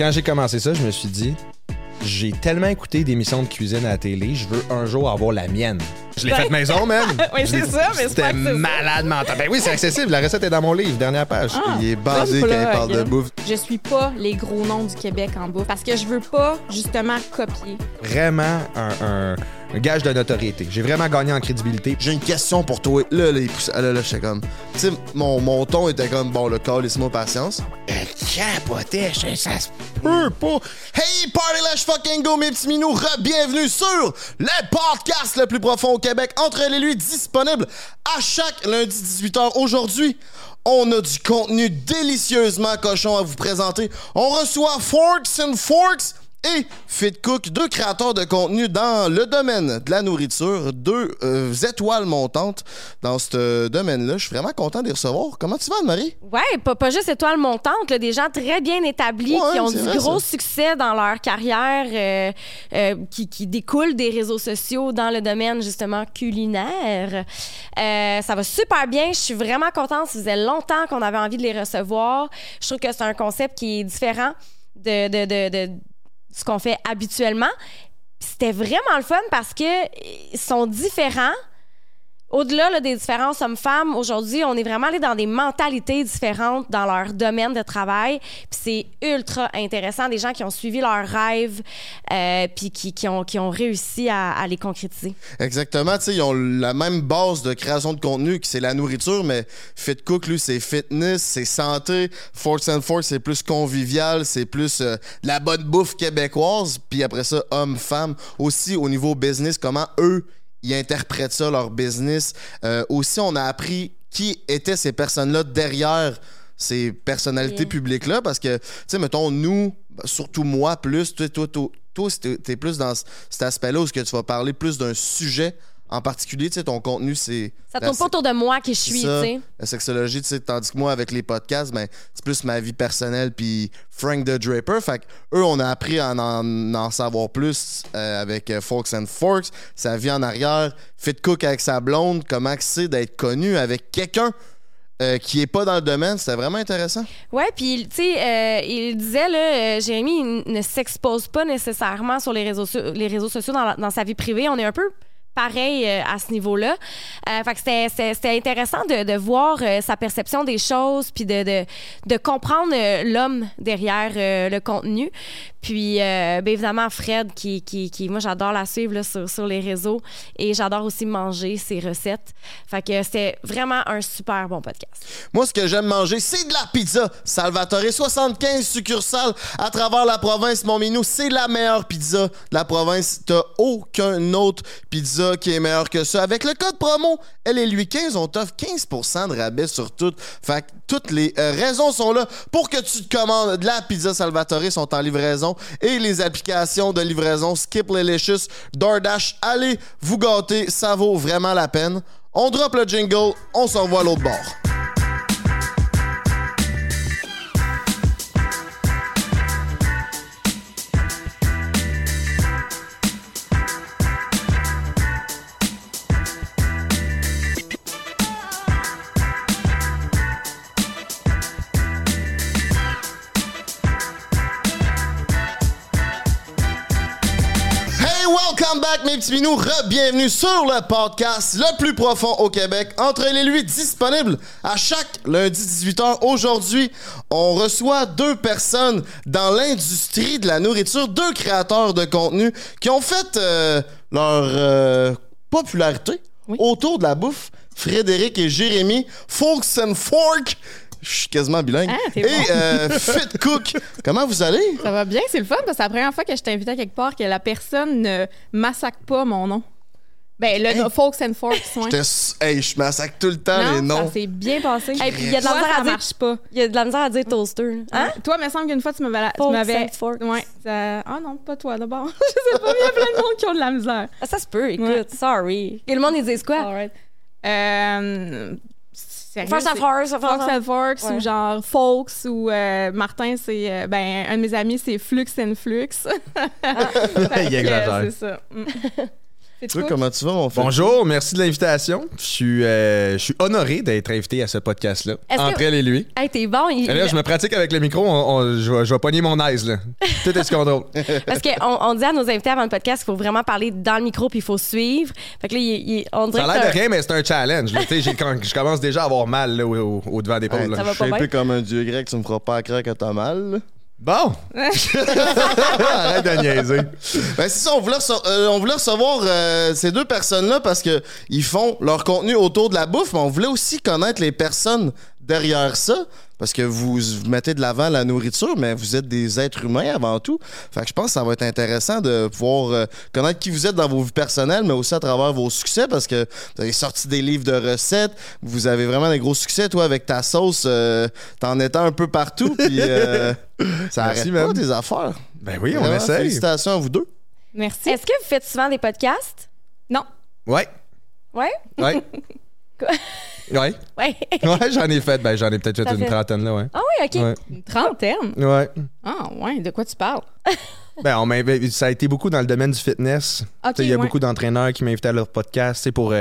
Quand j'ai commencé ça, je me suis dit, j'ai tellement écouté d'émissions de cuisine à la télé, je veux un jour avoir la mienne. Je l'ai faite maison, même. Oui, c'est ça, mais c'est C'était malade mental. Ben oui, c'est accessible. La recette est dans mon livre, dernière page. Ah. Il est basé quand il Plug. parle de bouffe. Je suis pas les gros noms du Québec en bouffe parce que je veux pas justement copier. Vraiment un, un- un gage de notoriété. J'ai vraiment gagné en crédibilité. J'ai une question pour toi. Là, là, il pousse- là, là, j'étais comme. Tu sais, mon, mon ton était comme, bon, le corps, laisse-moi patience. Elle capotait, je- ça se peut pas. Hey, party let's fucking go, mes petits minous. Re-bienvenue sur le podcast le plus profond au Québec. Entre les lui, disponible à chaque lundi 18h. Aujourd'hui, on a du contenu délicieusement cochon à vous présenter. On reçoit Forks and Forks et Fit Cook, deux créateurs de contenu dans le domaine de la nourriture, deux euh, étoiles montantes dans ce domaine-là. Je suis vraiment content de les recevoir. Comment tu vas, Anne-Marie? Ouais, pas, pas juste étoile montante, là, des gens très bien établis Ouais, qui ont du vrai, gros ça. succès dans leur carrière, euh, euh, qui, qui découlent des réseaux sociaux dans le domaine justement culinaire. Euh, ça va super bien. Je suis vraiment contente. Ça faisait longtemps qu'on avait envie de les recevoir. Je trouve que c'est un concept qui est différent de, de, de ce qu'on fait habituellement. C'était vraiment le fun parce que euh, ils sont différents. Au-delà là, des différences hommes-femmes, aujourd'hui, on est vraiment allé dans des mentalités différentes dans leur domaine de travail. Puis c'est ultra intéressant. Des gens qui ont suivi leurs rêves, euh, puis qui, ont, réussi à, les concrétiser. Exactement, ils ont la même base de création de contenu que c'est la nourriture, mais Fit Cook, lui, c'est fitness, c'est santé. Forks and Forks, c'est plus convivial, c'est plus euh, la bonne bouffe québécoise. Puis après ça, hommes, femmes. Aussi, au niveau business, comment eux, ils interprètent ça, leur business. Euh, aussi, on a appris qui étaient ces personnes-là derrière ces personnalités Yeah. publiques-là, parce que, tu sais, mettons, nous, surtout moi, plus, toi, toi, toi, toi, t'es plus dans cet aspect-là où ce que tu vas parler plus d'un sujet en particulier, tu sais, ton contenu, c'est... Ça tourne pas autour de moi qui je suis, tu sais. La sexologie, tu sais, tandis que moi, avec les podcasts, ben, c'est plus ma vie personnelle, puis Frank the Draper. Fait que eux, on a appris à en, en savoir plus euh, avec euh, Forks and Forks, sa vie en arrière, Fit Cook avec sa blonde, comment c'est d'être connu avec quelqu'un euh, qui est pas dans le domaine. C'était vraiment intéressant. Ouais, puis tu sais, euh, il disait là, euh, Jérémy il ne s'expose pas nécessairement sur les réseaux, so- les réseaux sociaux dans, la- dans sa vie privée. On est un peu pareil euh, à ce niveau-là. Euh, c'était- intéressant de, voir euh, sa perception des choses, puis de, de, comprendre euh, l'homme derrière le contenu. Puis, euh, ben, évidemment, Fred, qui, qui, qui moi, j'adore la suivre sur, sur les réseaux et j'adore aussi manger ses recettes. Fait que c'était vraiment un super bon podcast. Moi, ce que j'aime manger, c'est de la pizza. Salvatore, 75 succursales à travers la province. Mon minou, c'est la meilleure pizza de la province. T'as aucun autre pizza qui est meilleur que ça. Avec le code promo, elle est lui 15, on t'offre 15% de rabais sur tout. Fait que toutes les euh, raisons sont là pour que tu te commandes de la pizza Salvatore sont en livraison et les applications de livraison Skip Lelicious, DoorDash, allez vous gâter, ça vaut vraiment la peine. On drop le jingle, on se revoit à l'autre bord. Mes petits minous. Re-bienvenue sur le podcast le plus profond au Québec. Entre les lui disponible à chaque lundi 18h. Aujourd'hui, on reçoit deux personnes dans l'industrie de la nourriture, deux créateurs de contenu qui ont fait euh, leur euh, popularité Oui. autour de la bouffe. Frédéric et Jérémy, Folks and Fork. Je suis quasiment bilingue. Ah, t'es et bon. euh, Fit Cook. Comment vous allez? Ça va bien, c'est le fun parce que c'est la première fois que je t'invite à quelque part que la personne ne massacre pas mon nom. Ben, le Hey. Folks and Forks, ouais. J'étais s- Hey, je massacre tout le temps les noms. ça s'est bien passé. Hey, puis il y a de la misère à dire- marche pas. Il y a de la misère à dire toaster. Hein? Toi, il me semble qu'une fois, tu m'avais... tu Folks m'avais- and Forks. Ouais. ça- Ah non, pas toi, d'abord. je sais pas, il y a plein de monde qui ont de la misère. Ah, ça se peut, écoute, Ouais. sorry. Et le monde, ils disent quoi? Alright. Euh... sérieux, first Fox and- and Forks Ouais. ou genre Folks ou euh, Martin, c'est. euh, ben, un de mes amis, c'est Flux and Flux. Fait Il exagère. C'est ça. Mm. Toi, comment tu vas, mon frère? Bonjour, merci de l'invitation. Je suis, euh, je suis honoré d'être invité à ce podcast-là. Est-ce que- Entre elle et lui. Hey, t'es bon. il- Et là, je me pratique avec le micro, on- on- je, vais, je vais pogner mon aise, là. Tout est sous contrôle. Parce qu'on on dit à nos invités avant le podcast qu'il faut vraiment parler dans le micro puis il faut suivre. Fait que là, il- il- on dirait Ça a que l'air de rien, mais c'est un challenge. là. Tu sais, j'ai- quand- je commence déjà à avoir mal là, au, au- au devant. Hey, là. Ça va je suis un peu comme un dieu grec, tu me feras pas croire que t'as mal. Bon! Arrête de niaiser. Ben c'est ça, on voulait, euh, on voulait recevoir euh, ces deux personnes-là parce que ils font leur contenu autour de la bouffe, mais on voulait aussi connaître les personnes derrière ça. Parce que vous, vous mettez de l'avant la nourriture, mais vous êtes des êtres humains avant tout. Fait que je pense que ça va être intéressant de pouvoir euh, connaître qui vous êtes dans vos vies personnelles, mais aussi à travers vos succès, parce que vous avez sorti des livres de recettes, vous avez vraiment des gros succès, toi, avec ta sauce, euh, t'en étais un peu partout, puis euh, ça Merci, arrête pas tes affaires. Ben oui, on Vraiment, essaye. Félicitations à vous deux. Merci. Est-ce que vous faites souvent des podcasts? Non. Ouais, Ouais? ouais. Quoi? Ouais, Ouais. ouais, j'en ai fait. Ben, j'en ai peut-être fait une fait- trentaine, là, ouais. Ah oui, OK. Ouais. Une trentaine? Ouais. Ah, ouais, de quoi tu parles? Ben, on ça a été beaucoup dans le domaine du fitness. Il y a ouais. beaucoup d'entraîneurs qui m'invitent à leur podcast pour euh,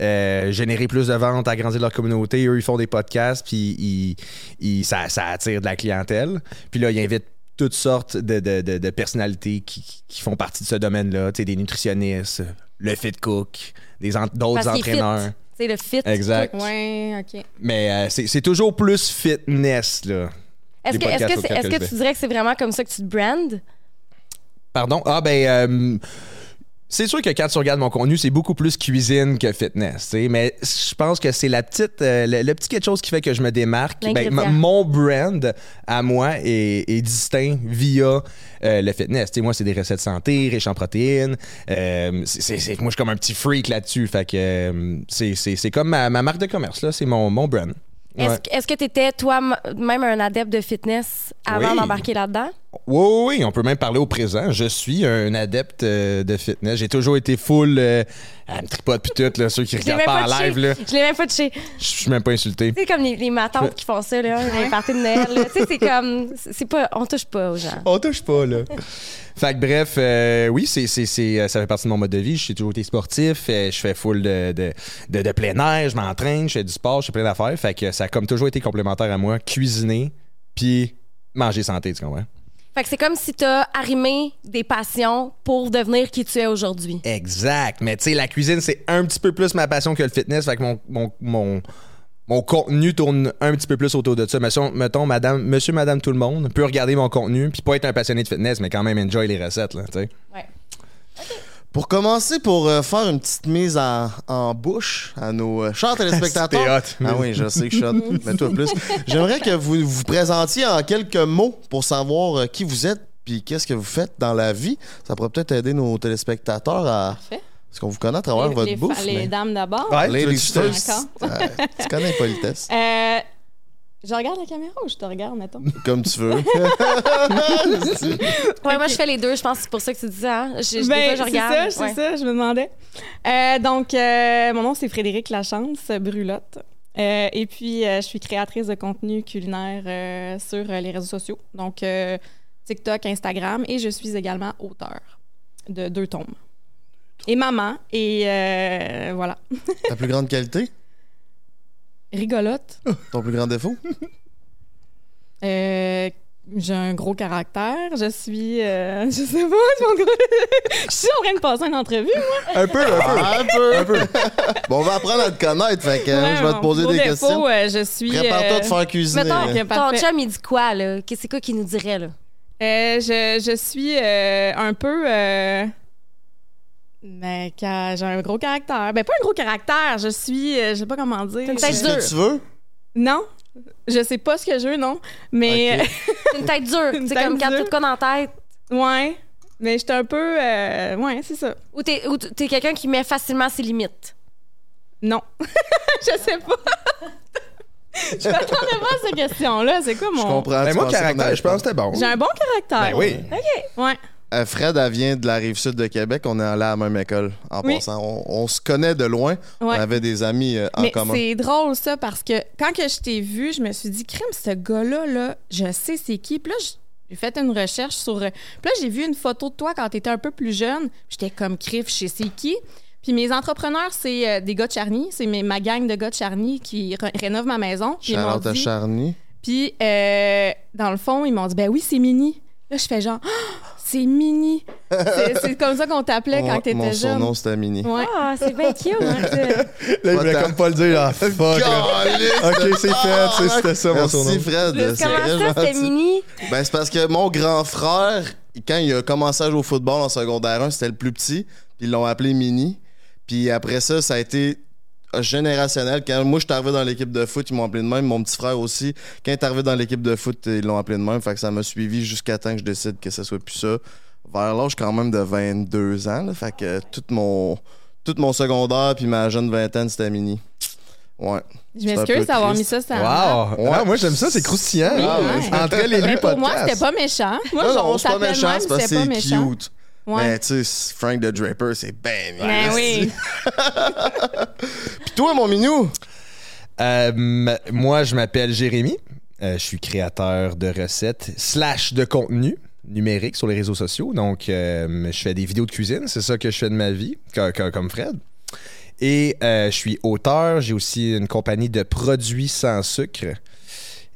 euh, générer plus de ventes, agrandir leur communauté. Eux, ils font des podcasts, puis ils, ils- ça, ça attire de la clientèle. Puis là, ils invitent toutes sortes de, de- de- de personnalités qui, qui font partie de ce domaine-là. Tu sais, Des nutritionnistes, le fit cook, d'autres entraîneurs. Le fit. Exact. Ouais, OK. Mais euh, c'est c'est toujours plus fitness, là. Est-ce que, est-ce que, c'est- est-ce que tu dirais que c'est vraiment comme ça que tu te brandes? Pardon? Ah, ben. euh, c'est sûr que quand tu regardes mon contenu, c'est beaucoup plus cuisine que fitness, mais je pense que c'est la petite, euh, le, le petit quelque chose qui fait que je me démarque. Ben, mon brand à moi est, est distinct via euh, le fitness. Moi, c'est des recettes santé, riches en protéines. Euh, c'est- c'est- c'est- moi, je suis comme un petit freak là-dessus. Fait que c'est- comme ma, ma marque de commerce, là. C'est mon, mon brand. Est-ce Ouais. que- est-ce que tu étais toi-même un adepte de fitness avant Oui. d'embarquer là-dedans? Oui, oui, oui, on peut même parler au présent. Je suis un adepte euh, de fitness. J'ai toujours été full. Euh, à me tripote puis tout, là, ceux qui regardent pas en live, là. Je l'ai même pas touché. Je suis même pas insulté. Tu sais, comme les, les matantes qui font ça, là, les parties de Noël. Tu sais, c'est comme. c'est c'est pas. On touche pas aux gens. On touche pas, là. fait que bref, euh, oui, c'est, c'est, c'est, euh, ça fait partie de mon mode de vie. J'ai toujours été sportif. euh, je fais full de, de, de, de plein air. Je m'entraîne. Je fais du sport. Je fais plein d'affaires. Fait que ça a comme toujours été complémentaire à moi. Cuisiner, puis manger santé, tu comprends? Fait que c'est comme si t'as arrimé des passions pour devenir qui tu es aujourd'hui. Exact. Mais tu sais, la cuisine, c'est un petit peu plus ma passion que le fitness. Fait que mon, mon, mon, mon contenu tourne un petit peu plus autour de ça. Mettons, mettons madame, monsieur, madame, tout le monde peut regarder mon contenu puis pas être un passionné de fitness, mais quand même enjoy les recettes, là, tu. Ouais. Pour commencer, pour euh, faire une petite mise en, en bouche à nos euh, chers téléspectateurs. Hot. ah oui, je sais que je suis hot, mais toi plus. J'aimerais que vous vous présentiez en quelques mots pour savoir euh, qui vous êtes puis qu'est-ce que vous faites dans la vie. Ça pourrait peut-être aider nos téléspectateurs à. Parfait. Parce qu'on vous connaît à travers les, votre les- bouffe. les mais- dames d'abord. Ouais, Ladies tu tu connais politesse. Je regarde la caméra ou je te regarde, mettons? Comme tu veux. Ouais, moi, je fais les deux. Je pense que c'est pour ça que tu dis ça. hein. Je, je, des Ben, fois, je c'est regarde. ça, c'est Ouais. ça, je me demandais. Euh, donc, euh, mon nom, c'est Frédéric Lachance, Brulotte. Euh, et puis, euh, je suis créatrice de contenu culinaire euh, sur euh, les réseaux sociaux, donc euh, TikTok, Instagram, et je suis également auteur de deux tomes. Et maman, et euh, voilà. Ta plus grande qualité? Rigolote. Ton plus grand défaut? Euh, j'ai un gros caractère. Je suis. euh, je sais pas, mon gros- je suis en train de passer une entrevue. Un peu, un peu. Ah, un peu. bon, on va apprendre à te connaître. Fait que, Ouais, je vais te poser des défaut, questions. euh, je suis. Prépare-toi euh, de faire cuisiner. Mettons. Ok, ton chum, il dit quoi, là? Qu'est-ce c'est quoi qu'il nous dirait, là? Euh, je, je suis euh, un peu. Mais j'ai un gros caractère. Ben, pas un gros caractère. Je suis. euh, je sais pas comment dire. Une C'est tête ce dure. que tu veux? Non. Je sais pas ce que je veux, non. Mais. Ok. C'est une tête dure. C'est comme quand tout quoi dans la tête. ouais. Mais j'étais un peu. euh, ouais, c'est ça. Ou t'es, ou t'es quelqu'un qui met facilement ses limites. Non. je sais pas. je m'attendais pas à cette question-là. C'est quoi mon. Je comprends. Ben, tu moi, caractère, je pense que c'était bon. J'ai un bon caractère. Ben oui. Ouais. Euh, Fred, elle vient de la rive sud de Québec. On est allé à la même école en Oui. passant. On, on se connaît de loin. On avait des amis euh, en Mais commun. c'est drôle ça parce que quand que je t'ai vu, je me suis dit crème ce gars-là là, je sais c'est qui. Puis là J'ai fait une recherche sur. euh, Puis là, j'ai vu une photo de toi quand tu étais un peu plus jeune. J'étais comme Criff, je sais c'est qui. Puis mes entrepreneurs, c'est euh, des gars de Charny. C'est ma gang de gars de Charny qui ré- rénovent ma maison. Charlotte à Charny. Puis, dans le fond, ils m'ont dit, ben oui, c'est Mini. Là, je fais genre, Ah, c'est Mini. C'est comme ça qu'on t'appelait quand t'étais Mon jeune. surnom, c'était Mini. Ouais. Ah, c'est bien cute. hein. Là, il voulait comme pas le dire. Ah, fuck. là. Ok, c'est fait, c'est- c'était ça, mon Merci, surnom. Fred. c'est Comment ça, c'était mini? Ben, c'est parce que mon grand frère, quand il a commencé à jouer au football en secondaire 1, c'était le plus petit. Puis ils l'ont appelé Mini. Puis après ça, ça a été générationnel. Quand moi, je suis arrivé dans l'équipe de foot, ils m'ont appelé de même. Mon petit frère aussi. Quand il est arrivé dans l'équipe de foot, ils l'ont appelé de même. Fait que ça m'a suivi jusqu'à temps que je décide que ce soit plus ça. Vers l'âge quand même de 22 ans. là. Fait que tout mon, tout mon secondaire puis ma jeune vingtaine, c'était Mini. Ouais. Je m'excuse d'avoir mis ça sur. Wow! Ouais. Moi, j'aime ça, c'est croustillant. Oui, Ah, ouais. Entre Mais pour moi, c'était pas méchant. Moi, non, non, c'est pas méchant, c'est pas méchant. Ouais. Mais tu sais, Frank the Draper, c'est ben mieux. Ben oui. Puis toi, mon minou? Euh, moi, je m'appelle Jérémy. Euh, je suis créateur de recettes slash de contenu numérique sur les réseaux sociaux. Donc, euh, je fais des vidéos de cuisine. C'est ça que je fais de ma vie, co- co- comme Fred. Et euh, je suis auteur. J'ai aussi une compagnie de produits sans sucre.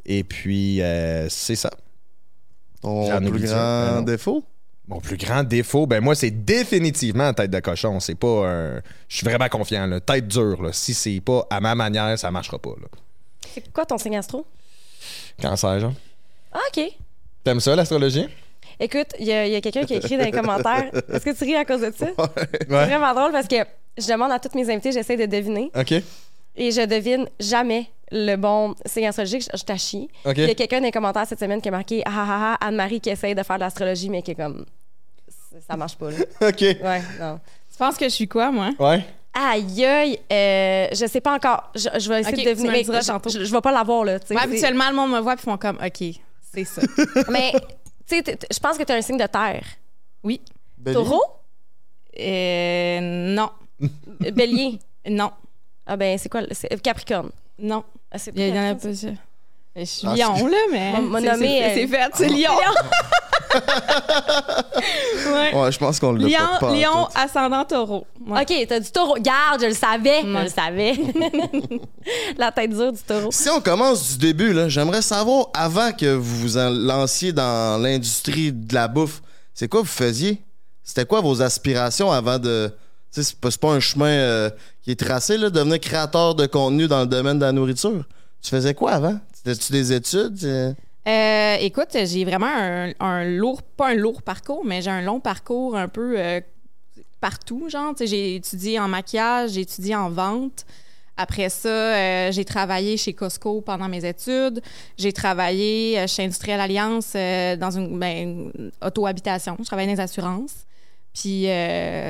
Et puis, euh, c'est ça. Ton plus grand défaut? Mon plus grand défaut, ben moi, c'est définitivement tête de cochon. C'est pas un. Je suis vraiment confiant. Là. Tête dure. Là. Si c'est pas à ma manière, ça marchera pas. Là. C'est quoi ton signe astro? Cancer, genre. Ah, OK. T'aimes ça, l'astrologie? Écoute, il y a, il y a quelqu'un qui a écrit dans les commentaires. Est-ce que tu ris à cause de ça? C'est vraiment drôle parce que je demande à tous mes invités, j'essaie de deviner. OK. Et je devine jamais le bon signe astrologique. Je, je t'achie. Il y a quelqu'un dans les commentaires cette semaine qui a marqué Ah ah ah, Anne-Marie qui essaye de faire de l'astrologie, mais qui est comme. Ça marche pas, là. OK. Ouais, non. Tu penses que je suis quoi, moi? Ouais. Aïe, aïe, euh, je sais pas encore. Je, je vais essayer Ok, de tu deviner. mais diras je, tantôt. je- je vais pas l'avoir, là. Ouais, c'est- habituellement, le monde me voit et font comme, OK, c'est ça. Mais, tu sais, je pense que tu as un signe de terre. Oui. Bélier? Taureau? Euh, non. Bélier? Non. Ah, ben, c'est quoi? le- c'est- Capricorne. Non. Ah, c'est Il y, en a pas ça. Je suis Ah, lion, là, mais. M'a- m'a c'est- nommé, c'est- euh, C'est fait, c'est lion. ouais. Ouais, je pense qu'on l'a Lion, pas. lion ascendant taureau. Ouais. OK, t'as du taureau. Garde, je le savais. Je le savais. La tête dure du taureau. Si on commence du début, là, j'aimerais savoir, avant que vous vous lanciez dans l'industrie de la bouffe, c'est quoi vous faisiez? C'était quoi vos aspirations avant de... Tu sais, c'est pas, c'est pas un chemin euh, qui est tracé, là, créateur de contenu dans le domaine de la nourriture. Tu faisais quoi avant? C'était-tu des études? Euh, Euh, écoute, j'ai vraiment un, lourd, pas un lourd parcours, mais j'ai un long parcours un peu euh, partout, genre. J'ai étudié en maquillage, j'ai étudié en vente. Après ça, j'ai travaillé chez Costco pendant mes études. J'ai travaillé chez Industriel Alliance dans une ben, auto-habitation. Je travaillais dans les assurances. Puis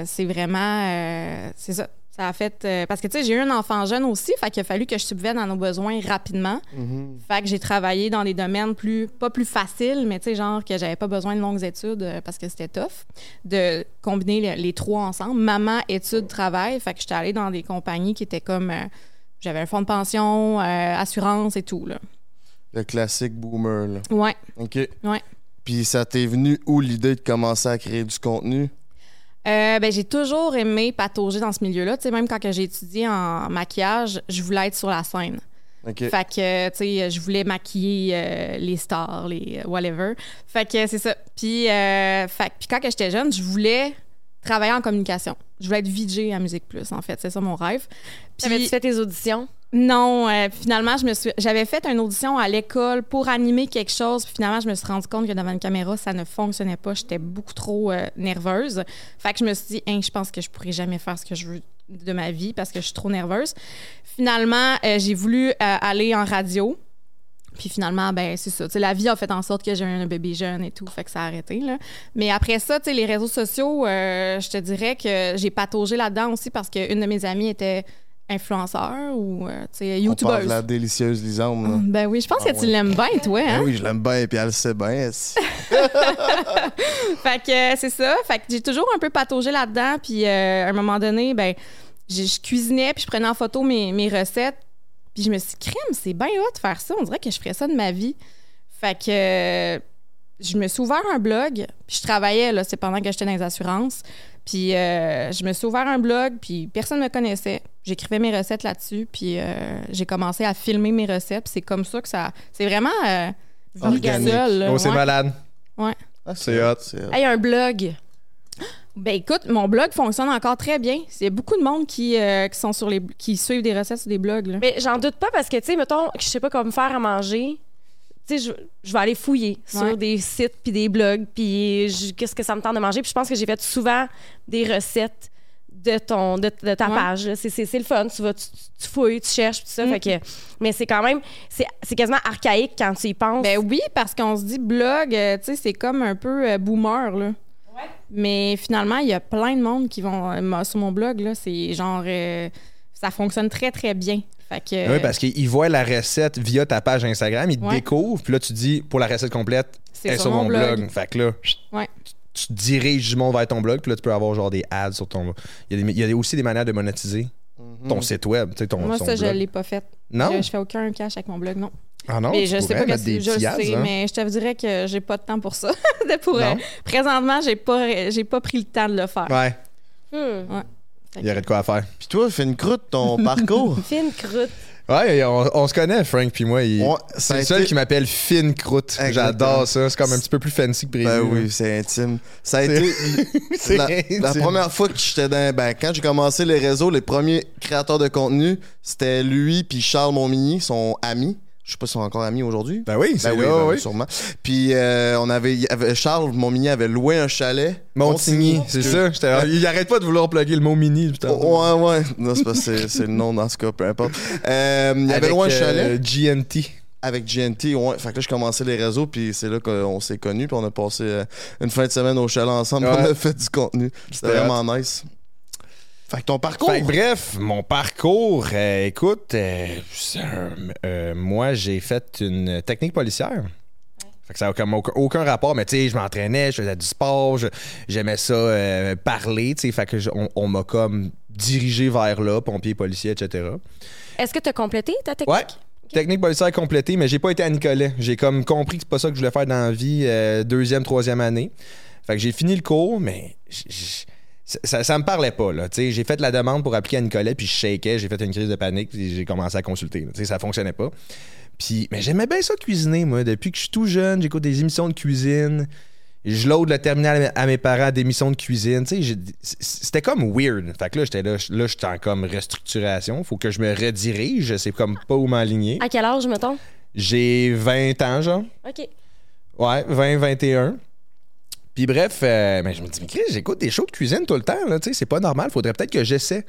c'est vraiment... c'est ça. Ça a fait... euh, parce que, tu sais, j'ai eu un enfant jeune aussi, fait qu'il a fallu que je subvienne à nos besoins rapidement. Fait que j'ai travaillé dans des domaines plus, pas plus faciles, mais tu sais, genre que j'avais pas besoin de longues études euh, parce que c'était tough, de combiner les, les trois ensemble. Maman, études, travail. Fait que j'étais allée dans des compagnies qui étaient comme. euh, j'avais un fonds de pension, assurance et tout, là. le classique boomer, là. Ouais. OK. Ouais. Puis ça t'est venu où l'idée de commencer à créer du contenu? Euh, ben, j'ai toujours aimé patauger dans ce milieu-là. Tu sais, même quand que j'ai étudié en maquillage, je voulais être sur la scène. Fait que, tu sais, je voulais maquiller euh, les stars, les whatever. Fait que c'est ça. Puis, euh, fait puis quand que j'étais jeune, je voulais travailler en communication. Je voulais être VJ à Musique Plus, en fait. C'est ça mon rêve. T'avais-tu Puis, fait tes auditions? Non, euh, finalement, j'avais fait une audition à l'école pour animer quelque chose. Puis finalement, je me suis rendu compte que devant une caméra, ça ne fonctionnait pas. J'étais beaucoup trop euh, nerveuse. Fait que je me suis dit, Hein, je pense que je pourrais jamais faire ce que je veux de ma vie parce que je suis trop nerveuse. Finalement, euh, j'ai voulu aller en radio. Puis finalement, ben c'est ça. La vie a fait en sorte que j'ai eu un bébé jeune et tout, fait que ça a arrêté. Mais après ça, les réseaux sociaux, je te dirais que j'ai pataugé là-dedans aussi parce qu'une de mes amies était influenceur ou euh, On de la délicieuse Lisande, là. Ben oui, je pense Ah que tu ouais. l'aimes bien, toi. Ah Hein? oui, je l'aime bien, puis elle le sait bien. Fait que euh, c'est ça. Fait que j'ai toujours un peu pataugé là-dedans. Puis euh, à un moment donné, ben, je, cuisinais, puis je prenais en photo mes, mes recettes. Puis je me suis dit, crème, c'est bien hot de faire ça. On dirait que je ferais ça de ma vie. Fait que euh, je me suis ouvert un blog, puis je travaillais, là, c'est pendant que j'étais dans les assurances. Puis je me suis ouvert un blog, puis personne ne me connaissait. J'écrivais mes recettes là-dessus, puis euh, j'ai commencé à filmer mes recettes. C'est comme ça que ça. C'est vraiment. Euh, Organique. seul. Oh, c'est Ouais. malade. Ouais. Ah, C'est hot. C'est hot. Hey, un blog. Ben écoute, mon blog fonctionne encore très bien. Il y a beaucoup de monde qui, euh, qui sont sur les qui suivent des recettes sur des blogs. Là. Mais j'en doute pas parce que, tu sais, mettons, que je sais pas comment me faire à manger. Tu sais, je, je vais aller fouiller sur Ouais. des sites puis des blogs puis qu'est-ce que ça me tente de manger. Puis je pense que j'ai fait souvent des recettes de ton de, de ta Ouais. page. C'est, c'est, c'est le fun. Tu vas, tu, tu fouilles, tu cherches tout ça. Mm. Fait que, mais c'est quand même, c'est, c'est quasiment archaïque quand tu y penses. Ben oui, parce qu'on se dit blog, euh, tu sais, c'est comme un peu euh, boomer, là. Mais finalement, il y a plein de monde qui vont euh, sur mon blog, là. C'est genre. euh, ça fonctionne très, très bien. Fait que. Oui, parce qu'ils voient la recette via ta page Instagram, ils te Ouais. découvrent, puis là, tu dis, pour la recette complète, c'est elle est sur mon blog. Fait que là, Ouais. tu, tu diriges du monde vers ton blog, puis là, tu peux avoir genre des ads sur ton. Il y a, des- il y a aussi des manières de monétiser Mhm. ton site web, tu sais, ton, Moi, ton ça, je blog. l'ai pas fait. Non? Je, je fais aucun cash avec mon blog, non. Ah non? mais tu je sais pas que des je sais, hein? mais je te dirais que j'ai pas de temps pour ça. De pour, euh, présentement, j'ai pas, j'ai pas pris le temps de le faire. Ouais, Hmm. il y aurait de quoi à faire. Puis toi, fais une croûte ton parcours. Fine croûte. Ouais, on, on se connaît, Frank, puis moi. il- Ouais, c'est le seul été- qui m'appelle Fine Croûte. J'adore ça. C'est comme un petit peu plus fancy que prévu. Ben oui, c'est intime. Ça a C'est- été C'est la, la intime. première fois que j'étais dans. Ben, quand j'ai commencé les réseaux, les premiers créateurs de contenu, c'était lui puis Charles Montmigny, son ami. Je sais pas s'ils sont encore amis aujourd'hui. Ben oui, c'est Ben oui, là, ben oui. sûrement. Puis euh, on avait, Charles Montmigny avait loué un chalet. Montigny, c'est ça. Il arrête pas de vouloir plugger le mot mini. putain. Ouais, ouais. Non, c'est pas c'est, c'est le nom dans ce cas, peu importe. Euh, il y avait loué un euh, chalet GNT. avec GNT. Ouais. Fait que là, je commençais les réseaux, puis c'est là qu'on s'est connus, puis on a passé euh, une fin de semaine au chalet ensemble, Ouais. on a fait du contenu. C'était C'était vraiment nice. Fait que ton parcours. Fait que bref, mon parcours, euh, écoute, euh, euh, moi, j'ai fait une technique policière. Fait que ça n'a comme aucun, aucun rapport, mais tu sais, je m'entraînais, je faisais du sport, j'aimais ça euh, parler, tu sais, fait que je- on, on m'a comme dirigé vers là, pompier, policier, etc. Est-ce que tu as complété ta technique? Ouais. Technique policière complétée, mais j'ai pas été à Nicolet. J'ai comme compris que c'est pas ça que je voulais faire dans la vie, euh, deuxième, troisième année. Fait que j'ai fini le cours, mais j- j- ça, ça, ça me parlait pas. là. J'ai fait la demande pour appliquer à Nicolet, puis je shakeais, j'ai fait une crise de panique, puis j'ai commencé à consulter. là. Ça fonctionnait pas. Puis, mais j'aimais bien ça cuisiner, moi. Depuis que je suis tout jeune, j'écoute des émissions de cuisine. Je load le terminal à mes parents d'émissions de cuisine. C'était comme weird. Fait que là, j'étais là, là, j'étais en comme restructuration. Faut que je me redirige. Je sais comme pas où m'aligner. À quel âge, mettons? J'ai 20 ans, genre. OK. Ouais, 20, 21. Puis bref, mais je me dis, mais Chris, j'écoute des shows de cuisine tout le temps, là, tu sais, c'est pas normal, faudrait peut-être que j'essaie.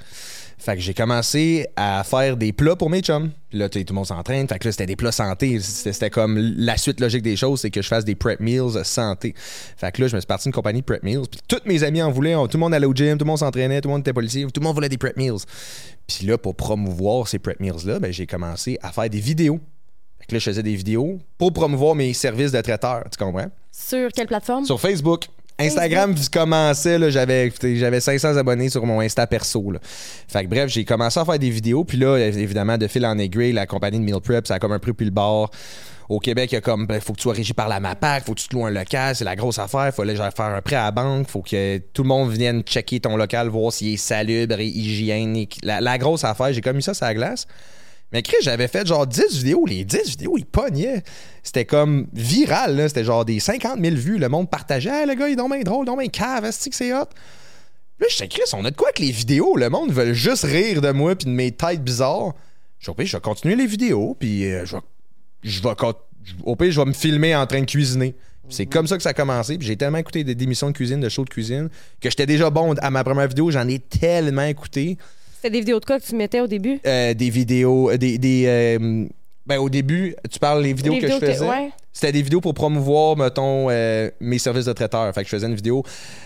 Fait que j'ai commencé à faire des plats pour mes chums. Là, tout le monde s'entraîne. Fait que là, c'était des plats santé. C'était comme la suite logique des choses, c'est que je fasse des prep meals santé. Fait que là, je me suis parti d'une compagnie prep meals. Puis tous mes amis en voulaient. Tout le monde allait au gym, tout le monde s'entraînait, tout le monde était policier, tout le monde voulait des prep meals. Puis là, pour promouvoir ces prep meals-là, ben, j'ai commencé à faire des vidéos. Fait que là, je faisais des vidéos pour promouvoir mes services de traiteur. Tu comprends? Sur quelle plateforme? Sur Facebook. Instagram je commençais, là, j'avais, j'avais 500 abonnés sur mon Insta perso. Là. Fait que bref, j'ai commencé à faire des vidéos. Puis là, évidemment, de fil en aiguille, la compagnie de Meal Prep, ça a comme un peu pris le bord. Au Québec, il y a comme, ben, faut que tu sois régi par la MAPAC, faut que tu te loues un local, c'est la grosse affaire. Faut aller genre, faire un prêt à la banque, faut que tout le monde vienne checker ton local, voir s'il est salubre et hygiénique. La, la grosse affaire, j'ai comme mis ça sur la glace. Mais Chris, j'avais fait genre 10 vidéos. Les 10 vidéos, ils pognaient. C'était comme viral, là. C'était genre des 50 000 vues. Le monde partageait. Ah, le gars, il est donc drôle, donc bien cave, est-ce que c'est hot? Là, j'étais Chris, on a de quoi avec les vidéos? Le monde veut juste rire de moi puis de mes têtes bizarres. Je vais, je vais continuer les vidéos, puis euh, je vais, je au pire, je vais me filmer en train de cuisiner. C'est comme ça que ça a commencé. J'ai tellement écouté des émissions de cuisine, de shows de cuisine, que j'étais déjà bon à ma première vidéo. J'en ai tellement écouté. C'était des vidéos de quoi que tu mettais au début? Euh, des vidéos, euh, des, des, euh, ben au début, tu parles des vidéos Les que je faisais. ouais. C'était des vidéos pour promouvoir, mettons, euh, mes services de traiteur. Fait que je faisais une vidéo.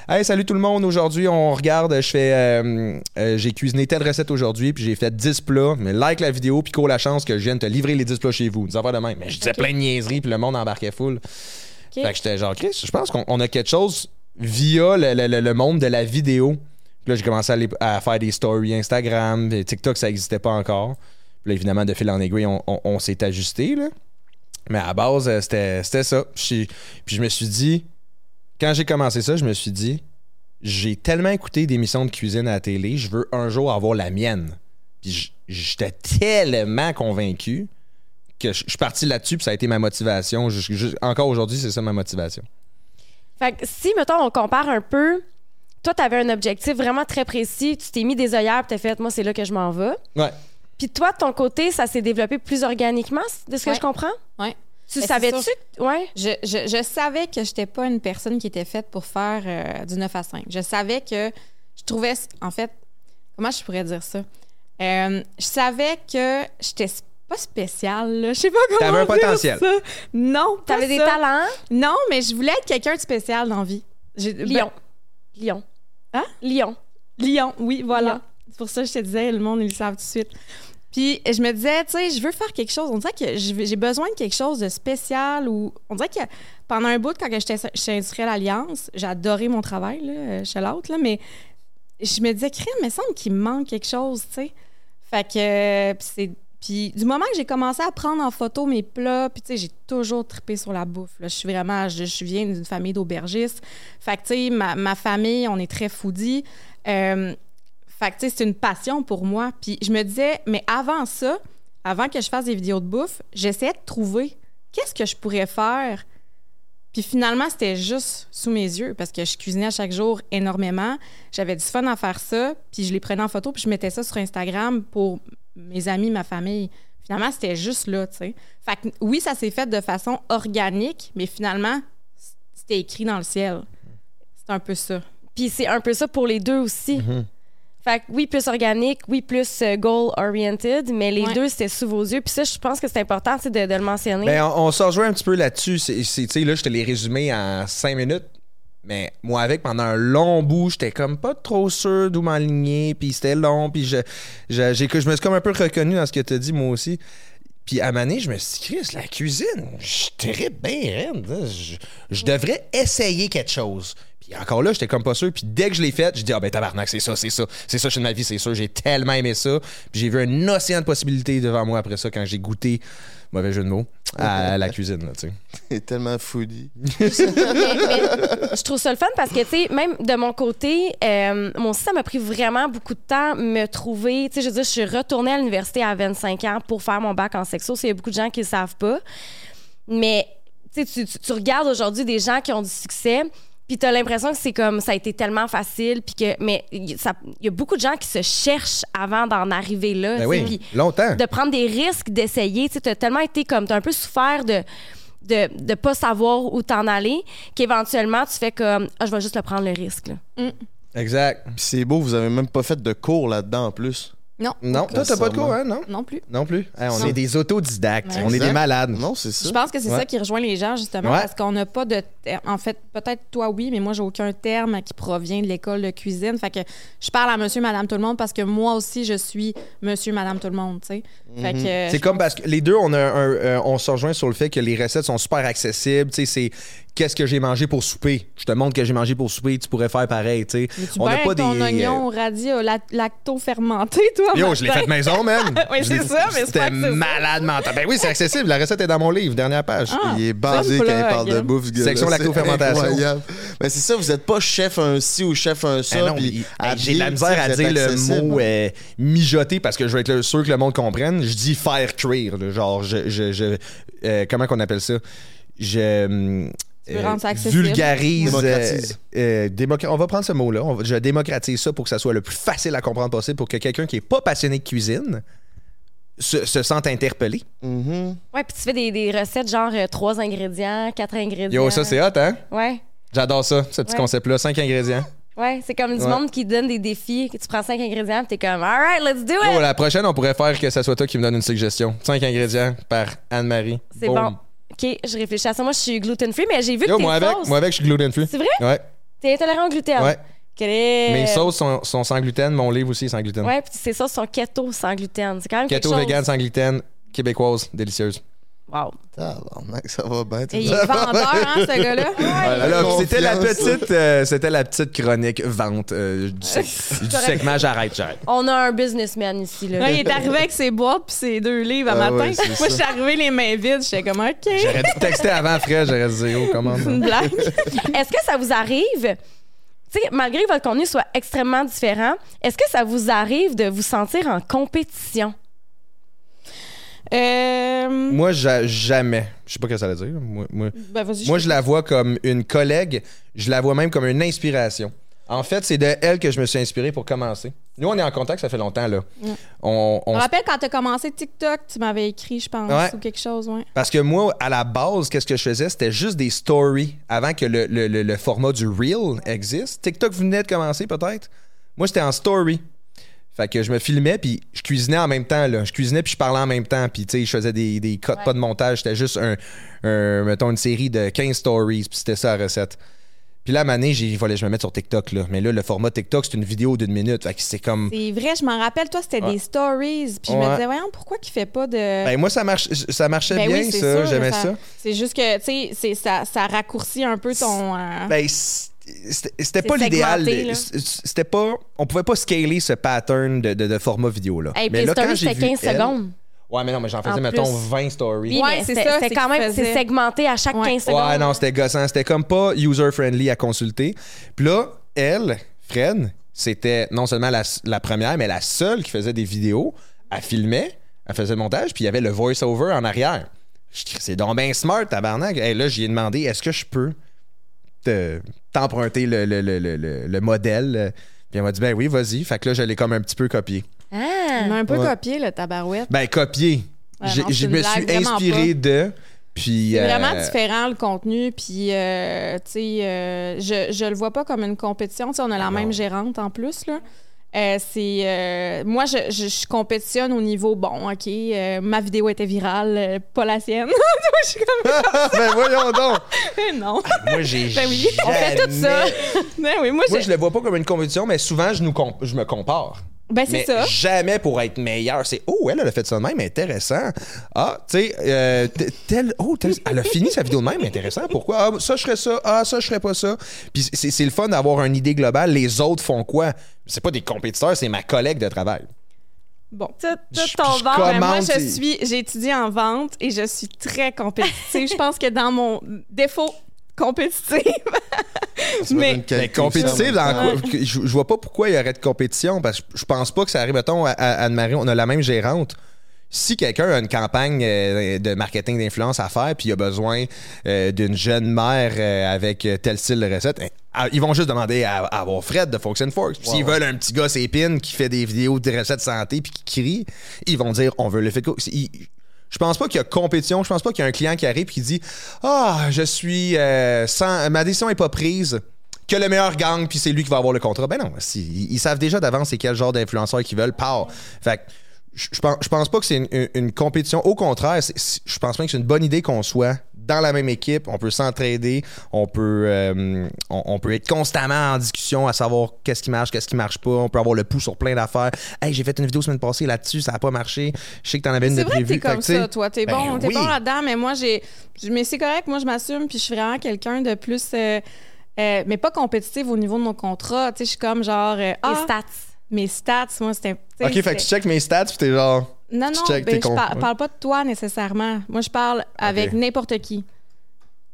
Hey, salut tout le monde. Aujourd'hui, on regarde. Je fais. euh, euh, j'ai cuisiné telle recette aujourd'hui, puis j'ai fait 10 plats. Mais like la vidéo, puis cours la chance que je vienne te livrer les 10 plats chez vous. Des affaires de même. Mais je disais plein de niaiseries, puis le monde embarquait full. OK. Fait que j'étais genre, Chris, je pense qu'on on a quelque chose via le, le- le- le monde de la vidéo. Là, j'ai commencé à, à faire des stories Instagram. TikTok, ça n'existait pas encore. Puis là, évidemment, de fil en aiguille, on, s'est ajusté. Là. Mais à base, euh, c'était ça. Puis je me suis dit, quand j'ai commencé ça, je me suis dit, j'ai tellement écouté d'émissions de cuisine à la télé, je veux un jour avoir la mienne. Puis j'étais tellement convaincu que je suis parti là-dessus, puis ça a été ma motivation. Encore aujourd'hui, c'est ça ma motivation. Fait que si, mettons, on compare un peu, toi, tu avais un objectif vraiment très précis, tu t'es mis des œillères, tu t'es fait, moi, c'est là que je m'en vais. Ouais. Puis toi, de ton côté, ça s'est développé plus organiquement, de ce que Ouais. je comprends? Ouais. Tu Ben, savais-tu? Ouais. Je, je, je savais que j'étais pas une personne qui était faite pour faire euh, du 9 à 5. Je savais que je trouvais, en fait, comment je pourrais dire ça? Euh, je savais que j'étais pas spéciale, là. Je sais pas comment T'avais un dire potentiel. ça. Non, pas T'avais des ça. talents? Non, mais je voulais être quelqu'un de spécial dans la vie. J'ai- ben, Lion. Hein? Lion. Lion, oui, voilà. C'est pour ça que je te disais, le monde, ils le savent tout de suite. Puis je me disais, tu sais, je veux faire quelque chose. On dirait que j'ai besoin de quelque chose de spécial ou on dirait que pendant un bout, quand j'étais chez Industriel Alliance, j'ai adoré mon travail, là, chez l'autre, là, mais je me disais, crème, il me semble qu'il me manque quelque chose, tu sais. Fait que, euh, puis c'est. Puis du moment que j'ai commencé à prendre en photo mes plats, puis tu sais, j'ai toujours trippé sur la bouffe. Je suis vraiment, je, je viens d'une famille d'aubergistes. Fait que tu sais, ma, ma famille, on est très foodie. Euh, fait que tu sais, c'est une passion pour moi. Puis je me disais, mais avant ça, avant que je fasse des vidéos de bouffe, j'essayais de trouver qu'est-ce que je pourrais faire. Puis finalement, c'était juste sous mes yeux parce que je cuisinais à chaque jour énormément. J'avais du fun à faire ça, puis je les prenais en photo, puis je mettais ça sur Instagram pour mes amis, ma famille. Finalement, c'était juste là, tu sais. Fait que oui, ça s'est fait de façon organique, mais finalement, c'était écrit dans le ciel. C'est un peu ça. Puis c'est un peu ça pour les deux aussi. Mhm. Fait que oui, plus organique, oui, plus euh, goal-oriented, mais les Ouais. deux, c'était sous vos yeux. Puis ça, je pense que c'est important de, de le mentionner. Ben, on, on se rejoint un petit peu là-dessus. C'est, c'est- tu sais, là, je te l'ai résumé en cinq minutes. Mais moi, avec, pendant un long bout, j'étais comme pas trop sûr d'où m'aligner. Puis c'était long. Puis je, je, j'ai- me suis comme un peu reconnu dans ce que tu as dit, moi aussi. Puis à Mané, je me suis dit, Chris, la cuisine, je bien hein. Je, je devrais essayer quelque chose. Puis encore là, j'étais comme pas sûr. Puis dès que je l'ai fait, je dis, ah ben tabarnak, c'est ça, c'est ça. C'est ça, je suis de ma vie, c'est sûr. J'ai tellement aimé ça. Puis j'ai vu un océan de possibilités devant moi après ça quand j'ai goûté, mauvais jeu de mots, à la cuisine, là, tu sais. est tellement foodie. mais, mais je trouve ça le fun parce que, tu sais, même de mon côté, euh, mon ça m'a pris vraiment beaucoup de temps me trouver. Tu sais, je veux dire, je suis retournée à l'université à 25 ans pour faire mon bac en sexo. Il y a beaucoup de gens qui ne le savent pas. Mais, tu sais, tu- tu- tu regardes aujourd'hui des gens qui ont du succès. Puis t'as l'impression que c'est comme ça a été tellement facile, puis que mais il ça- il y a beaucoup de gens qui se cherchent avant d'en arriver là. Ben oui, longtemps. de prendre des risques, d'essayer. Tu as tellement été comme, tu as un peu souffert de de ne pas savoir où t'en aller, qu'éventuellement, tu fais comme, ah, je vais juste le prendre le risque. là. Exact. Puis c'est beau, vous avez même pas fait de cours là-dedans en plus. Non. Non, toi, t'as pas de cours, hein, non? Non plus. Non plus? Hey, on Non. est des autodidactes. Ouais. On est des malades. Non, c'est ça. Je pense que c'est Ouais. ça qui rejoint les gens, justement, Ouais. parce qu'on n'a pas de. ter- En fait, peut-être toi, oui, mais moi, j'ai aucun terme qui provient de l'école de cuisine. Fait que je parle à monsieur, madame, tout le monde parce que moi aussi, je suis monsieur, madame, tout le monde, tu sais. Fait que. C'est comme pense- parce que les deux, on, a un- euh, on se rejoint sur le fait que les recettes sont super accessibles. Tu sais, c'est qu'est-ce que j'ai mangé pour souper. Je te montre que j'ai mangé pour souper, tu pourrais faire pareil. Tu sais, on n'a pas ton des. oignon radis au la- lacto-fermenté, toi. Yo, je l'ai fait maison, man. Oui, c'est ça, mais c'est C'était malade mental. Ben oui, c'est accessible. La recette est dans mon livre, dernière page. Ah, Il est basé quand il parle de bouffe, ce. Section C'est lacto-fermentation. incroyable. Mais c'est ça, vous êtes pas chef un ci ou chef un ça. Hey, j'ai de la misère à dire le mot euh, mijoter parce que je veux être sûr que le monde comprenne. Je dis faire cuire. genre, je. je, je- euh, comment qu'on appelle ça? Je. Accessible. vulgarise. Démocratise. euh, euh, démoc- on va prendre ce mot-là. On va- je démocratise ça pour que ça soit le plus facile à comprendre possible pour que quelqu'un qui est pas passionné de cuisine se, se sente interpellé. Mhm. Ouais, puis tu fais des, des recettes genre euh, trois ingrédients, quatre ingrédients. Yo, ça c'est hot, hein? Ouais. J'adore ça, ce petit Ouais. concept-là. Cinq ingrédients. Ouais, c'est comme du Ouais. monde qui donne des défis, que tu prends cinq ingrédients, puis t'es comme, all right, let's do Yo, it! la prochaine, on pourrait faire que ça soit toi qui me donne une suggestion. Cinq ingrédients par Anne-Marie. C'est Boom. bon. OK, je réfléchis à ça. Moi, je suis gluten-free, mais j'ai vu Yo, que moi avec, moi avec, je suis gluten free. C'est vrai? Ouais, T'es intolérant au gluten? ouais. Est... Mes sauces sont, sont sans gluten, mon livre aussi est sans gluten. Ouais, puis ces sauces sont keto sans gluten. C'est quand même Keto, quelque chose. vegan, sans gluten, québécoise, délicieuse. Wow. Tabarnak, ça va bien. Et il est vendeur, hein, ce gars-là? Alors, c'était la petite, euh, c'était la petite chronique vente euh, du, sec- du segment. J'arrête, j'arrête. On a un businessman ici, là. Là, il est arrivé avec ses boîtes puis ses deux livres à Ah matin. ouais, Moi, je suis arrivée les mains vides. J'étais comme, OK. J'aurais dû texter avant, frère. J'aurais dit, oh, comment. C'est une blague. Est-ce que ça vous arrive, tu sais, malgré que votre contenu soit extrêmement différent, est-ce que ça vous arrive de vous sentir en compétition? Euh, Moi, ja- jamais. Je sais pas ce que ça veut dire. Moi, moi, ben, vas-y, moi, je la vois comme une collègue. Je la vois même comme une inspiration. En fait, c'est de elle que je me suis inspiré pour commencer. Nous, on est en contact, ça fait longtemps, là. On, Je me rappelle quand tu as commencé TikTok, tu m'avais écrit, je pense, Ouais. ou quelque chose, ouais. Parce que moi, à la base, qu'est-ce que je faisais? C'était juste des stories avant que le, le- le- le format du Reel existe. TikTok venait de commencer, peut-être. Moi, c'était en story. Fait que je me filmais, puis je cuisinais en même temps. Là. Je cuisinais, puis je parlais en même temps. Puis, tu sais, je faisais des, des pas de montage. C'était juste, un, un- mettons, une série de 15 stories, puis c'était ça la recette. Puis là, à donné, j'ai- fallait je me mette sur TikTok. Là. Mais là, le format TikTok, c'est une vidéo d'une minute. Fait que c'est comme... C'est vrai, je m'en rappelle, toi, c'était Ouais. des stories. Puis je me disais, voyons, pourquoi qu'il fait pas de. Ben, moi, ça, marche, ça marchait Ben bien, oui, ça. J'aimais ça- ça. C'est juste que, tu sais, ça, ça raccourcit un peu ton. euh, Ben, c'était pas l'idéal. C'était pas. On pouvait pas scaler ce pattern de, de- de format vidéo là. Hey, mais là, quand j'ai c'était vu 15 elle- secondes. Ouais, mais non, mais j'en faisais En mettons plus. 20 stories. Oui, Ouais, c'est ça, C'était c'est quand même c'est faisais. segmenté à chaque Ouais. 15 secondes. Ouais, non, c'était gossant. C'était comme pas user-friendly à consulter. Puis là, elle, Fred, c'était non seulement la, la première, mais la seule qui faisait des vidéos. Elle filmait, elle faisait le montage, puis il y avait le voice-over en arrière. C'est donc bien smart, tabarnak. Et là, j'y ai demandé, est-ce que je peux? T'emprunter le, le, le, le, le- le modèle? Puis elle m'a dit, ben oui, vas-y. Fait que là, je l'ai comme un petit peu copié. Ah! On a un peu Ouais. copié, le tabarouette. Ben, copié. Ouais, J'ai- non, je me suis inspiré de. Puis. C'est euh, vraiment différent le contenu, puis euh, tu sais, euh, je, je le vois pas comme une compétition. Tu sais, on a la Ah même non. gérante en plus là. Euh, c'est euh, moi je, je, je compétitionne au niveau bon ok? Euh, ma vidéo était virale euh, pas la sienne Moi, je suis comme ben, voyons donc. non Moi, j'ai. Ben oui, on fait tout ça. ben oui moi, Moi, je- je le vois pas comme une compétition, mais souvent, je, nous comp- je me compare. Ben c'est Mais ça jamais pour être meilleur. C'est oh, elle, elle a fait ça de même, intéressant. Ah, tu sais, euh, oh, tel- elle a fini sa vidéo de même, intéressant. Pourquoi? Ah, ça je ferais ça. Ah, ça je ferais pas ça. Puis c'est c'est le fun d'avoir une idée globale. Les autres font quoi? C'est pas des compétiteurs, c'est ma collègue de travail. bon Tout, ton je ventre. Ben, moi, je suis, j'ai étudié en vente et je suis très compétitive. je pense que dans mon défaut compétitive, Mais- compétitive, dans quoi? Je, je vois pas pourquoi il y aurait de compétition parce que je pense pas que ça arrive. Mettons, à, à Anne-Marie, on a la même gérante. Si quelqu'un a une campagne euh, de marketing d'influence à faire puis il a besoin euh, d'une jeune mère euh, avec tel style de recette, hein, ah, ils vont juste demander à, à avoir Fred de Fox and Forks. S'ils veulent un petit gars épine qui fait des vidéos de recettes santé puis qui crie, ils vont dire on veut le fait. Je pense pas qu'il y a compétition. Je pense pas qu'il y a un client qui arrive et qui dit Ah, je suis euh, sans. Ma décision est pas prise. Que le meilleur gagne, puis c'est lui qui va avoir le contrat. Ben non, ils, savent déjà d'avance c'est quel genre d'influenceur qu'ils veulent. Pow. Fait que je pense, pense pas que c'est une, compétition. Au contraire, je pense même que c'est une bonne idée qu'on soit dans la même équipe. On peut s'entraider. On peut, euh, on, on peut être constamment en discussion à savoir qu'est-ce qui marche, qu'est-ce qui marche pas. On peut avoir le pouls sur plein d'affaires. Hey, j'ai fait une vidéo semaine passée là-dessus, ça a pas marché. Je sais que t'en avais une c'est de vrai que prévue. t'es comme Fait que, tu sais, ça, toi. T'es ben bon, t'es oui. bon là-dedans, mais moi, j'ai. Mais c'est correct, moi, je m'assume, puis je suis vraiment quelqu'un de plus. euh, euh, mais pas compétitive au niveau de mon contrat. Tu sais, je suis comme genre. euh, Les ah, stats. mes stats, moi, c'était. Ok, fait que tu checkes mes stats, puis t'es genre. Non, non, ben, je par- parle pas de toi nécessairement. Moi, je parle avec n'importe qui.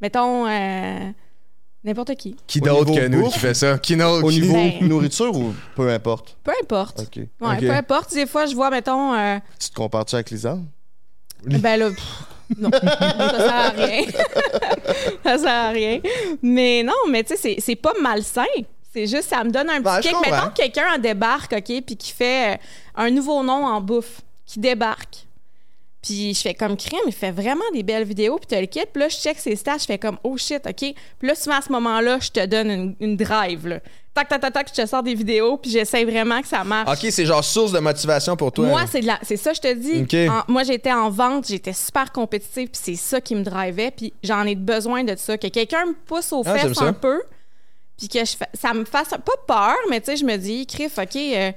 Mettons, euh, n'importe qui. Qui Au d'autre que nous qui fait ça? Qui d'autre? Au niveau Ben- nourriture ou peu importe? Peu importe. OK. Ouais, Ok. peu importe. Des fois, je vois, mettons, euh, Tu te compares-tu avec Lisa? ben là, pff, non, ça sert à rien. ça sert à rien. Mais non, mais tu sais, c'est- c'est pas malsain. C'est juste, ça me donne un petit Ben, kick. Mettons que quelqu'un en débarque, OK, puis qui fait euh, un nouveau nom en bouffe, qui débarque. Puis je fais comme crème, il fait vraiment des belles vidéos, puis tu le kit. Puis là, je check ses stats, je fais comme oh shit, OK. Puis là, souvent à ce moment-là, je te donne une, une drive, là. Tac, tac, tac, tac, je te sors des vidéos, puis j'essaie vraiment que ça marche. Ok, c'est genre source de motivation pour toi. Moi, hein? c'est de la, c'est ça, je te dis. En- moi, j'étais en vente, j'étais super compétitive, puis c'est ça qui me drivait, puis j'en ai besoin de ça. Que quelqu'un me pousse aux Ah, fesses un peu, puis que je ça me fasse pas peur, mais tu sais, je me dis, crif, OK, euh,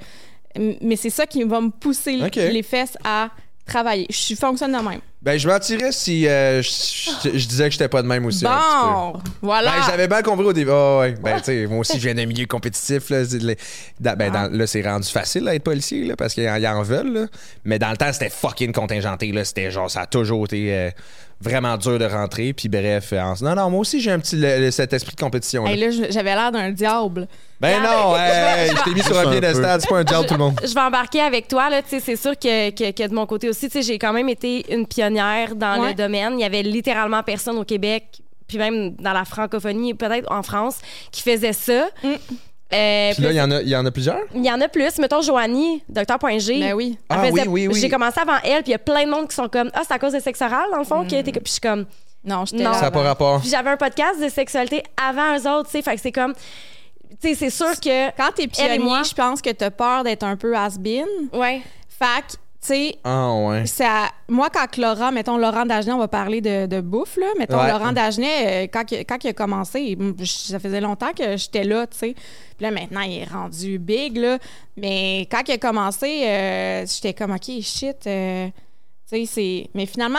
mais c'est ça qui va me pousser les fesses à travailler. Je fonctionne de même. Ben, je mentirais si euh, je, je- je disais que j'étais pas de même aussi. un petit peu. Bon, voilà. Ben, j'avais bien compris au début. Ah ouais. Ben, tu sais, moi aussi, je viens d'un milieu compétitif. Là, dans- ben, dans- là, c'est rendu facile d'être policier là, parce qu'ils en, en veulent. là. Mais dans le temps, c'était fucking contingenté. Là. C'était genre, ça a toujours été euh, vraiment dur de rentrer. Puis bref, euh, en- non, non, moi aussi, j'ai un petit le- le- cet esprit de compétition. là. Hey, là, j'avais l'air d'un diable. ben non, hey, je t'ai mis sur un piédestal. C'est pas un job, tout le monde. Je vais embarquer avec toi. Là, Tu sais, c'est sûr que, que, que de mon côté aussi, tu sais, j'ai quand même été une pionnière dans Ouais. le domaine. Il y avait littéralement personne au Québec, puis même dans la francophonie, peut-être en France, qui faisait ça. Mm. Euh, Puis là, il y, en a- il y en a plusieurs? il y en a plus. Mettons Joanie, Docteur.g. Ben oui. Ah oui, oui, oui. J'ai commencé avant elle, puis il y a plein de monde qui sont comme Ah, c'est à cause de sexe oral, dans le fond, qui a été. Puis je suis comme. Non, j'étais Ça n'a pas rapport. Puis j'avais un podcast de sexualité avant eux autres, tu sais. Fait que c'est comme. Tu sais, c'est sûr que. Quand t'es pionnier, je pense que t'as peur d'être un peu has-been. Ouais. Fait que, tu sais, Ah ouais. ça, moi, quand Laurent, mettons Laurent Dagenet, on va parler de, de bouffe, là. Mettons Ouais. Laurent Dagenet, euh, quand, il- quand il a commencé, je- ça faisait longtemps que j'étais là, tu sais. Puis là, maintenant, il est rendu big, là. Mais quand il a commencé, euh, j'étais comme, OK, shit. euh, tu sais, c'est. Mais finalement,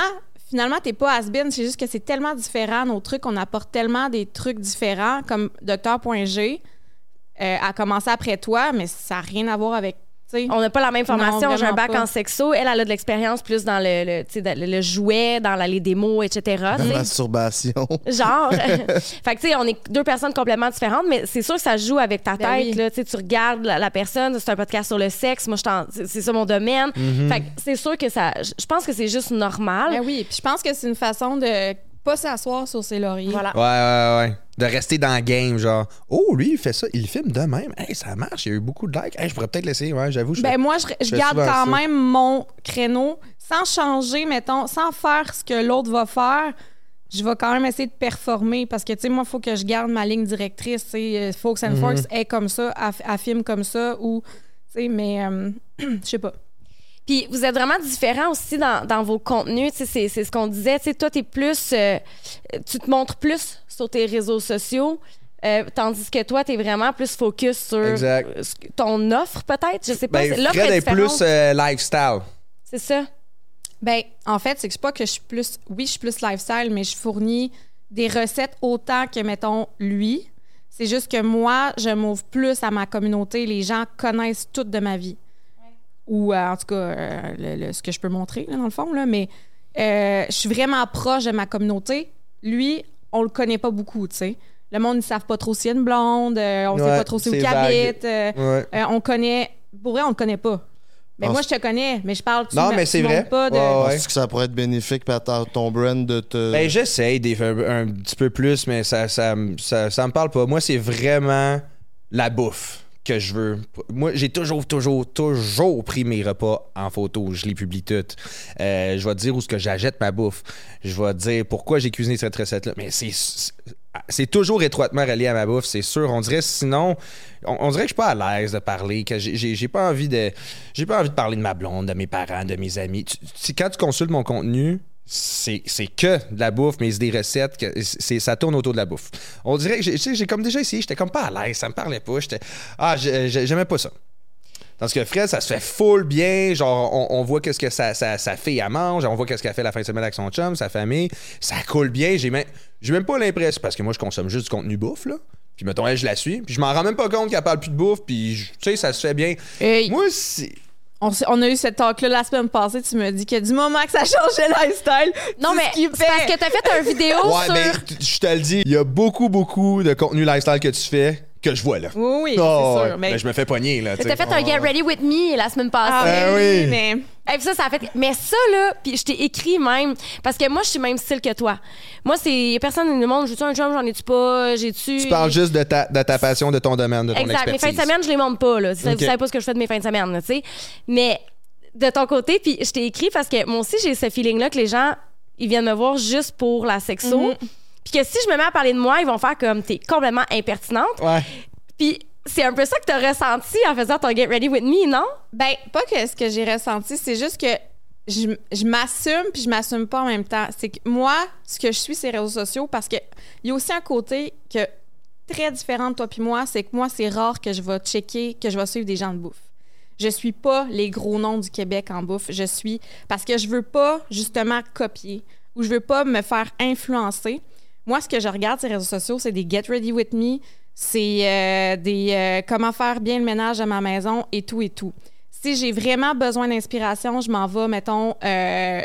finalement, t'es pas has-been. C'est juste que c'est tellement différent, nos trucs. On apporte tellement des trucs différents, comme Docteur.g a commencé après toi, mais ça n'a rien à voir avec. On n'a pas la même formation. J'ai un bac pas. en sexo. Elle, elle a de l'expérience plus dans le, le, le- jouet, dans la- les démos, etc. La masturbation. Genre. fait que, tu sais, on est deux personnes complètement différentes, mais c'est sûr que ça joue avec ta Ben tête. oui. là. Tu regardes la, la personne, c'est un podcast sur le sexe. Moi, je t'en- c'est ça mon domaine. Mm-hmm. Fait que c'est sûr que ça. Je je pense que c'est juste normal. Ben oui, puis je pense que c'est une façon de pas s'asseoir sur ses lauriers. Voilà. Ouais, ouais, ouais. De rester dans le game, genre, oh, lui, il fait ça, il filme de même. Hey, ça marche, il y a eu beaucoup de likes. Hey, je pourrais peut-être l'essayer, ouais, j'avoue. je Ben fais- moi, je, je garde quand ça. même mon créneau sans changer, mettons, sans faire ce que l'autre va faire. Je vais quand même essayer de performer parce que, tu sais, moi, il faut que je garde ma ligne directrice. Tu sais, Fox and Forks est comme ça, elle, elle filme comme ça ou, tu sais, mais euh, je sais pas. Puis vous êtes vraiment différents aussi dans, dans vos contenus. Tu sais, C'est, c'est ce qu'on disait. Tu sais, toi, t'es plus. euh, tu te montres plus sur tes réseaux sociaux. euh, tandis que toi, t'es vraiment plus focus sur Exact. ton offre, peut-être? Je sais pas. Ben, c'est- l'offre Fred est plus euh, lifestyle. C'est ça. Ben, en fait, c'est que c'est pas que je suis plus. Oui, je suis plus lifestyle, mais je fournis des recettes autant que, mettons, lui. C'est juste que moi, je m'ouvre plus à ma communauté. Les gens connaissent tout de ma vie. Ou, euh, en tout cas, euh, le- le- ce que je peux montrer, là, dans le fond. Là. Mais euh, je suis vraiment proche de ma communauté. Lui, on le connaît pas beaucoup, tu sais. Le monde, ils savent pas trop s'il y a une blonde. euh, on sait Ouais, pas trop c'est où vague. habite. euh, Ouais. euh, on connaît. Pour vrai, on le connaît pas. Ben, Ah, moi, je te connais, mais je parle. tu Non, mais c'est vrai. Pas de... Ouais, ouais. Penses-tu que ça pourrait être bénéfique pour ta- ton brand de te. Ben, j'essaye des un petit peu plus, mais ça, ça, ça, ça me parle pas. Moi, c'est vraiment la bouffe que je veux. Moi, j'ai toujours, toujours, toujours pris mes repas en photo. Je les publie toutes. Euh, je vais te dire où ce que j'achète ma bouffe. Je vais te dire pourquoi j'ai cuisiné cette recette-là. Mais c'est c'est toujours étroitement relié à ma bouffe, c'est sûr. On dirait sinon, on, dirait que je suis pas à l'aise de parler, que j'ai- pas envie de, j'ai pas envie de parler de ma blonde, de mes parents, de mes amis. Tu- quand tu consultes mon contenu, c'est que de la bouffe, mais c'est des recettes, que ça tourne autour de la bouffe. On dirait que j'ai- comme déjà essayé, j'étais comme pas à l'aise, ça me parlait pas, j'étais ah j'ai- j'ai- j'aimais pas ça. Parce que Fred, ça se fait full bien. Genre, on, on voit qu'est-ce que sa, sa, sa fille elle mange, on voit qu'est-ce qu'elle fait la fin de semaine avec son chum, sa famille. Ça coule bien. J'ai même, même pas l'impression, parce que moi, je consomme juste du contenu bouffe, là. Puis mettons, elle, je la suis. Puis je m'en rends même pas compte qu'elle parle plus de bouffe. Puis, tu sais, ça se fait bien. Hey, Moi, c'est. On, on a eu cette talk-là la semaine passée. Tu me dis que du moment que ça changeait le lifestyle, Non, tu mais skippais. c'est parce que t'as fait une vidéo Ouais, sur. mais je te le dis, il y a beaucoup, beaucoup de contenu lifestyle que tu fais que je vois, là. Oui, oui, Oh, c'est ouais. sûr. Mais, Mais je me fais pogner, là. tu T'as fait un Get Ready With Me la semaine passée. Ah, Ben oui, mais Et puis ça, ça a fait. Mais ça, là, puis je t'ai écrit même. Parce que moi, je suis même style que toi. Moi, c'est. personne dans le monde, j'ai-tu un job, j'en ai-tu pas, j'ai-tu. Tu parles juste de ta, de ta passion, de ton domaine, de ton Exact. Mes expertise. fins de semaine, je les monte pas, là. Vous Ok. savez pas ce que je fais de mes fins de semaine, là, tu sais. Mais de ton côté, puis je t'ai écrit parce que moi aussi, j'ai ce feeling-là que les gens, ils viennent me voir juste pour la sexo. Mhm. Puis que si je me mets à parler de moi, ils vont faire comme t'es complètement impertinente. Ouais. Puis c'est un peu ça que t'as ressenti en faisant ton Get Ready With Me, non? ben, pas que ce que j'ai ressenti, c'est juste que je, je m'assume puis je m'assume pas en même temps. C'est que moi, ce que je suis, c'est les réseaux sociaux parce que il y a aussi un côté que très différent de toi puis moi, c'est que moi, c'est rare que je vais checker, que je vais suivre des gens de bouffe. Je suis pas les gros noms du Québec en bouffe. Je suis parce que je veux pas justement copier ou je veux pas me faire influencer. Moi, ce que je regarde sur les réseaux sociaux, c'est des Get Ready With Me, c'est euh, des euh, comment faire bien le ménage à ma maison et tout et tout. Si j'ai vraiment besoin d'inspiration, je m'en vais, mettons, euh,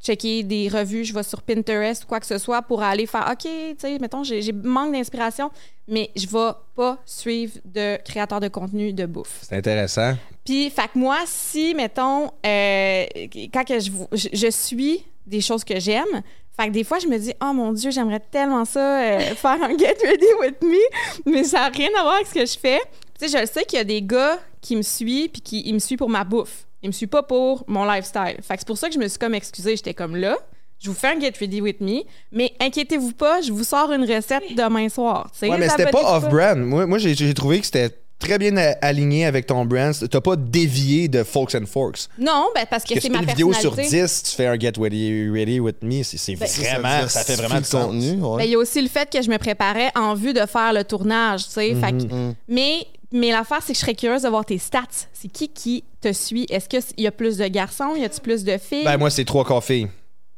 checker des revues, je vais sur Pinterest ou quoi que ce soit pour aller faire OK, tu sais, mettons, j'ai manque d'inspiration, mais je vais pas suivre de créateurs de contenu de bouffe. C'est intéressant. Puis, fait que moi, si, mettons, quand que je, je, je suis des choses que j'aime, fait que des fois, je me dis, oh mon Dieu, j'aimerais tellement ça, euh, faire un Get Ready With Me, mais ça n'a rien à voir avec ce que je fais. Tu sais, je le sais qu'il y a des gars qui me suivent, puis qui ils me suivent pour ma bouffe. Ils me suivent pas pour mon lifestyle. Fait que c'est pour ça que je me suis comme excusée. J'étais comme là, je vous fais un Get Ready With Me, mais inquiétez-vous pas, je vous sors une recette demain soir. tu sais. Ouais, mais c'était pas off-brand. Moi, j'ai trouvé que c'était très bien aligné avec ton brand. T'as pas dévié de Folks and Forks. Non, ben parce que Que c'est tu ma fais une vidéo sur personnalité. 10, tu fais un Get Ready, ready With Me, c'est c'est Ben, vraiment, ça, fait vraiment du contenu. ouais. Ben, il y a aussi le fait que je me préparais en vue de faire le tournage, tu sais. Fait que- Mhm. Mais, mais l'affaire, c'est que je serais curieuse de voir tes stats. C'est qui qui te suit? Est-ce qu'il y a plus de garçons? Y a-t-il plus de filles? Ben, moi, c'est trois cafés.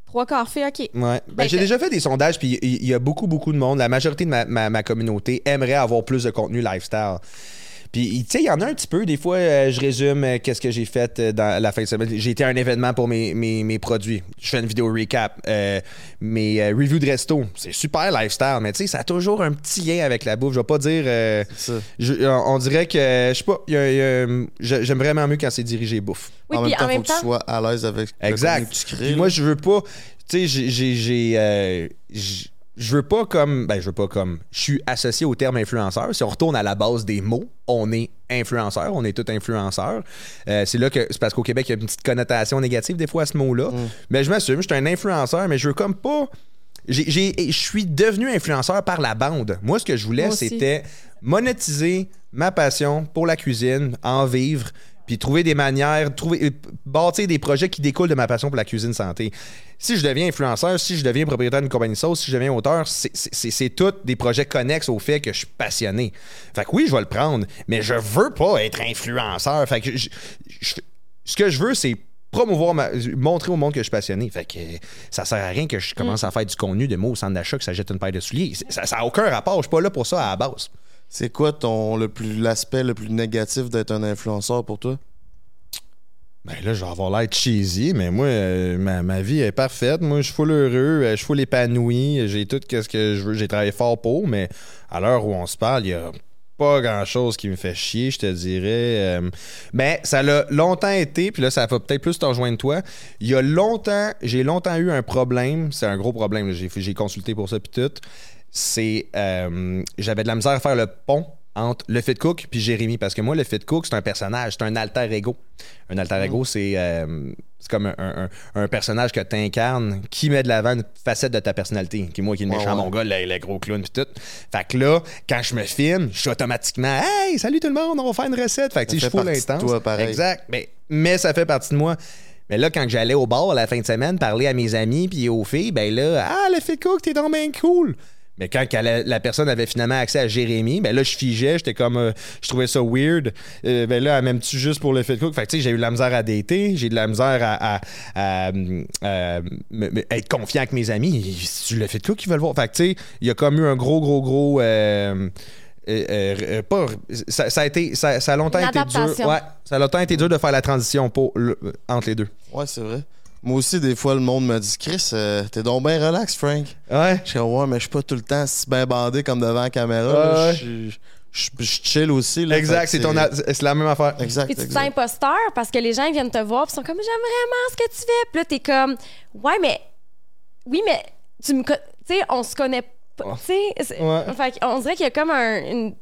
Trois quarts filles, OK. Ouais. Ben, Ben, j'ai déjà fait des sondages, puis il y, a beaucoup, beaucoup de monde. La majorité de ma, ma- ma communauté aimerait avoir plus de contenu lifestyle. Puis, tu sais, il y en a un petit peu. Des fois, euh, je résume euh, qu'est-ce que j'ai fait euh, dans la fin de semaine. J'ai été à un événement pour mes, mes, mes produits. Je fais une vidéo recap. Euh, mes euh, reviews de resto, c'est super lifestyle, mais tu sais, ça a toujours un petit lien avec la bouffe. Je vais pas dire... euh, je- on on dirait que, je sais pas, il y a- il y a, je- j'aime vraiment mieux quand c'est dirigé bouffe. Oui, en puis même temps, en faut même que tu temps, sois à l'aise avec Exact. que tu crées. Puis moi, je veux pas. Tu sais, j'ai- je veux pas comme. Ben, je veux pas comme. Je suis associé au terme influenceur. Si on retourne à la base des mots, on est influenceur. On est tout influenceur. Euh, c'est là que. C'est parce qu'au Québec, il y a une petite connotation négative des fois à ce mot-là. Mais je m'assume, je suis un influenceur, mais je veux comme pas. Je suis devenu influenceur par la bande. Moi, ce que je voulais, c'était monétiser ma passion pour la cuisine, en vivre, puis trouver des manières, trouver, euh, bâtir des projets qui découlent de ma passion pour la cuisine santé. Si je deviens influenceur, si je deviens propriétaire d'une compagnie de sauce, si je deviens auteur, c'est- tous des projets connexes au fait que je suis passionné. Fait que oui, je vais le prendre, mais je veux pas être influenceur. Fait que je- je- ce que je veux, c'est promouvoir, ma- montrer au monde que je suis passionné. Fait que ça sert à rien que je commence à faire du contenu de mots au centre d'achat, que ça jette une paire de souliers. Ça n'a aucun rapport. Je suis pas là pour ça à la base. C'est quoi ton le plus l'aspect le plus négatif d'être un influenceur pour toi? Ben là, je vais avoir l'air cheesy, mais moi, euh, ma, vie est parfaite. Moi, je suis full heureux, euh, je suis full épanoui, j'ai tout ce que je veux. J'ai travaillé fort pour, mais à l'heure où on se parle, il y a pas grand-chose qui me fait chier, je te dirais. Euh, mais ça l'a longtemps été, puis là, ça va peut-être plus te rejoindre toi. Il y a longtemps, j'ai longtemps eu un problème, c'est un gros problème, j'ai consulté pour ça, puis tout. C'est, euh, j'avais de la misère à faire le pont entre le Fit Cook puis Jérémy. Parce que moi, le Fit Cook, c'est un personnage, c'est un alter ego. Un alter ego, c'est euh, c'est comme un, un- un personnage que tu incarnes qui met de l'avant une facette de ta personnalité. Qui est moi qui est le méchant mon gars, le, le gros clown puis tout. Fait que là, quand je me filme, je suis automatiquement Hey, salut tout le monde, on va faire une recette. Fait que tu je toi, pareil. Exact. Mais, mais ça fait partie de moi. Mais là, quand j'allais au bar à la fin de semaine parler à mes amis puis aux filles, ben là, ah, le Fit Cook, t'es donc bien cool. Mais quand la personne avait finalement accès à Jérémy, ben là, je figeais, j'étais comme. euh, je trouvais ça weird. Euh, ben là, elle m'aime-tu juste pour le fait cook? Fait que, tu sais, j'ai eu de la misère à dater, j'ai de la misère à, à- à, à me- me- être confiant avec mes amis. C'est le fait cook qui veulent voir? Fait que, tu sais, il y a comme eu un gros, gros, gros. euh, euh, euh, pas, ça, ça a été ça, ça a longtemps été dur ouais ça a longtemps été dur de faire la transition pour le- entre les deux Ouais, c'est vrai. Moi aussi, des fois, le monde me dit Chris, euh, t'es donc bien relax, Frank. ouais Je suis comme, ouais, mais je suis pas tout le temps si bien bandé comme devant la caméra. Ouais. Je suis- chill aussi. Là, exact c'est ton a- c'est la même affaire Exact. Puis tu te exact. sens imposteur parce que les gens ils viennent te voir puis sont comme j'aime vraiment ce que tu fais. Puis là t'es comme ouais mais oui mais tu me tu sais on se connaît pas. Tu sais Ouais. fait qu'on dirait qu'il y a comme un- une,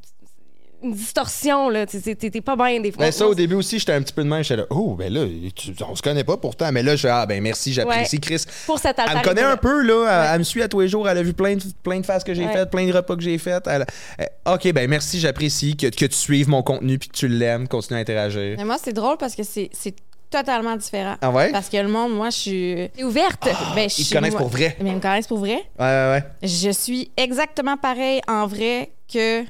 une distorsion là. Tu sais, T'es pas bien des fois. Mais ça, au début aussi, j'étais un petit peu de même. J'étais là, oh, ben là, tu- on se connaît pas pourtant. Mais là, je ah, ben merci, j'apprécie. Ouais. Chris, pour cette elle me connaît un peu, là. Elle, Ouais. elle me suit à tous les jours. Elle a vu plein de, plein de faces que j'ai Ouais. faites, plein de repas que j'ai faites. Elle- elle- ok, ben merci, j'apprécie que, que tu suives mon contenu puis que tu l'aimes, continue à interagir. Mais moi, c'est drôle parce que c'est c'est totalement différent. Ah ouais? Parce que le monde, moi, je suis. T'es ouverte. ben, je Ils te suis- connaissent moi- pour vrai. Mais ils me connaissent pour vrai. Ouais, ouais, ouais. Je suis exactement pareil en vrai que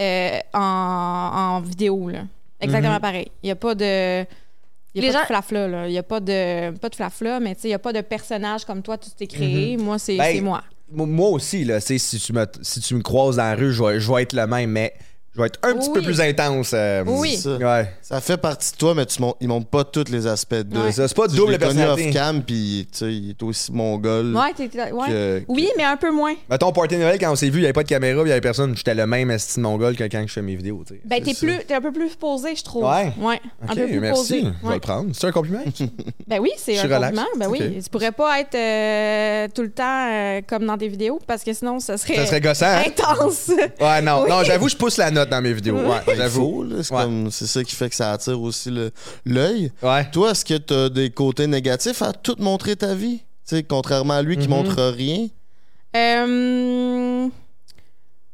euh, en, en vidéo. Là. Exactement Mhm. pareil. Il n'y a pas de. Il n'y a pas gens- de flafla, là. Il n'y a pas de, pas de flafla, mais tu sais, il n'y a pas de personnage comme toi, tu t'es créé. Moi, c'est Ben, moi. Mo- Moi aussi, là, si tu me, si tu me croises dans la rue, je vais, je vais être le même, mais je vais être un petit Oui. peu plus intense. euh, Oui. Ça. Ouais. Ça fait partie de toi, mais tu montres, il montre pas tous les aspects de Ouais. Ça, c'est pas Tu double connu personnalité. off-cam, puis tu sais, il est aussi mongol Ouais, t'es- t'es- ouais. que- Oui, mais un peu moins. Mettons, party de Noël, quand on s'est vu, il n'y avait pas de caméra, il n'y avait personne. J'étais le même style mongol que quand je fais mes vidéos. tu sais. Ben, t'es plus, t'es un peu plus posé, je trouve. Ouais. Ouais. un Ok, peu plus merci. posé. Je vais Ouais. le prendre. C'est un compliment? Ben oui, c'est Je un suis relax. compliment. Ben Ok. oui. Tu pourrais pas être euh, tout le temps euh, comme dans tes vidéos parce que sinon, ça serait, Ça serait gossant. hein? intense. Ouais, non. Oui. Non, j'avoue, je pousse la note dans mes vidéos. Ouais, j'avoue. C'est Ouais. comme- c'est ça qui fait que ça attire aussi le- l'œil. Ouais. Toi, est-ce que tu as des côtés négatifs à tout montrer ta vie? Tu sais, contrairement à lui qui Mhm. montre rien. Euh,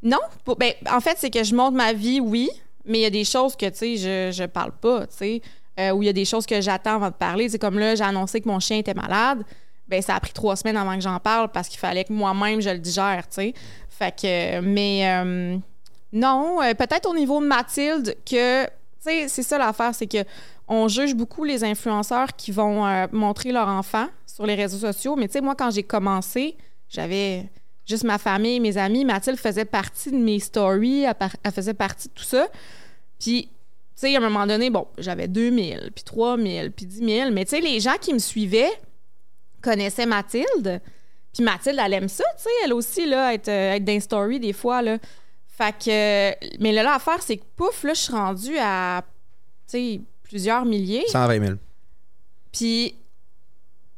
non. Ben, en fait, c'est que je montre ma vie, oui, mais il y a des choses que, tu sais, je, je parle pas, tu sais, euh, ou il y a des choses que j'attends avant de parler. C'est comme là, j'ai annoncé que mon chien était malade. Ben, ça a pris trois semaines avant que j'en parle parce qu'il fallait que moi-même je le digère, tu sais. Fait que, mais euh, non, euh, peut-être au niveau de Mathilde que, tu sais, c'est ça l'affaire, c'est que on juge beaucoup les influenceurs qui vont euh, montrer leur enfant sur les réseaux sociaux. Mais tu sais, moi, quand j'ai commencé, j'avais juste ma famille, mes amis. Mathilde faisait partie de mes stories, elle, faisait partie de tout ça. Puis, tu sais, à un moment donné, bon, j'avais 2000, puis 3000, puis 10 000. Mais tu sais, les gens qui me suivaient connaissaient Mathilde. Puis Mathilde, elle aime ça, tu sais, elle aussi, là, être, euh, être dans stories des fois, là. Fait que... Mais là, l'affaire, c'est que, pouf, là, je suis rendue à, tu sais, plusieurs milliers. 120 000. Puis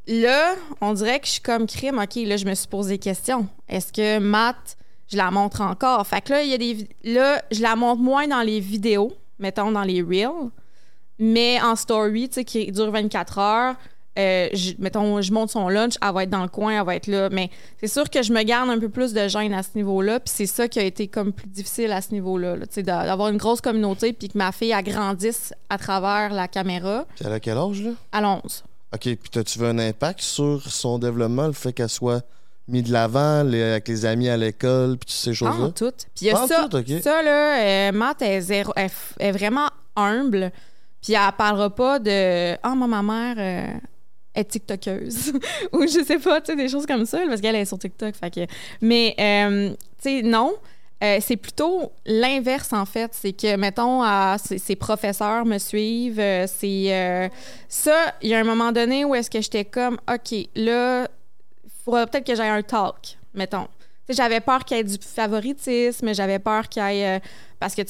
là, on dirait que je suis comme crime. OK, là, je me suis posé des questions. Est-ce que Matt, je la montre encore? Fait que là, il y a des. Là, je la montre moins dans les vidéos, mettons dans les reels, mais en story, tu sais, qui dure 24 heures. Euh, je- mettons, je monte son lunch, elle va être dans le coin, elle va être là. Mais c'est sûr que je me garde un peu plus de gêne à ce niveau-là. Puis c'est ça qui a été comme plus difficile à ce niveau-là. là, tu d'avoir une grosse communauté puis que ma fille agrandisse à travers la caméra. Puis elle a quel âge, là? À 11. OK, puis t'as-tu vu un impact sur son développement, le fait qu'elle soit mise de l'avant les- avec les amis à l'école, puis toutes ces choses-là? en tout. Puis il y a en ça, tout, ok. ça là, euh, Matt est, zéro, est, est vraiment humble. Puis elle parlera pas de « Ah, moi, ma mère euh, est tiktokeuse. » Ou je sais pas, tu sais, des choses comme ça, parce qu'elle est sur TikTok. Fait que... Mais, euh, tu sais, non. Euh, c'est plutôt l'inverse, en fait. C'est que, mettons, euh, ses, professeurs me suivent. euh, c'est ça, il y a un moment donné où est-ce que j'étais comme, OK, là, il faudrait peut-être que j'aille un talk, mettons. J'avais peur qu'il y ait du favoritisme, j'avais peur qu'il y ait... euh, parce que, tu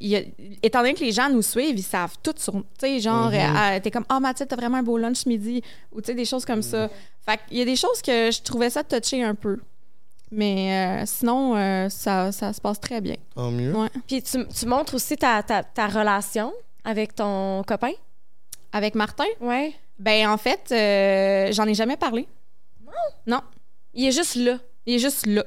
sais, étant donné que les gens nous suivent, ils savent tout sur... Tu sais, genre, euh, t'es comme « Ah, Mathilde, t'as vraiment un beau lunch midi. » Ou, tu sais, des choses comme ça. Fait qu'il y a des choses que je trouvais ça touché un peu. Mais euh, sinon, euh, ça, ça se passe très bien. Tant mieux. Ouais. Puis tu, tu montres aussi ta, ta, ta relation avec ton copain? Avec Martin, Ouais. ben en fait, euh, j'en ai jamais parlé. Il est juste là. Il est juste là.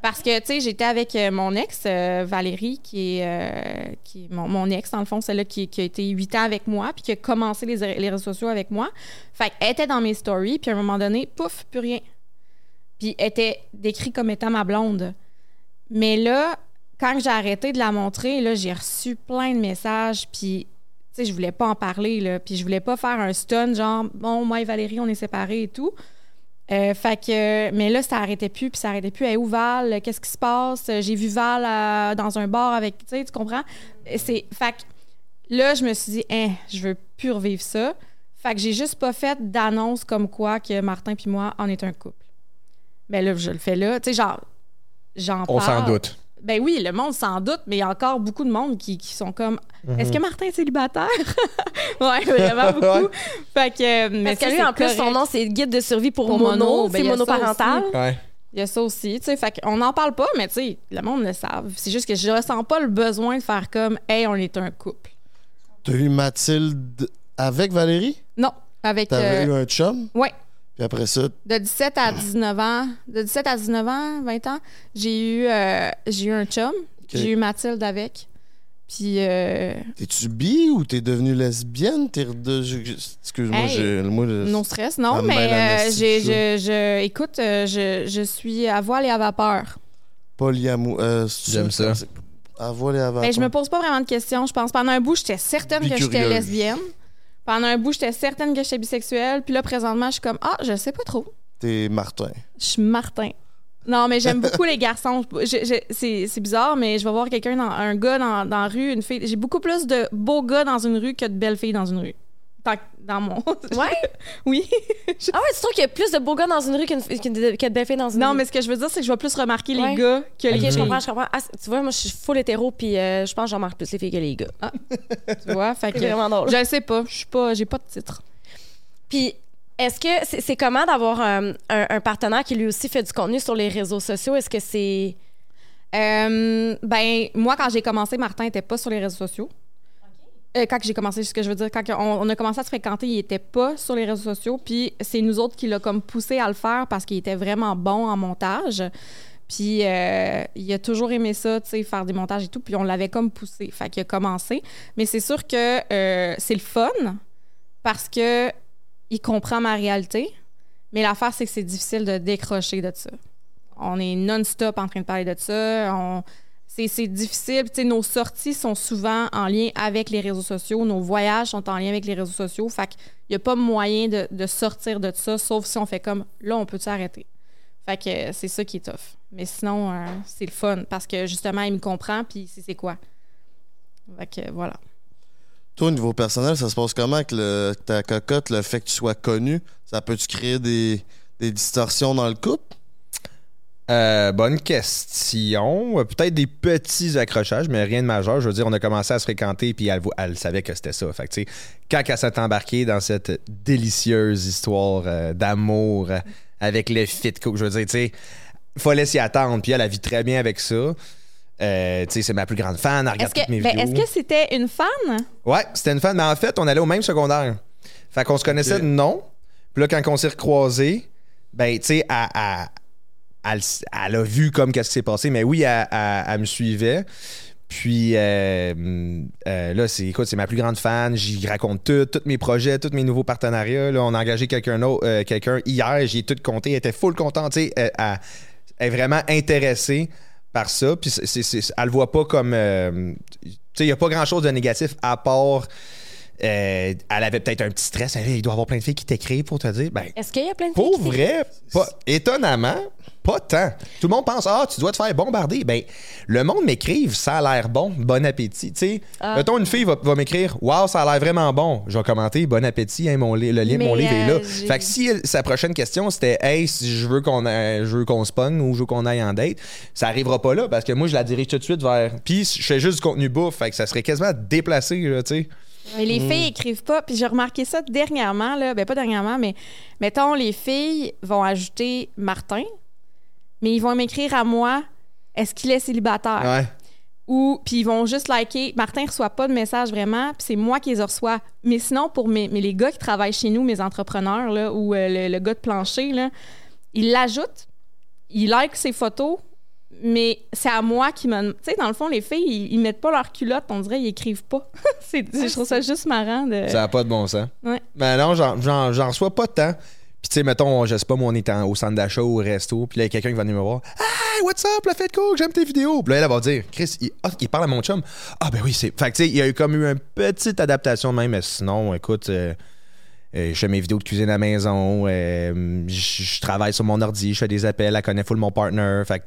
Parce que, tu sais, j'étais avec euh, mon ex, euh, Valérie, qui est, euh, qui est mon, mon ex, dans le fond, celle-là qui, qui a été huit ans avec moi, puis qui a commencé les, les réseaux sociaux avec moi. Fait qu'elle était dans mes stories, puis à un moment donné, pouf, plus rien. Puis elle était décrite comme étant ma blonde. Mais là, quand j'ai arrêté de la montrer, là, j'ai reçu plein de messages, puis, tu sais, je voulais pas en parler, là, puis je voulais pas faire un stun, genre, bon, moi et Valérie, on est séparés et tout. Euh, fait que, mais là, ça arrêtait plus, puis ça arrêtait plus. Est où Val? Qu'est-ce qui se passe? J'ai vu Val euh, dans un bar avec, tu sais, tu comprends? C'est, fait que là, je me suis dit, hein, je veux plus revivre ça. Fait que j'ai juste pas fait d'annonce comme quoi que Martin puis moi, on est un couple. Mais là, je le fais là. Tu sais, genre, j'en On s'en parle. doute. Ben oui, le monde s'en doute, mais il y a encore beaucoup de monde qui, qui sont comme Est-ce que Martin est célibataire? ouais, vraiment beaucoup. Fait que. euh, Mais Parce que lui, en plus, correct. son nom, c'est Guide de survie pour, Pour mono. mono, ben, c'est il y a ça monoparental. aussi. Ouais. Il y a ça aussi, tu sais. Fait qu'on n'en parle pas, mais tu sais, le monde le savent. C'est juste que je ressens pas le besoin de faire comme Hey, on est un couple. T'as eu Mathilde avec Valérie? Non, avec. T'avais euh, eu un chum? ouais. Puis après ça, De 17 à 19 ans, de 17 à 19 ans, 20 ans, j'ai eu, euh, j'ai eu un chum. J'ai eu Mathilde avec. Puis, euh, t'es-tu bi ou t'es devenue lesbienne? T'es je- je- Excuse-moi, Hey, j'ai le mot de... non stress, non, mais euh, j'ai, je, je, écoute, je, je suis à voile et à vapeur. Polyamou... Euh, c'est- J'aime ça. À voler avant. Ben, je toi. me pose pas vraiment de questions. Je pense pendant un bout, j'étais certaine que j'étais lesbienne. Pendant un bout, j'étais certaine que j'étais bisexuelle. Puis là, présentement, je suis comme Ah, je sais pas trop. T'es Martin. Je suis Martin. Non, mais j'aime beaucoup les garçons. C'est, bizarre, mais je vais voir quelqu'un, dans, un gars dans, dans la rue, une fille. J'ai beaucoup plus de beaux gars dans une rue que de belles filles dans une rue. Dans mon. Ouais? oui. Ah ouais, tu trouves qu'il y a plus de beaux gars dans une rue qu'une- que de filles dans une Non, rue? mais ce que je veux dire, c'est que je vais plus remarquer Ouais. les gars que Ok, les je filles. comprends, je comprends. Ah, tu vois, moi, je suis full hétéro, puis euh, je pense que j'en marque plus les filles que les gars. Tu vois, fait C'est que. vraiment drôle. Je sais pas. Je suis pas. J'ai pas de titre. Puis, est-ce que c'est comment d'avoir un, un- un partenaire qui lui aussi fait du contenu sur les réseaux sociaux? Est-ce que c'est. Euh, ben, moi, quand j'ai commencé, Martin était pas sur les réseaux sociaux. Euh, quand j'ai commencé, ce que je veux dire, quand on, a commencé à se fréquenter, il était pas sur les réseaux sociaux. Puis c'est nous autres qui l'a comme poussé à le faire parce qu'il était vraiment bon en montage. Puis euh, il a toujours aimé ça, tu sais, faire des montages et tout. Puis on l'avait comme poussé. Fait qu'il a commencé. Mais c'est sûr que euh, c'est le fun parce que il comprend ma réalité. Mais l'affaire, c'est que c'est difficile de décrocher de ça. On est non-stop en train de parler de ça. On... C'est, difficile. Nos sorties sont souvent en lien avec les réseaux sociaux. Nos voyages sont en lien avec les réseaux sociaux. Fait qu'il n'y a pas moyen de, sortir de ça, sauf si on fait comme là, on peut s'arrêter. Fait que euh, c'est ça qui est tough. Mais sinon, euh, c'est le fun parce que justement, il me comprend puis c'est quoi? Fait que voilà. Toi, au niveau personnel, ça se passe comment que le- ta cocotte, le fait que tu sois connu, ça peut-tu créer des, des distorsions dans le couple? Euh, bonne question. Euh, Peut-être des petits accrochages, mais rien de majeur. Je veux dire, on a commencé à se fréquenter, puis elle, savait que c'était ça. Fait que, tu sais, quand elle s'est embarquée dans cette délicieuse histoire euh, d'amour euh, avec le fit cook, je veux dire, tu sais, fallait s'y attendre, puis elle, elle vit très bien avec ça. Euh, tu sais, c'est ma plus grande fan, elle regarde Est-ce toutes que, mes ben, vidéos. est-ce que c'était une fan? Ouais, c'était une fan, mais en fait, on allait au même secondaire. Fait qu'on se connaissait de nom. Puis là, quand on s'est recroisés, ben, tu sais, elle, elle- elle, a vu comme qu'est-ce qui s'est passé. Mais oui, elle, me suivait. Puis euh, euh, là, c'est écoute, c'est ma plus grande fan. J'y raconte tout, tous mes projets, tous mes nouveaux partenariats. Là, on a engagé quelqu'un d'autre, euh, quelqu'un hier, j'ai tout compté. Elle était full contente. Elle, est vraiment intéressée par ça. Puis elle le voit pas comme. tu sais, il n'y a pas grand-chose de négatif à part. Euh, elle avait peut-être un petit stress. Elle, il doit y avoir plein de filles qui t'écrivent pour te dire. Ben, Est-ce qu'il y a plein de filles pour qui- vrai, pas, étonnamment, pas tant. Tout le monde pense Ah, tu dois te faire bombarder. Ben, le monde m'écrive, ça a l'air bon, bon appétit. Tu sais, Ah. mettons, une fille va, va m'écrire Waouh, ça a l'air vraiment bon. Je vais commenter Bon appétit, hein, mon, li- le lien de mon livre est là. euh, Fait que si elle- sa prochaine question c'était Hey, si je veux qu'on qu'on se pogne ou je veux qu'on aille en date, ça arrivera pas là parce que moi, je la dirige tout de suite vers. Puis, je fais juste du contenu bouffe. Fait que ça serait quasiment déplacé, tu sais. Mais les Mm. filles écrivent pas. Puis j'ai remarqué ça dernièrement, là. Ben, pas dernièrement, mais mettons, les filles vont ajouter Martin, mais ils vont m'écrire à moi est-ce qu'il est célibataire? Ouais. Ou, puis ils vont juste liker. Martin reçoit pas de message vraiment, puis c'est moi qui les reçois. Mais sinon, pour mes, mais les gars qui travaillent chez nous, mes entrepreneurs, là, ou euh, le, le gars de plancher, là, ils l'ajoutent, ils like ses photos, mais c'est à moi qui me. Tu sais, dans le fond, les filles, ils, ils mettent pas leur culotte, on dirait, ils écrivent pas. C'est- je trouve ça juste marrant de. Ça n'a pas de bon sens. Ouais. Ben non, j'en- j'en j'en reçois pas tant. Puis tu sais, mettons, je sais pas, moi, on est en- au centre d'achat ou au resto, puis là, il y a quelqu'un qui va venir me voir. Hey, what's up, la fête cool, j'aime tes vidéos. Puis là, elle va dire, Chris, il, ah, il parle à mon chum. Ah, ben oui, c'est. Fait que tu sais, il y a eu comme eu une petite adaptation de même, mais sinon, écoute. euh, euh, je fais mes vidéos de cuisine à la maison, euh, je je travaille sur mon ordi, je fais des appels, elle connaît full mon partner. Fait que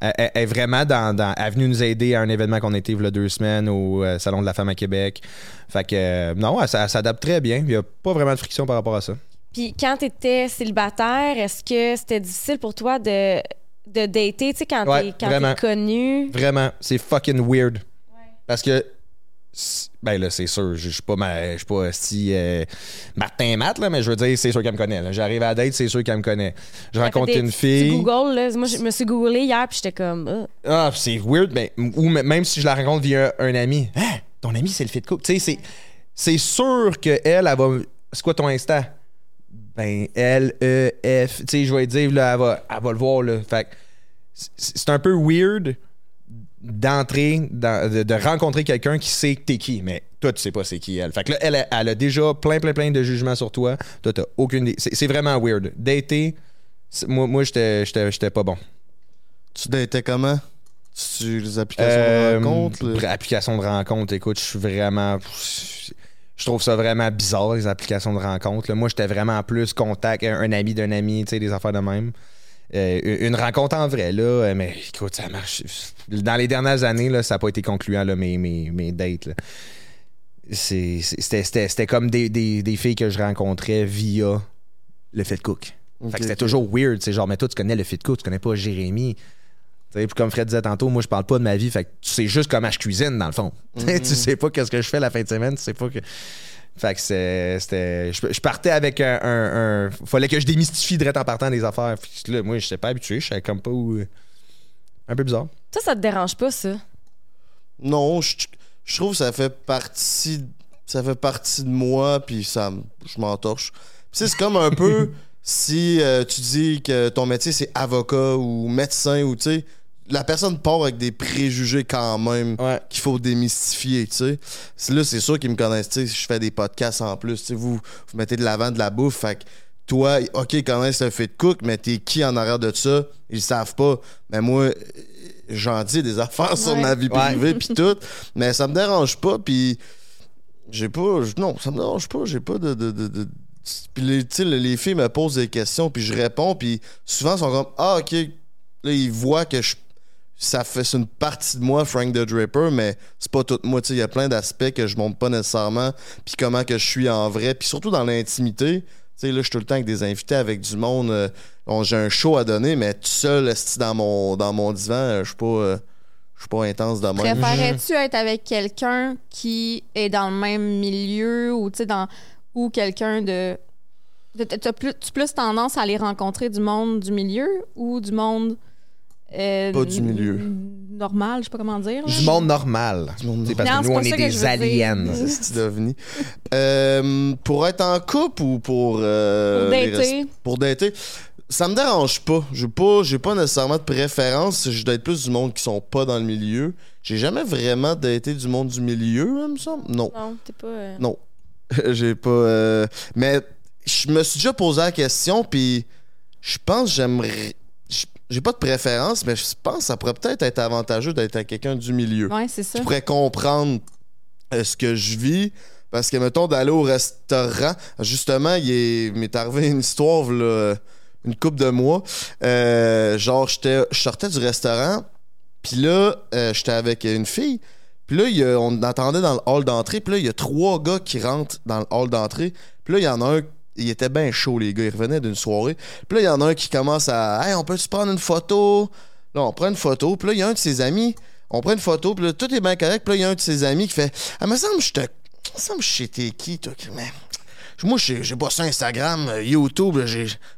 elle, elle- est vraiment dans, dans- elle est venue nous aider à un événement qu'on était il y a deux semaines au euh, Salon de la femme à Québec. Fait que euh, non, elle, s'adapte très bien. Il n'y a pas vraiment de friction par rapport à ça. Puis quand tu étais célibataire, est-ce que c'était difficile pour toi de, de dater, tu sais, quand Ouais, t'es connu? Vraiment, c'est fucking weird. Parce que ben là, c'est sûr, je suis pas ma- je suis pas si euh, Martin Matt là, mais je veux dire, c'est sûr qu'elle me connaît. là. J'arrive à la date, c'est sûr qu'elle me connaît. Je rencontre une fille. Google, là. Moi, je me suis googlé hier, puis j'étais comme... Ah. Ah, c'est weird, mais ou m- même si je la rencontre via un, ami. Hein, ton ami, c'est le fit cook. Tu sais, c'est, c'est sûr que elle, elle va. C'est quoi ton Insta? Ben, L, E, F. Tu sais, je vais dire, là, elle va, elle va le voir, là. Fait que c'est un peu weird d'entrer, dans- de, de rencontrer quelqu'un qui sait que t'es qui, mais toi, tu sais pas c'est qui elle. Fait que là, elle, elle a déjà plein, plein, plein de jugements sur toi. Toi, t'as aucune idée. C'est, vraiment weird. Dater, moi, moi j'étais, pas bon. Tu datais comment? Tu les applications Euh, de rencontre? le- pr- Application de rencontre, écoute, je suis vraiment. Je trouve ça vraiment bizarre, les applications de rencontre. là. Moi, j'étais vraiment plus contact, un, un ami d'un ami, tu sais, des affaires de même. Euh, une rencontre en vrai, là, euh, mais écoute, ça marche. Dans les dernières années, là, ça n'a pas été concluant, là, mes, mes, mes dates. là. C'est- C'était c'était- c'était comme des, des- des filles que je rencontrais via le fait cook. Fait que c'était toujours weird, c'est genre, mais toi, tu connais le fit cook, tu connais pas Jérémy. Puis comme Fred disait tantôt, moi, je parle pas de ma vie, fait que tu sais juste comment je cuisine, dans le fond. Tu sais, Tu sais pas qu'est-ce que je fais la fin de semaine, tu sais pas que. Fait que c'est- c'était. Je, je partais avec un, un- un- Fallait que je démystifie direct en partant des affaires. Puis là, moi, je sais pas habitué, je savais comme pas où. Un peu bizarre. Toi, ça te dérange pas, ça? Non, je, je trouve que ça fait partie ça fait partie de moi puis ça je m'entorche. C'est comme un peu si euh, tu dis que ton métier c'est avocat ou médecin ou tu sais la personne part avec des préjugés quand même Ouais. qu'il faut démystifier, tu sais. C'est- Là, c'est sûr qu'ils me connaissent, tu sais, je fais des podcasts en plus, tu sais, vous, vous mettez de l'avant de la bouffe, fait que toi, OK, ils connaissent le fait de cook, mais t'es qui en arrière de ça? Ils le savent pas. Mais moi, j'en dis des affaires sur Ouais. ma vie Ouais. privée puis tout, mais ça me dérange pas, puis j'ai pas... Non, ça me dérange pas, j'ai pas de... de, de, de- puis les, tu sais, les filles me posent des questions, puis je réponds, puis souvent, ils sont comme « Ah, OK. » Là, ils voient que je ça fait une partie de moi Frank the Draper mais c'est pas tout moi tu il y a plein d'aspects que je montre pas nécessairement puis comment que je suis en vrai puis surtout dans l'intimité. Tu sais là je suis tout le temps avec des invités avec du monde euh, j'ai un show à donner mais tout seul dans mon dans mon divan euh, je suis pas euh, je suis pas intense de même. Préférais-tu être avec quelqu'un qui est dans le même milieu ou tu dans ou quelqu'un de t'as plus, tu plus tendance à aller rencontrer du monde du milieu ou du monde euh, Pas du milieu. normal, je sais pas comment dire. là. Du monde normal. Du monde sais, Parce Non, que c'est nous, on est des aliens. C'est ce que tu d'ovni. Euh, pour être en couple ou pour euh, Pour dater. pour dater ça me dérange pas j'ai pas j'ai pas nécessairement de préférence je date plus du monde qui sont pas dans le milieu j'ai jamais vraiment daté du monde du milieu il me semble non Non, t'es pas. euh, non j'ai pas euh, mais je me suis déjà posé la question puis je pense que j'aimerais j'ai pas de préférence mais je pense que ça pourrait peut-être être avantageux d'être avec quelqu'un du milieu Ouais, c'est ça. tu pourrais comprendre euh, ce que je vis. Parce que, mettons, d'aller au restaurant, justement, il est- il m'est arrivé une histoire, là, une couple de mois. Euh, genre, je sortais du restaurant, puis là, euh, j'étais avec une fille. Puis là, il y a- on entendait dans le hall d'entrée. Puis là, il y a trois gars qui rentrent dans le hall d'entrée. Puis là, il y en a un, il était bien chaud, les gars. Ils revenaient d'une soirée. Puis là, il y en a un qui commence à Hey, on peut-tu prendre une photo? Là, on prend une photo. Puis là, il y a un de ses amis. On prend une photo. Puis là, tout est bien correct. Puis là, il y a un de ses amis qui fait Ah, me semble, que je te. me semble, que je qui, toi? Mais. Moi, j'ai j'ai pas ça Instagram, euh, YouTube.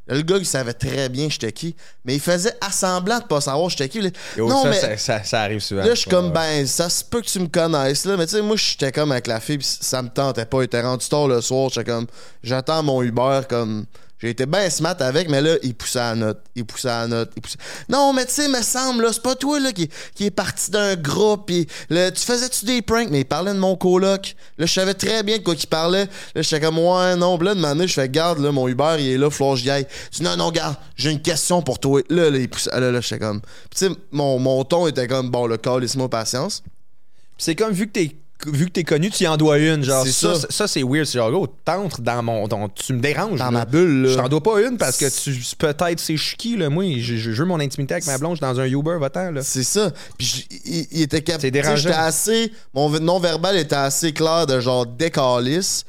Le gars, il savait très bien j'étais qui. Mais il faisait assemblant de pas savoir j'étais qui. non, ça, mais. ça, ça- ça arrive souvent. Là, je suis comme, ben, ça se peut que tu me connaisses, là. Mais tu sais, moi, j'étais comme avec la fille, pis ça me tentait pas. Il était rendu tard le soir. J'étais comme, j'attends mon Uber, comme. J'ai été bien smart avec, mais là, il poussait à la note. Il poussait à la note. Il poussait... Non, mais tu sais, me semble, là, c'est pas toi, là, qui, qui est parti d'un groupe. Pis, là, tu faisais-tu des pranks? Mais il parlait de mon coloc. Là, je savais très bien de quoi qu'il parlait. Là, j'étais comme, ouais, non. Pis là, de je fais, garde, là, mon Uber, il est là, faut que dis, non, non, garde, j'ai une question pour toi. Là, là, il poussait. Là, là, j'étais comme. Tu sais, mon, mon ton était comme, bon, le call, laisse-moi patience. C'est comme vu que t'es vu que t'es connu, tu y en dois une. Genre, C'est ça, ça. ça, c'est weird. C'est genre, gros, t'entres dans mon. ton- tu me déranges. Dans là. ma bulle, là. Je t'en dois pas une parce que tu peut-être c'est chiki, là. Moi, je, je, je veux mon intimité avec ma blonde, dans un Uber, va-t'en, là. C'est ça. Puis je- il, il était capable. C'est dérangeant. J'étais assez. Mon non-verbal était assez clair de genre décalice.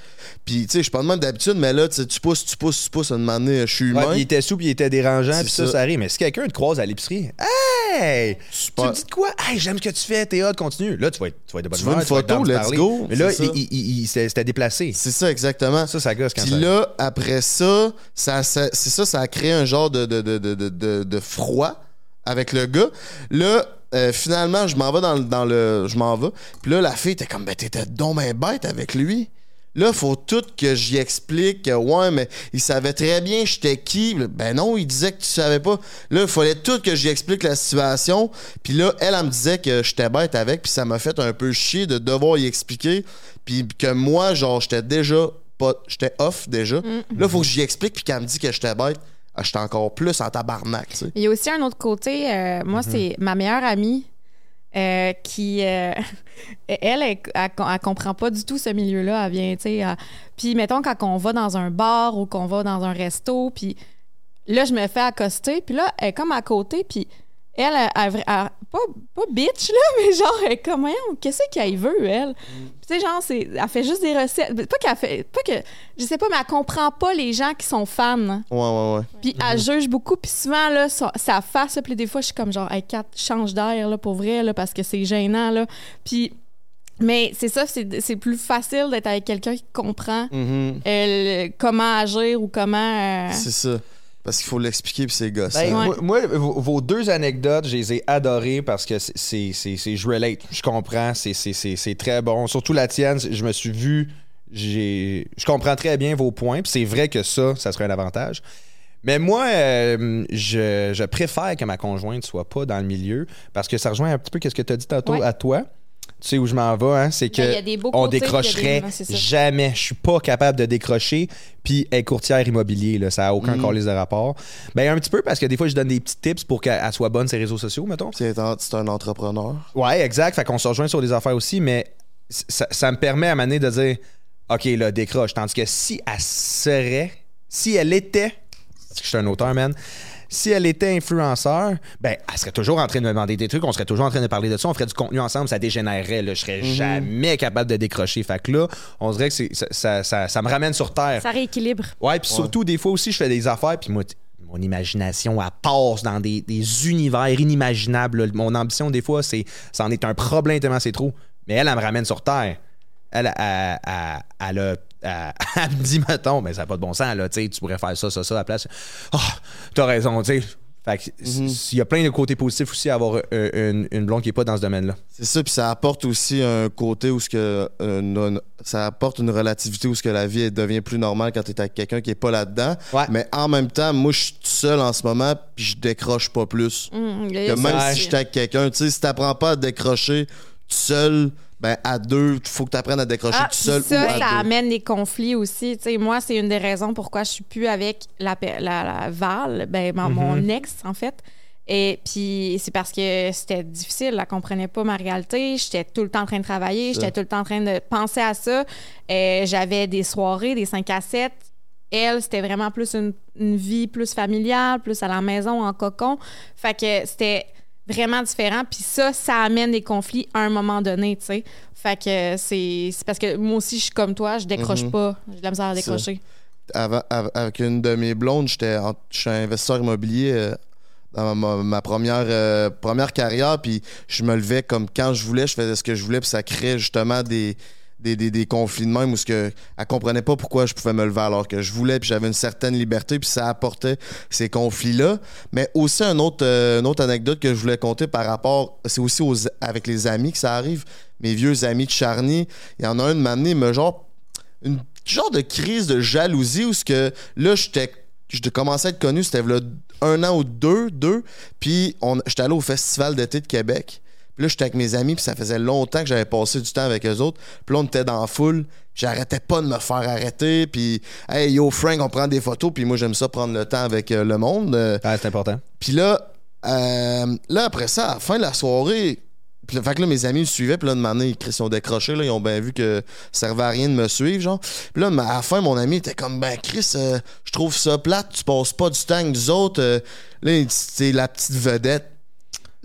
Puis, tu sais, je suis pas de même d'habitude, mais là, tu sais, tu pousses, tu pousses, tu pousses, à un moment donné, je suis Ouais, humain. puis il était souple, il était dérangeant, puis ça, ça. ça arrive. Mais si quelqu'un te croise à l'épicerie, hey! Super. Tu me dis de quoi? Hey, j'aime ce que tu fais, t'es hot, continue. Là, tu vas être, tu vas être de bonne Tu veux une photo? Let's parler. go. Mais là, il, il- c'était déplacé. C'est ça, exactement. Ça, ça gosse quand Puis là, après ça, ça, ça- c'est ça, ça a créé un genre de, de, de, de, froid avec le gars. Là, euh, finalement, je m'en vais dans, le- dans le. Je m'en vais. Puis là, la fille était comme, ben, t'étais donc ben bête avec lui. Là, faut tout que j'y explique que, ouais, mais il savait très bien j'étais qui. Ben non, il disait que tu savais pas. Là, il fallait tout que j'y explique la situation. Puis là, elle, elle me disait que j'étais bête avec. Puis ça m'a fait un peu chier de devoir y expliquer. Puis que moi, genre, j'étais déjà pas. J'étais off déjà. Là, faut que j'y explique. Puis qu'elle me dit que j'étais bête. ah, J'étais encore plus en tabarnak, tu sais. Il y a aussi un autre côté. euh, moi, Mhm. c'est ma meilleure amie. Euh, qui, euh, elle, elle, elle, elle comprend pas du tout ce milieu-là. Elle vient, tu sais. Puis, mettons, quand on va dans un bar ou qu'on va dans un resto, puis là, je me fais accoster, puis là, elle est comme à côté, puis elle, elle, elle- elle- pas, pas bitch, là, mais genre, elle est comme, Voyons, qu'est-ce qu'elle veut, elle? Puis, tu sais, genre, c'est, elle fait juste des recettes. Pas qu'elle fait, pas que, je sais pas, mais elle comprend pas les gens qui sont fans. Ouais, ouais, ouais. Puis elle juge beaucoup. Puis souvent, là, sa, sa face, là, puis des fois, je suis comme genre, hey, Kat, change d'air, là, pour vrai, là, parce que c'est gênant, là. Puis, mais c'est ça, c'est c'est plus facile d'être avec quelqu'un qui comprend euh, le- comment agir ou comment. euh, C'est ça. Parce qu'il faut l'expliquer, puis c'est gosse. Ben, Ouais. moi, moi, vos, deux anecdotes, je les ai adorées parce que c'est- c'est c'est- c'est- je relate, je comprends, c'est- c'est c'est- c'est très bon. Surtout la tienne, je me suis vu, j'ai je comprends très bien vos points, puis c'est vrai que ça, ça serait un avantage. Mais moi, euh, je, je préfère que ma conjointe soit pas dans le milieu parce que ça rejoint un petit peu ce que tu as dit tantôt Ouais. à toi. Tu sais où je m'en vais, hein? c'est que Ben, il y a des beaux on a des- décrocherait jamais. Je suis pas capable de décrocher. Puis elle est courtière immobilier, là, ça n'a aucun Mm. calice de rapport. Ben un petit peu parce que des fois je donne des petits tips pour qu'elle elle soit bonne ses réseaux sociaux, mettons. C'est un, c'est un entrepreneur. Ouais, exact. Fait qu'on se rejoint sur des affaires aussi, mais ça, ça me permet à maner de dire OK, là, décroche. Tandis que si elle serait, si elle était, je suis un auteur, man. Si elle était influenceur, ben, elle serait toujours en train de me demander des trucs, on serait toujours en train de parler de ça, on ferait du contenu ensemble, ça dégénérerait. Là. Je serais jamais capable de décrocher. Fait que là, on dirait que ça, ça, ça- ça me ramène sur terre. Ça rééquilibre. Ouais, puis surtout, des fois aussi, je fais des affaires, puis moi, mon imagination, elle passe dans des, des univers inimaginables. là. Mon ambition, des fois, c'est c'en est un problème tellement c'est trop. Mais elle, elle me ramène sur Terre. Elle, elle, elle, elle a- elle- elle me dit, mettons, mais ça n'a pas de bon sens, là, tu sais, tu pourrais faire ça, ça, ça à la place. Ah, t'as raison, tu sais. Fait que s- il y a plein de côtés positifs aussi à avoir euh, une, une blonde qui n'est pas dans ce domaine-là. C'est ça, puis ça apporte aussi un côté où ce que euh, non- ça apporte une relativité où ce que la vie elle devient plus normale quand tu es avec quelqu'un qui est pas là-dedans. Ouais. Mais en même temps, moi je suis tout seul en ce moment, puis je décroche pas plus. a Que même Ouais. si je suis avec quelqu'un, tu sais, si t'apprends pas à décrocher seul, ben à deux, faut que tu apprennes à décrocher Ah, tout seul ça, ou à ça deux. amène des conflits aussi. Tu sais, moi, c'est une des raisons pourquoi je suis plus avec la, pe- la, la Val, ben, ma- mon ex, en fait. Et puis, c'est parce que c'était difficile. Elle comprenait pas ma réalité. J'étais tout le temps en train de travailler. J'étais tout le temps en train de penser à ça. J'avais des soirées, des 5 à 7. Elle, c'était vraiment plus une, une vie plus familiale, plus à la maison, en cocon. Fait que c'était vraiment différent. Puis ça, ça amène des conflits à un moment donné, tu sais. Fait que c'est c'est parce que moi aussi, je suis comme toi, je décroche Mhm. pas. J'ai de la misère à décrocher. Avec une de mes blondes, j'étais je suis investisseur immobilier euh, dans ma, ma première, euh, première carrière, puis je me levais comme quand je voulais, je faisais ce que je voulais, puis ça créait justement des, des, des, des conflits de même où ce que, elle comprenait pas pourquoi je pouvais me lever alors que je voulais, puis j'avais une certaine liberté, puis ça apportait ces conflits-là. Mais aussi, un autre, euh, une autre anecdote que je voulais compter par rapport, c'est aussi avec les amis que ça arrive. Mes vieux amis de Charny, il y en a un de m'amener, me genre, une genre de crise de jalousie où ce que là j'étais je commençais à être connu c'était là un an ou deux deux puis j'étais allé au festival d'été de Québec puis là j'étais avec mes amis puis ça faisait longtemps que j'avais passé du temps avec eux autres puis là on était dans la foule j'arrêtais pas de me faire arrêter puis hey yo Frank on prend des photos puis moi j'aime ça prendre le temps avec euh, le monde Euh, Ah, c'est important. puis là, euh, là, après ça, à la fin de la soirée, puis là, fait que là, mes amis me suivaient, puis là, de m'amener, ils ont décroché, là, ils ont bien vu que ça servait à rien de me suivre, genre. Puis là, à la fin, mon ami était comme, ben, Chris, euh, je trouve ça plate, tu passes pas du temps avec nous autres. euh, là, c'est la petite vedette.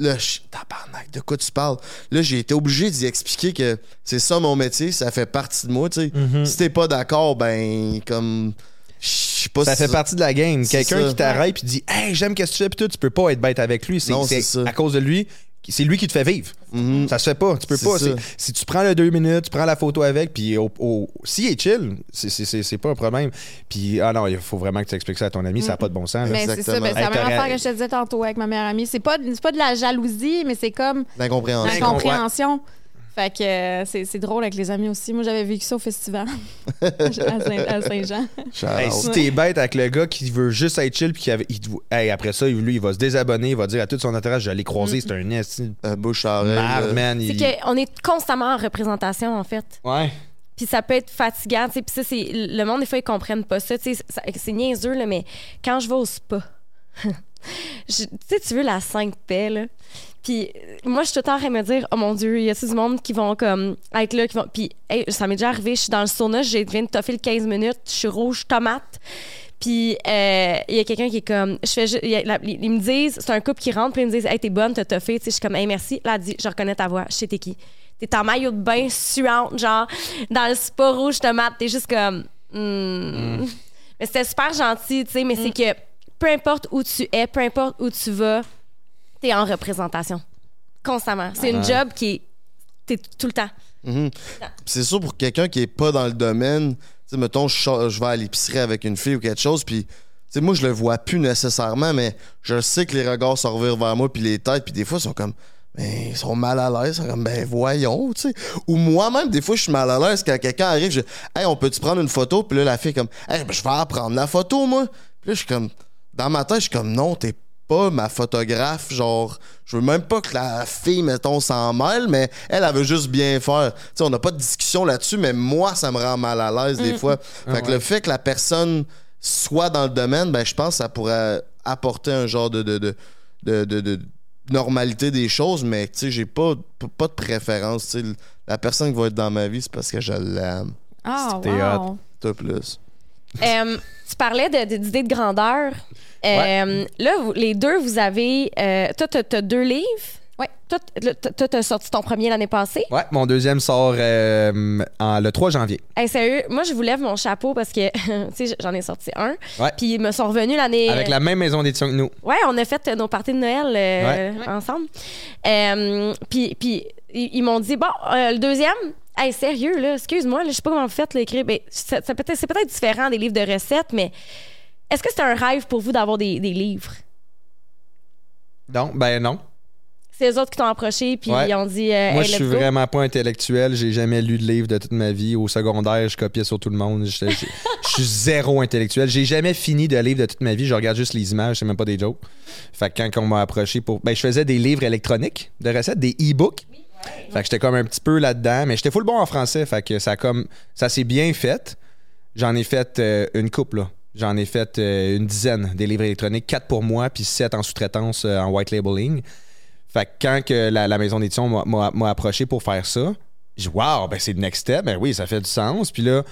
Là, je tabarnak, de quoi tu parles? Là, j'ai été obligé d'y expliquer que c'est ça mon métier, ça fait partie de moi, tu sais. Mm-hmm. Si t'es pas d'accord, ben, comme. Je sais pas Ça si fait partie de la game. Quelqu'un qui t'arrête et dit Hey, j'aime que tu fais, puis tout, tu peux pas être bête avec lui. C'est Non, c'est c'est ça. à cause de lui. C'est lui qui te fait vivre. Mhm. Ça se fait pas. Tu peux pas. Si tu prends le deux minutes, tu prends la photo avec, puis au, au- s'il est chill, c'est- c'est c'est- c'est pas un problème. Puis, ah non, il faut vraiment que tu expliques ça à ton ami, ça n'a pas de bon sens. Mais c'est ça, ben, c'est la même affaire que je te disais tantôt avec ma meilleure amie. C'est pas, c'est pas de la jalousie, mais c'est comme L'incompréhension. l'incompréhension. Fait que euh, c'est c'est drôle avec les amis aussi. Moi, j'avais vécu ça au festival à Saint- à Saint-Jean. Hey, si t'es bête avec le gars qui veut juste être chill, puis qui avait- il te- hey, après ça, lui, il va se désabonner, il va dire à tout son entourage Je l'ai croisé, c'est un Euh, bouche à oreille. man. C'est il- qu'on est constamment en représentation, en fait. Ouais. Puis ça peut être fatigant. tu sais. Puis ça, c'est. Le monde, des fois, ils comprennent pas ça. tu sais, ça- C'est niaiseux, là, mais quand je vais au spa, tu sais, tu veux la 5 paix, là. Puis euh, moi, je suis tout le temps en train de me dire, oh mon Dieu, il y a du monde qui vont comme être là, qui vont. Puis hey, ça m'est déjà arrivé, je suis dans le sauna, je viens de toffer le 15 minutes, je suis rouge tomate. Puis euh, il y a quelqu'un qui est comme, je fais, ju- il y a la- ils me disent, c'est un couple qui rentre, puis ils me disent, hey, t'es bonne, t'as toffé. Tu sais, je suis comme, hey, merci. Là, elle dit, je reconnais ta voix, je sais t'es qui. T'es en maillot de bain suante, genre, dans le spa rouge tomate. T'es juste comme, hmm. Mais c'était super gentil, tu sais, mais c'est que peu importe où tu es, peu importe où tu vas, t'es en représentation. Constamment. C'est une job qui est. T'es tout le temps. Mhm. C'est sûr pour quelqu'un qui est pas dans le domaine, tu sais, mettons, je, vais à l'épicerie avec une fille ou quelque chose, puis, tu sais, moi, je le vois plus nécessairement, mais je sais que les regards se revirent vers moi, puis les têtes, puis des fois, ils sont comme, ben, ils sont mal à l'aise, ils sont comme, ben, voyons, tu sais. Ou moi-même, des fois, je suis mal à l'aise quand quelqu'un arrive, je hey, on peut-tu prendre une photo, puis là, la fille est comme, hey, ben, je vais en prendre la photo, moi. Puis là, je suis comme, dans ma tête, je suis comme, non, t'es pas ma photographe, genre, je veux même pas que la fille, mettons, s'en mêle, mais elle, elle veut juste bien faire. Tu sais, on n'a pas de discussion là-dessus, mais moi, ça me rend mal à l'aise des fois. Fait que le fait que la personne soit dans le domaine, ben, je pense que ça pourrait apporter un genre de, de, de, de, de- de normalité des choses, mais, tu sais, j'ai pas, pas de préférence, tu sais. La personne qui va être dans ma vie, c'est parce que je l'aime. Ah, T'es wow. Tout plus. Euh, tu parlais de- de- d'idées de, grandeur. Euh, Là, vous- les deux, vous avez. euh, toi, t'as t'as deux livres. Ouais. Toi, t- le- toi, t'as sorti ton premier l'année passée. Ouais, mon deuxième sort euh, en- le 3 janvier. Hey, sérieux, moi, je vous lève mon chapeau parce que, tu sais, j'en ai sorti un. Ouais. Puis ils me sont revenus l'année. Avec la même maison d'édition que nous. Ouais, on a fait nos parties de Noël euh, ensemble. Euh, puis puis ils, ils m'ont dit bon, euh, le deuxième, hey, sérieux là, excuse-moi, je sais pas comment vous faites l'écrire. Ben, ça, ça peut-être- c'est peut-être différent des livres de recettes, mais est-ce que c'est un rêve pour vous d'avoir des, des livres? Donc, ben non. C'est les autres qui t'ont approché puis Ouais. ils ont dit euh, Moi, hey, je suis vraiment pas intellectuel. J'ai jamais lu de livre de toute ma vie. Au secondaire, je copiais sur tout le monde. Je suis zéro intellectuel. J'ai jamais fini de livre de toute ma vie. Je regarde juste les images, c'est même pas des jokes. Fait que quand on m'a approché pour. Ben, je faisais des livres électroniques de recettes, des e-books. Fait que j'étais comme un petit peu là-dedans, mais j'étais full bon en français. Fait que ça comme. Ça s'est bien fait. J'en ai fait euh, une couple, là. J'en ai fait euh, une dizaine des livres électroniques, quatre pour moi, puis sept en sous-traitance euh, en white labeling. Fait que quand que la, maison d'édition m'a- approché pour faire ça, j'ai dit Waouh, ben c'est le next step. Ben oui, ça fait du sens. Puis là,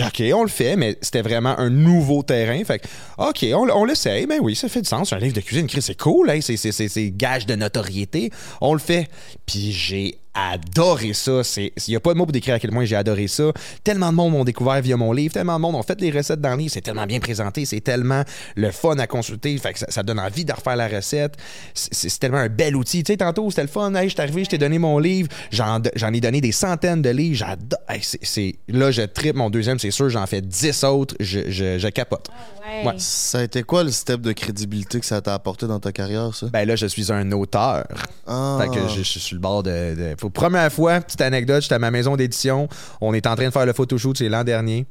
OK, on le fait, mais c'était vraiment un nouveau terrain. Fait OK, on, on l'essaye. Ben oui, ça fait du sens. Un livre de cuisine, c'est cool. Hein? C'est gage de notoriété. On le fait. Puis j'ai adoré ça. Il n'y a pas de mot pour décrire à quel point j'ai adoré ça. Tellement de monde m'ont découvert via mon livre. Tellement de monde ont fait les recettes dans le livre. C'est tellement bien présenté. C'est tellement le fun à consulter. Fait que ça, ça donne envie de refaire la recette. C'est, tellement un bel outil. Tu sais, tantôt, c'était le fun. Hey, je suis arrivé, je t'ai donné mon livre. J'en, j'en ai donné des centaines de livres. J'adore. Hey, c'est, c'est- Là, je tripe mon deuxième, c'est sûr. J'en fais 10 autres. Je, je, je capote. Ouais. Ouais. Ça a été quoi le step de crédibilité que ça t'a apporté dans ta carrière, ça? Ben là, je suis un auteur. Ah. Fait que je, je suis sur le bord de. de- Faut- première fois, petite anecdote, j'étais à ma maison d'édition. On est en train de faire le photoshoot, c'est l'an dernier.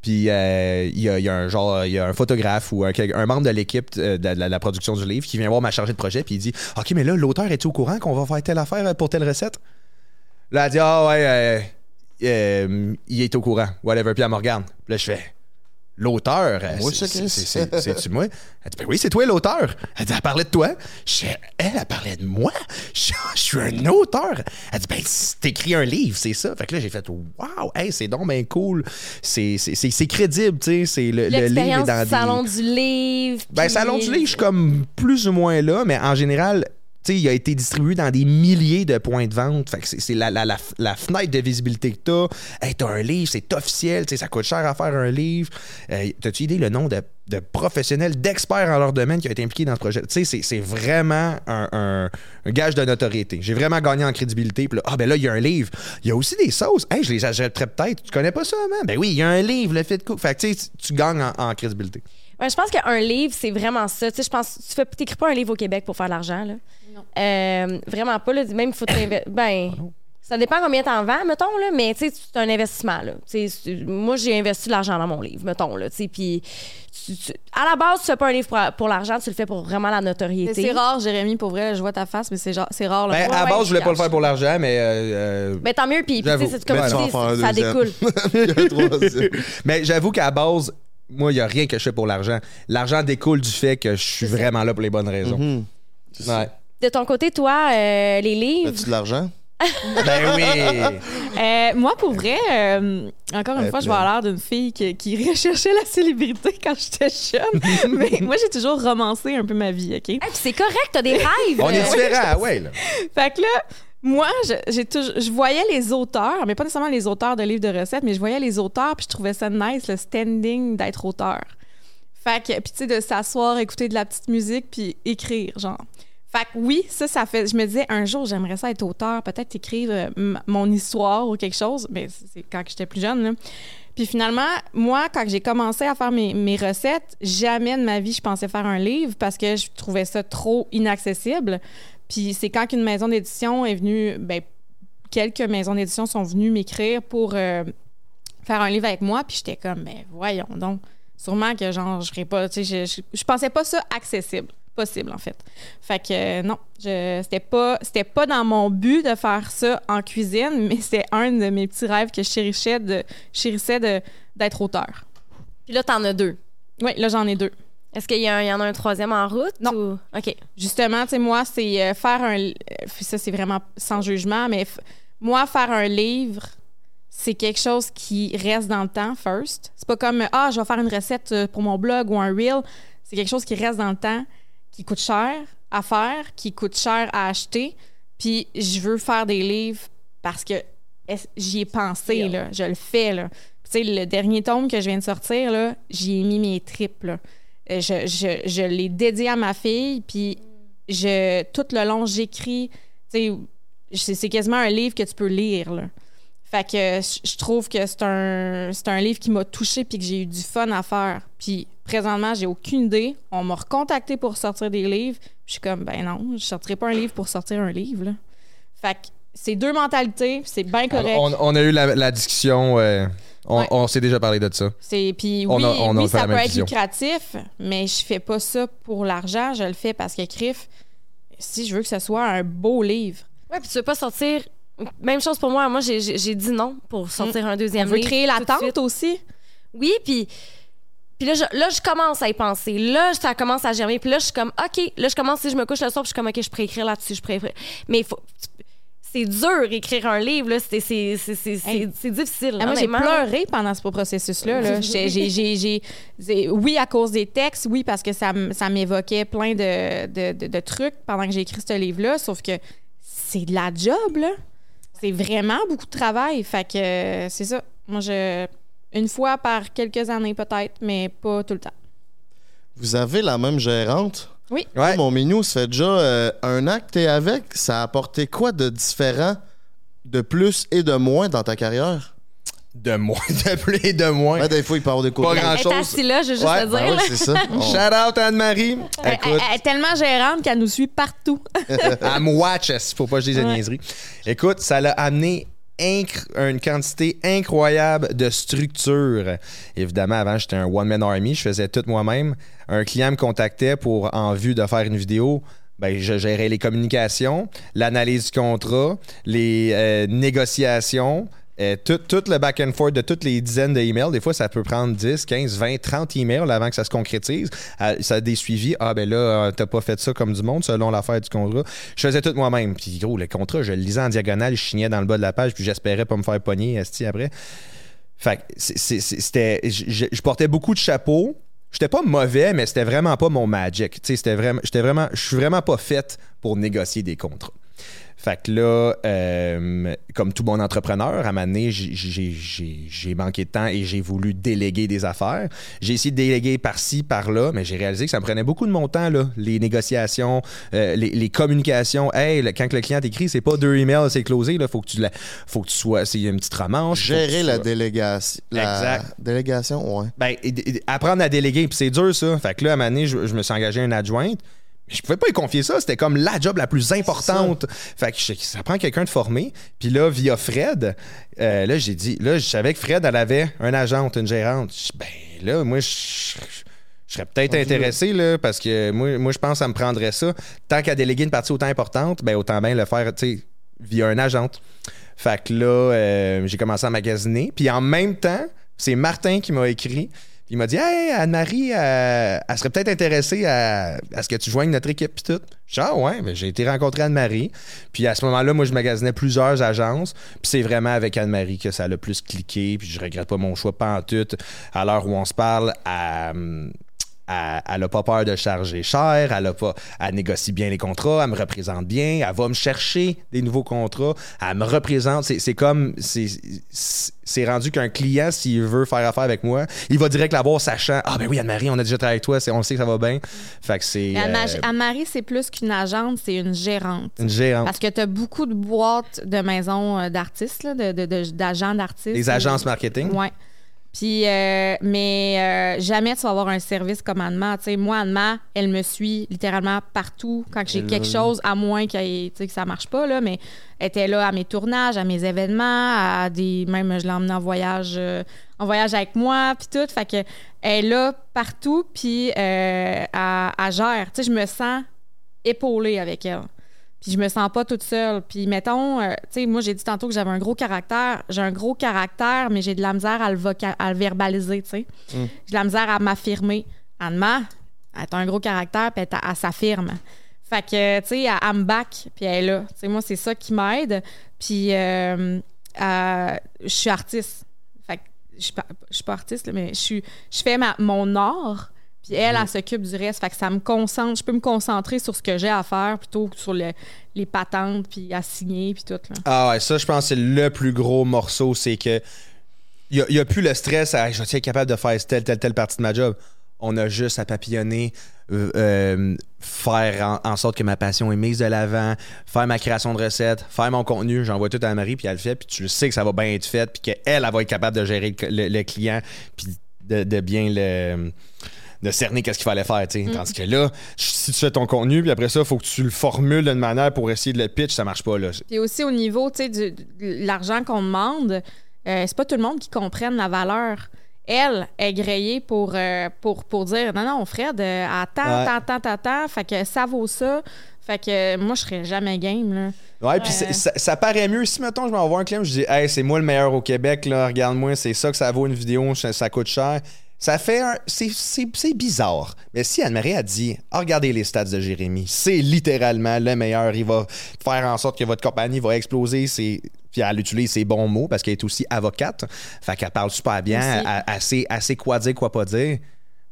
Puis euh, il y, a, un genre, il y a un photographe ou un, membre de l'équipe euh, de, la, production du livre qui vient voir ma chargée de projet puis il dit OK, mais là, l'auteur est au courant qu'on va faire telle affaire pour telle recette? Là, elle dit Ah ouais, euh, il est au courant, whatever. Puis elle me regarde. Là, je fais L'auteur, euh, c'est- c'est- c'est-tu moi? Elle dit, ben oui, c'est toi l'auteur. Elle dit, elle parlait de toi. Je elle, elle parlait de moi? Je, je suis un auteur. Elle dit, ben, t'écris un livre, c'est ça. Fait que là, j'ai fait, wow, hey, c'est donc ben cool. C'est c'est- c'est- c'est crédible, tu sais. C'est le, le livre est dans du des. salon du livre. Ben, puis- Salon du livre, je suis comme plus ou moins là, mais en général, il a été distribué dans des milliers de points de vente. Fait que c'est- la, fenêtre de visibilité que t'as. Hey, t'as un livre, c'est officiel, ça coûte cher à faire un livre. Euh, T'as-tu idée le nom de, professionnels, d'experts en leur domaine qui ont été impliqués dans ce projet? C'est- vraiment un, gage de notoriété. J'ai vraiment gagné en crédibilité. Là, ah, ben là, il y a un livre. Il y a aussi des sauces. Hey, je les achèterais peut-être. Tu connais pas ça, man? Ben oui, il y a un livre, le fait de cook. Fait que, tu gagnes en, crédibilité. Je pense qu'un livre, c'est vraiment ça. Je pense, tu fais, t'écris pas un livre au Québec pour faire de l'argent, là. Euh, vraiment pas, là. Même, il faut t'investir. Ben, ça dépend combien t'en vends, mettons, là. Mais, tu sais, c'est un investissement, là. Moi, j'ai investi de l'argent dans mon livre, mettons, là. Tu sais, puis, tu- tu- à la base, tu fais pas un livre pour, pour l'argent, tu le fais pour vraiment la notoriété. C'est rare, Jérémy, pour vrai, je vois ta face, mais c'est genre- c'est rare. Là. Ben, Ouais, à la ouais, base, je voulais pas le faire pour l'argent, mais. euh, euh, Mais tant mieux, puis, c'est comme Ben, tu dis, ça découle. Mais j'avoue qu'à la base, moi, il n'y a rien que je fais pour l'argent. L'argent découle du fait que je suis vraiment là pour les bonnes raisons. C'est ça. Ouais. De ton côté, toi, euh, les livres? As-tu de l'argent? Ben oui! Euh, moi, pour vrai, euh, encore une Elle fois, je vais avoir l'air d'une fille qui, qui recherchait la célébrité quand j'étais jeune. Mais moi, j'ai toujours romancé un peu ma vie, OK? Hey, puis c'est correct, t'as des rêves. On est Euh, différents, ouais. Là. Fait que là, moi, je, j'ai toujours- je voyais les auteurs, mais pas nécessairement les auteurs de livres de recettes, mais je voyais les auteurs, puis je trouvais ça nice, le standing d'être auteur. Fait que, puis tu sais, de s'asseoir, écouter de la petite musique, puis écrire, genre. Fait que oui, ça, ça fait. Je me disais, un jour, j'aimerais ça être auteur, peut-être écrire euh, mon histoire ou quelque chose, mais c'est quand j'étais plus jeune. Puis finalement, moi, quand j'ai commencé à faire mes, mes recettes, jamais de ma vie je pensais faire un livre parce que je trouvais ça trop inaccessible. Puis c'est quand qu'une maison d'édition est venue, ben, quelques maisons d'édition sont venues m'écrire pour euh, faire un livre avec moi. Puis j'étais comme, ben voyons donc. Sûrement que genre, je serais pas, tu sais, je, je, je pensais pas ça accessible. Possible, en fait. Fait que euh, non, je, c'était pas, c'était pas dans mon but de faire ça en cuisine, mais c'est un de mes petits rêves que je chérissais de, chérissais de, d'être auteur. Puis là, t'en as deux. Oui, là, j'en ai deux. Est-ce qu'il y, a un- il y en a un troisième en route? Non. ou- OK. Justement, tu sais, moi, c'est euh, faire un. euh, Ça, c'est vraiment sans jugement, mais f- moi, faire un livre, c'est quelque chose qui reste dans le temps, first. C'est pas comme, ah, je vais faire une recette pour mon blog ou un reel. C'est quelque chose qui reste dans le temps, qui coûte cher à faire, qui coûte cher à acheter. Puis je veux faire des livres parce que j'y ai pensé, Yeah. là. Je le fais, là. Puis, Tu sais, le dernier tome que je viens de sortir, là, j'y ai mis mes tripes, là. Euh, Je, je, je l'ai dédié à ma fille, puis je, tout le long, j'écris. Tu sais, c'est quasiment un livre que tu peux lire, là. Fait que je je trouve que c'est un, c'est un livre qui m'a touché puis que j'ai eu du fun à faire. Puis présentement, j'ai aucune idée. On m'a recontacté pour sortir des livres. Je suis comme, ben non, je sortirai pas un livre pour sortir un livre, là. Fait que c'est deux mentalités, c'est bien correct. On, on a eu la, la discussion. euh, on Ouais. on s'est déjà parlé de ça. C'est puis On oui, a- on a fait ça peut être vision. lucratif, mais je fais pas ça pour l'argent, je le fais parce que Criff, si je veux que ce soit un beau livre, Ouais, puis tu veux pas sortir. Même chose pour moi. Moi, j'ai- dit non pour sortir un on deuxième veut livre créer l'attente aussi. Oui, puis. Puis là je, là, je commence à y penser. Là, ça commence à germer. Puis là, je suis comme, OK. Là, je commence, si je me couche le soir, puis je suis comme, OK, je pourrais écrire là-dessus, je pourrais écrire. Mais faut. C'est dur écrire un livre, là. C'est Hey. difficile. Ah, moi, j'ai pleuré pendant ce processus-là. là. J'ai- oui, à cause des textes, oui, parce que ça, ça m'évoquait plein de, de- de- de trucs pendant que j'ai écrit ce livre-là, sauf que c'est de la job, là. C'est vraiment beaucoup de travail. Fait que euh, c'est ça. Moi, je. Une fois par quelques années, peut-être, mais pas tout le temps. Vous avez la même gérante? Oui. Ouais. Mon minou, ça fait déjà euh, un an que t'es avec. Ça a apporté quoi de différent, de plus et de moins dans ta carrière? De moins, de plus et de moins. Ouais, des fois, il part de quoi? Pas Elle est grand-chose. assise là, je veux juste Ouais, te dire. Ben ouais, c'est ça. On- Shout out Anne-Marie. Elle, Écoute, elle- elle est tellement gérante qu'elle nous suit partout. à me watch, il faut pas que je dise de Ouais. niaiseries? Écoute, ça l'a amené une quantité incroyable de structure. Évidemment, avant, j'étais un one-man army, je faisais tout moi-même. Un client me contactait pour, en vue de faire une vidéo, ben, je gérais les communications, l'analyse du contrat, les euh, négociations, euh, tout, le back and forth de toutes les dizaines d'emails. Des fois, ça peut prendre 10, 15, 20, 30 emails avant que ça se concrétise. Euh, ça a des suivis. Ah, ben là, euh, t'as pas fait ça comme du monde selon l'affaire du contrat. Je faisais tout moi-même. Puis, gros, le contrat, je le lisais en diagonale, je chignais dans le bas de la page, puis j'espérais pas me faire pogner esti, après. Fait que c'était. Je, portais beaucoup de chapeaux. J'étais pas mauvais, mais c'était vraiment pas mon magic. C'était vraiment. J'étais vraiment. Je suis vraiment pas faite pour négocier des contrats. Fait que là, euh, comme tout bon entrepreneur, à un moment donné, j'ai- manqué de temps et j'ai voulu déléguer des affaires. J'ai essayé de déléguer par-ci, par-là, mais j'ai réalisé que ça me prenait beaucoup de mon temps, là. Les négociations, euh, les, les communications. Hey, le- quand le client t'écrit, c'est pas deux emails, c'est closé, là. Faut que tu, la- faut que tu sois. C'est une petite romance. Gérer la sois- délégation. La Exact. délégation, ouais. ben, apprendre à déléguer, puis c'est dur ça. Fait que là, à un moment donné, je, je me suis engagé à une adjointe. Je pouvais pas y confier ça. C'était comme la job la plus importante. Fait que je- ça prend quelqu'un de formé. Puis là, via Fred, euh, là, j'ai dit, là, je savais que Fred, elle avait un agente, une gérante. Je- Ben là, moi, je, serais peut-être intéressé, là, parce que moi, moi, je pense que ça me prendrait ça. Tant qu'à déléguer une partie autant importante, ben autant bien le faire, tu sais, via un agente. Fait que là, euh, j'ai commencé à magasiner. Puis en même temps, c'est Martin qui m'a écrit. Il m'a dit Hey, Anne-Marie, euh, elle serait peut-être intéressée à, à ce que tu joignes notre équipe. Puis tout. Je dis, Ah ouais, mais j'ai été rencontrer Anne-Marie. Puis à ce moment-là, moi, je magasinais plusieurs agences. Puis c'est vraiment avec Anne-Marie que ça a le plus cliqué. Puis je regrette pas mon choix, pas en tout. À l'heure où on se parle, à elle, elle a pas peur de charger cher, elle a pas, elle négocie bien les contrats, elle me représente bien, elle va me chercher des nouveaux contrats, elle me représente. C'est comme, c'est- c'est rendu qu'un client, s'il veut faire affaire avec moi, il va direct la voir sachant, ah ben oui, Anne-Marie, on a déjà travaillé avec toi, on sait que ça va bien. Fait que c'est euh, Anne-Marie, c'est plus qu'une agente, c'est une gérante. une gérante. Parce que tu as beaucoup de boîtes de maisons euh, d'artistes, là, de- de- de- d'agents d'artistes. Des agences marketing? Ouais. Puis, euh, mais euh, jamais tu vas avoir un service comme Anne-Ma. Tu sais, moi, Anne-Ma, elle me suit littéralement partout quand j'ai quelque chose, à moins ait- que ça marche pas, là, mais elle était là à mes tournages, à mes événements, à des. Même, je l'ai emmenée en voyage, euh, en voyage avec moi, puis tout. Fait que elle est là partout, puis euh, elle, elle gère. Tu sais, je me sens épaulée avec elle. Puis je me sens pas toute seule. Puis mettons, euh, tu sais, moi j'ai dit tantôt que j'avais un gros caractère. J'ai un gros caractère, mais j'ai de la misère à le, à le verbaliser, tu sais. J'ai de la misère à m'affirmer. Anne-Ma, elle a un gros caractère, puis elle, s'affirme. Fait que, tu sais, elle, elle me back, puis elle est là. Tu sais, moi, c'est ça qui m'aide. Puis euh, euh, je suis artiste. Fait que je suis pas, je suis pas artiste, là, mais je, suis, je fais ma, mon art. Puis elle, elle s'occupe du reste. Fait que ça me concentre. Je peux me concentrer sur ce que j'ai à faire plutôt que sur le- les patentes, puis à signer, puis tout. Là. Ah ouais, ça, je pense que c'est le plus gros morceau, c'est que il n'y a, plus le stress à je être capable de faire telle, telle, telle partie de ma job. On a juste à papillonner, euh, euh, faire en, en sorte que ma passion est mise de l'avant, faire ma création de recettes, faire mon contenu. J'envoie tout à Marie, puis elle le fait, puis tu le sais que ça va bien être fait, puis qu'elle, elle va être capable de gérer le, le- le client, puis de, de bien le de cerner qu'est-ce qu'il fallait faire, tu sais. Tandis que là, si tu fais ton contenu, puis après ça, il faut que tu le formules d'une manière pour essayer de le pitch, ça marche pas, là. Puis aussi au niveau, tu sais, du- de l'argent qu'on demande, euh, c'est pas tout le monde qui comprenne la valeur. Elle est grillée pour, euh, pour, pour dire non, non, Fred, euh, attends, Ouais. attends, attends, attends. Fait que ça vaut ça. Fait que euh, moi, je serais jamais game, là. Ouais, puis ça, ça paraît mieux. Si, mettons, je m'envoie un client, je dis, hey, c'est moi le meilleur au Québec, là, regarde-moi, c'est ça que ça vaut une vidéo, ça, ça coûte cher. Ça fait un. C'est, bizarre. Mais si Anne-Marie a dit, ah, regardez les stats de Jérémy, c'est littéralement le meilleur, il va faire en sorte que votre compagnie va exploser, c'est. Puis elle utilise ses bons mots parce qu'elle est aussi avocate. Fait qu'elle parle super bien, elle sait quoi dire, quoi pas dire.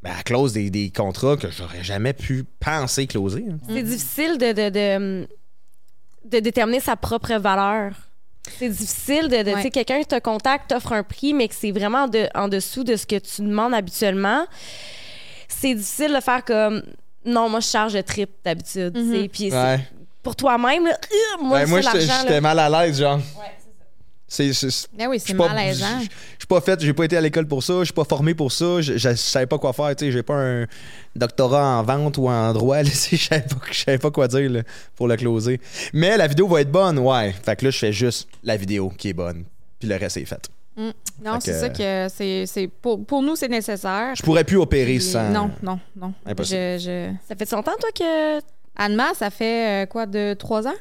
Ben, elle close des, des contrats que j'aurais jamais pu penser closer. hein. C'est difficile de, de, de, de déterminer sa propre valeur. C'est difficile de, de tu sais, Ouais. quelqu'un te contacte, t'offre un prix, mais que c'est vraiment de, en dessous de ce que tu demandes habituellement. C'est difficile de faire comme non, moi je charge le triple d'habitude. tu sais. Puis Ouais. pour toi-même, là, euh, moi, Ouais, moi, j'étais mal à l'aise, genre. C'est, c'est- Ben oui, je c'est suis pas- malaisant. Je suis pas fait, j'ai pas été à l'école pour ça, je suis pas formé pour ça, je, savais pas quoi faire, tu sais, j'ai pas un doctorat en vente ou en droit, je savais pas, je savais pas quoi dire là, pour le closer. Mais la vidéo va être bonne, ouais. Fait que là, je fais juste la vidéo qui est bonne, puis le reste est fait. Mm. Non, Fait c'est ça que c'est. c'est- Pour, pour nous, c'est nécessaire. Je pourrais plus opérer Puis- sans. Non, non, non. Impossible. Je, je... Ça fait longtemps, toi, que. Anne-Ma, ça fait euh, quoi, de trois ans?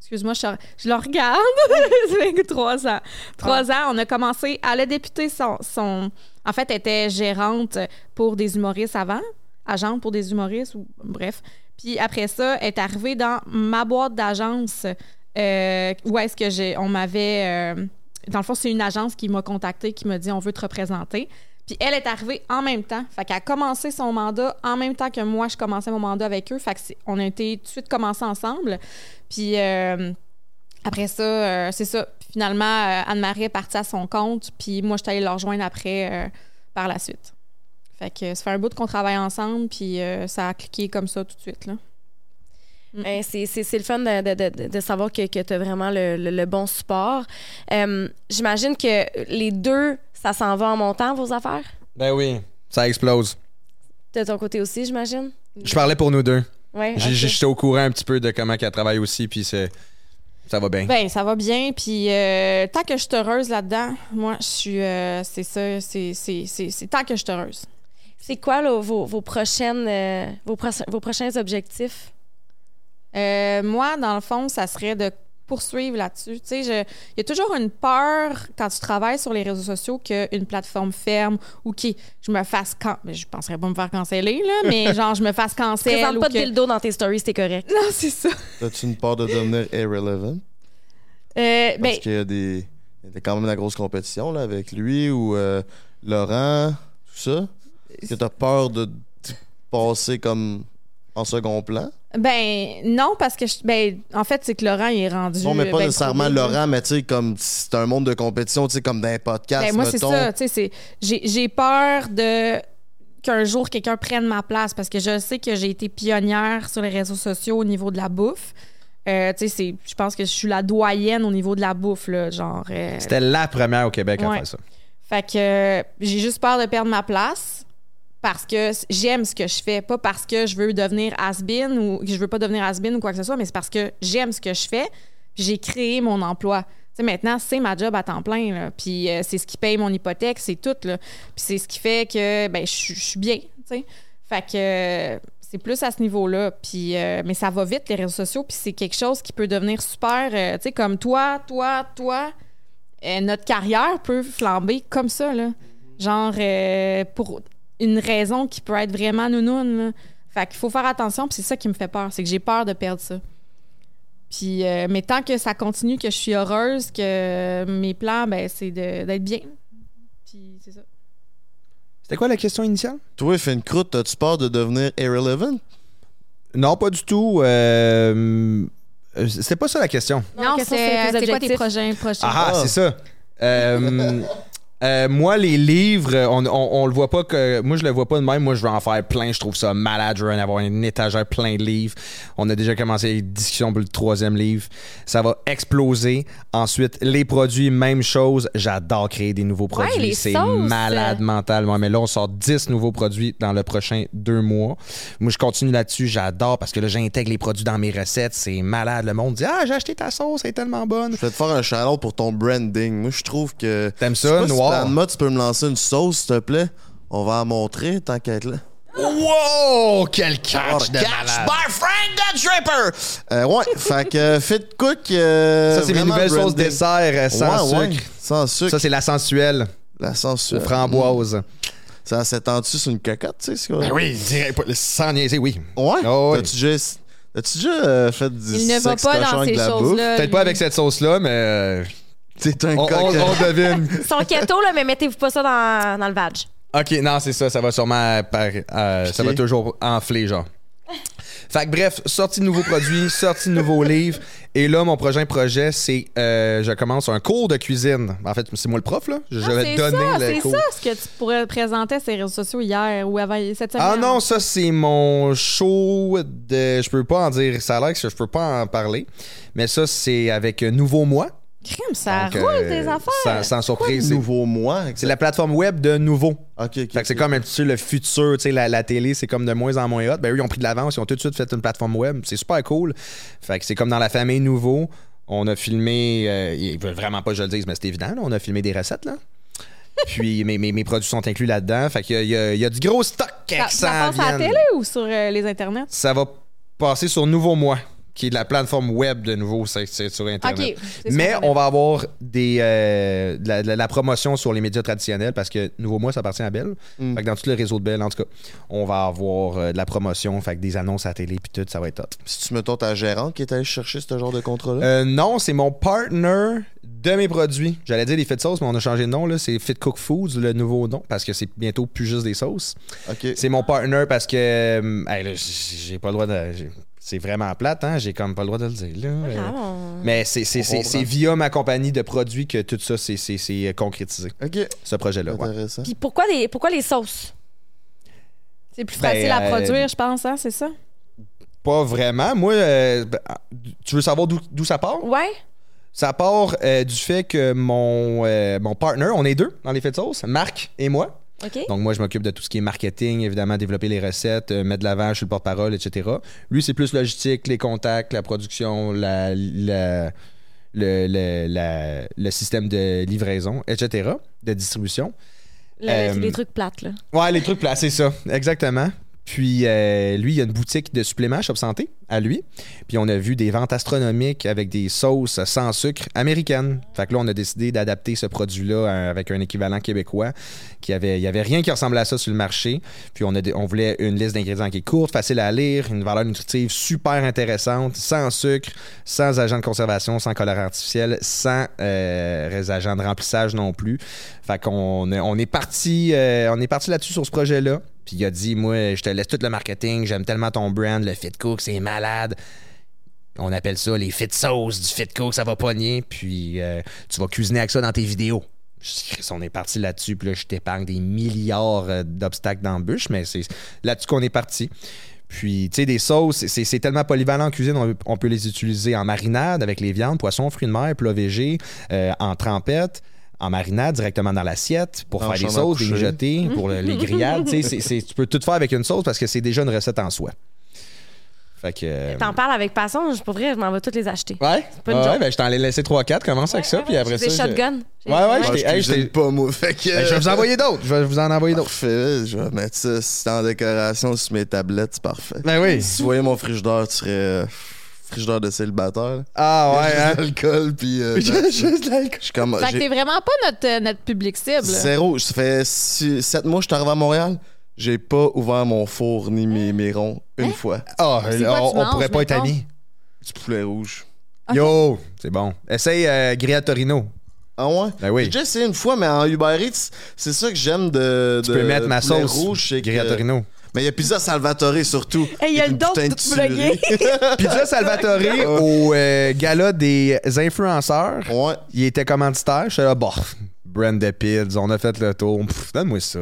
Excuse-moi, je, je le regarde. que trois ans. Trois ans, on a commencé. Elle a débuté son, son. En fait, elle était gérante pour des humoristes avant, agente pour des humoristes, ou bref. Puis après ça, elle est arrivée dans ma boîte d'agence euh, où est-ce que j'ai. On m'avait. euh, dans le fond, c'est une agence qui m'a contacté, qui m'a dit on veut te représenter. Puis elle est arrivée en même temps. Fait qu'elle a commencé son mandat en même temps que moi, je commençais mon mandat avec eux. Fait que c'est- on a été tout de suite commencé ensemble. Puis euh, après ça, euh, c'est ça. Puis finalement, euh, Anne-Marie est partie à son compte. Puis moi, je suis allée la rejoindre après par la suite. Fait que ça fait un bout qu'on travaille ensemble. Puis ça a cliqué comme ça tout de suite. Là. Ben, c'est, le fun de, de, de, de savoir que, que tu as vraiment le, le- le bon support. Euh, j'imagine que les deux, ça s'en va en montant, vos affaires? Ben oui. Ça explose. De ton côté aussi, j'imagine? Je parlais pour nous deux. Ouais. J'ai- ok. J'étais au courant un petit peu de comment qu'elle travaille aussi, puis c'est. Ça va bien. Ben, ça va bien. Puis euh, tant que je suis heureuse là-dedans, moi, je suis. euh, c'est ça. C'est, tant que je suis heureuse. C'est quoi là, vos, vos, prochaines, euh, vos prochains objectifs? Euh, moi, dans le fond, ça serait de poursuivre là-dessus. Tu sais, il y a toujours une peur quand tu travailles sur les réseaux sociaux qu'une plateforme ferme ou que je me fasse can... mais je penserais pas me faire canceller là, mais genre je me fasse cancel Présente pas de que- dildo dans tes stories, c'est correct. Non, c'est ça. As-tu une peur de devenir irrelevant? Euh, ben, Parce qu'il y a des. Il y a quand même la grosse compétition là, avec lui ou euh, Laurent, tout ça. Est-ce que t'as peur de passer comme en second plan? Ben non parce que je- ben en fait c'est que Laurent il est rendu Non, mais pas ben, nécessairement. Laurent, mais tu sais, comme c'est un monde de compétition, tu sais, comme dans un podcast, Ben, moi, c'est ça. Tu sais, c'est- j'ai j'ai peur de qu'un jour quelqu'un prenne ma place parce que je sais que j'ai été pionnière sur les réseaux sociaux au niveau de la bouffe. Euh, tu sais, c'est- je pense que je suis la doyenne au niveau de la bouffe, là, genre. euh, C'était la première au Québec à Ouais. faire ça. fait que euh, j'ai juste peur de perdre ma place parce que j'aime ce que je fais, pas parce que je veux devenir has-been ou que je veux pas devenir has-been ou quoi que ce soit, mais c'est parce que j'aime ce que je fais. J'ai créé mon emploi. Tu sais, maintenant, c'est ma job à temps plein. là. Puis euh, c'est ce qui paye mon hypothèque, c'est tout. Là. Puis c'est ce qui fait que ben, je suis- bien. tu sais. Fait que c'est plus à ce niveau-là. Puis, euh, mais ça va vite, les réseaux sociaux. Puis c'est quelque chose qui peut devenir super. euh, tu sais, comme toi, toi, toi. Notre carrière peut flamber comme ça, là. Genre, pour une raison qui peut être vraiment nounoune, là. Fait qu'il faut faire attention, puis c'est ça qui me fait peur, c'est que j'ai peur de perdre ça. Puis, euh, mais tant que ça continue, que je suis heureuse, que mes plans, ben, c'est de- d'être bien. Puis, c'est ça. C'était quoi la question initiale? Toi, fais une croûte, as-tu peur de devenir irrelevant? Non, pas du tout. Euh, C'était pas ça la question. Non, c'est c'est c'est quoi tes projets prochains? Ah, Ah. c'est ça. Euh, euh, moi, les livres, on, on, on le voit pas que. Moi, je le vois pas de même. Moi, je veux en faire plein. Je trouve ça malade. Je veux en avoir une étagère plein de livres. On a déjà commencé les discussions pour le troisième livre. Ça va exploser. Ensuite, les produits, même chose. J'adore créer des nouveaux produits. les c'est malade mental. Ouais, mais là, on sort 10 nouveaux produits dans le prochain deux mois. Moi, je continue là-dessus. J'adore parce que là, j'intègre les produits dans mes recettes. C'est malade. Le monde dit Ah, j'ai acheté ta sauce. Elle est tellement bonne. Je vais te faire un shout pour ton branding. Moi, je trouve que. T'aimes ça, Planma, tu peux me lancer une sauce, s'il te plaît? On va en montrer, tant qu'à être là. Wow! Quel catch de Catch malade! by Frank the Tripper! Euh, ouais, fait que euh, Fit Cook. euh, Ça, c'est mes nouvelles sauces dessert euh, sans Ouais, ouais, sucre. Sans sucre. Ça, c'est la sensuelle la aux sensuelle. framboises. Ça s'étend-tu sur une cocotte, tu sais? ce qu'on- Ben oui, direct, pas- sans niaiser, oui. Ouais? Oh, oui. T'as-tu déjà, t'as-tu déjà euh, fait du Il ne va sexe pas cochon dans avec ces de la bouffe? choses-là. Peut-être pas avec cette sauce-là, mais T'es un on, coq. on- on devine. Ils sont keto, là, mais mettez-vous pas ça dans, dans le vag. OK, non, c'est ça. Ça va sûrement... par- euh, Ça va toujours enfler, genre. Fait que bref, sortie de nouveaux produits, sortie de nouveaux livres. Et là, mon prochain projet, c'est... euh, je commence un cours de cuisine. En fait, c'est moi le prof, là. Je Ah, vais c'est donner ça, le c'est cours. ça ce que tu pourrais présenter sur les réseaux sociaux hier ou avant cette semaine. Ah non, ça c'est mon show de. Je peux pas en dire. Ça a l'air que je peux pas en parler. Mais ça, c'est avec Nouveau Moi. Crime, ça Donc, roule euh, tes affaires. Sans, sans surprise. C'est- Nouveau mois. C'est la plateforme web de Nouveau. Ok, ok. Fait que c'est comme un petit peu le futur, tu sais, la, la télé, c'est comme de moins en moins hot. Ben eux, ils ont pris de l'avance, ils ont tout de suite fait une plateforme web. C'est super cool. Fait que c'est comme dans la famille Nouveau. On a filmé, euh, ils veulent vraiment pas que je le dise, mais c'est évident, là, on a filmé des recettes, là. Puis mes, mes, mes produits sont inclus là-dedans. Fait qu'il y y a- il y a du gros stock qui Ça, ça passe à la télé ou sur euh, les internets? Ça va passer sur Nouveau Moi, qui est de la plateforme web de Nouveau, c'est sur Internet. Mais on va avoir des, euh, de la, de la promotion sur les médias traditionnels parce que Nouveau Mois, ça appartient à Belle. Mm. Fait que dans tout le réseau de Belle, en tout cas, on va avoir euh, de la promotion, fait que des annonces à la télé puis tout, ça va être top. Si tu mettons ta gérante qui est allée chercher ce genre de contrat-là? Euh, non, c'est mon partner de mes produits. J'allais dire les Fit Sauce, mais on a changé de nom. là. C'est Fit Cook Foods, le nouveau nom, parce que c'est bientôt plus juste des sauces. ok. C'est mon partner parce que. euh, hey, là, j'ai j'ai pas le droit de. C'est vraiment plate, hein? J'ai comme pas le droit de le dire. Là. Euh, Ah. Mais c'est c'est- On c'est- comprend. c'est via ma compagnie de produits que tout ça c'est- c'est c'est concrétisé, Ok. ce projet-là. ouais. Intéressant. Puis pourquoi, des, pourquoi les sauces? C'est plus Ben, facile à euh, produire, je pense, hein, c'est ça? Pas vraiment. Moi, euh, ben, tu veux savoir d'où d'où ça part? Ouais. Ça part euh, du fait que mon, euh, mon partner, on est deux dans les faits de sauce, Marc et moi. Donc, moi, je m'occupe de tout ce qui est marketing, évidemment, développer les recettes, euh, mettre de l'avant, je suis le porte-parole, etc. Lui, c'est plus logistique, les contacts, la production, la, la- le, le- la- le système de livraison, etc., de distribution. Le- euh, les trucs plates, là. Ouais, les trucs placés, ça, exactement. Puis euh, lui, il a une boutique de suppléments Shop Santé à lui. Puis on a vu des ventes astronomiques avec des sauces sans sucre américaines. Fait que là, on a décidé d'adapter ce produit-là avec un équivalent québécois. Qui avait, il n'y avait rien qui ressemblait à ça sur le marché. Puis on, a, on voulait une liste d'ingrédients qui est courte, facile à lire, une valeur nutritive super intéressante, sans sucre, sans agent de conservation, sans colorant artificiel, sans euh, agent de remplissage non plus. Fait qu'on est- euh, parti là-dessus sur ce projet-là. Puis il a dit, moi, je te laisse tout le marketing, j'aime tellement ton brand, le Fit Cook, c'est malade. On appelle ça les fit sauces du Fit Cook, ça va pogner. Puis euh, tu vas cuisiner avec ça dans tes vidéos. On est parti là-dessus, puis là, je t'épargne des milliards euh, d'obstacles d'embûches, mais c'est là-dessus qu'on est parti. Puis, tu sais, des sauces, c'est- tellement polyvalent en cuisine, on, peut les utiliser en marinade avec les viandes, poissons, fruits de mer, plats végés, euh, en trempette, en marinade directement dans l'assiette pour faire à sauces, des coucher. mijotés, pour le- les grillades. Tu sais, c'est- c'est- tu peux tout faire avec une sauce parce que c'est déjà une recette en soi. Fait que. euh, T'en parles avec passion, je pour vrai, je m'en vais toutes les acheter. Ouais, pas une ouais, joke. ben, je t'en ai laissé 3-4, commence avec ça, puis après ça. Des shotguns. Ouais, ouais, je t'ai- je pas, moi. Fait que. Ben, je vais vous envoyer d'autres. Je vais vous en envoyer d'autres. Parfait, je vais mettre ça c'est en décoration sur mes tablettes, c'est parfait. Ben oui. Si tu voyais mon frigidaire, tu serais euh, frigidaire de célibataire. Ah ouais, Juste hein? l'alcool, puis. euh, Juste- l'alcool. je suis comme. Fait que t'es vraiment pas notre, euh, notre public cible. Zéro. Ça fait 7 mois que je suis arrivé à Montréal. J'ai pas ouvert mon four ni mes, mes ronds une fois. Ah, C'est quoi on, tu on manges, pourrait pas être mettons? amis. Du poulet rouge. Ok. Yo, c'est bon. Essaye euh, Torino. Ah ouais? Ben oui. J'ai déjà essayé une fois, mais en Uber Eats, c'est ça que j'aime de. Tu de peux mettre ma sauce rouge, c'est que- grillade Torino. Mais il y a Pizza Salvatore surtout. Hey, il y a le don de tout. Pizza Salvatore au euh, gala des influenceurs. Ouais. Il était commanditaire. Je suis là, bon, brand de Pids, on a fait le tour. Pff, Donne-moi ça.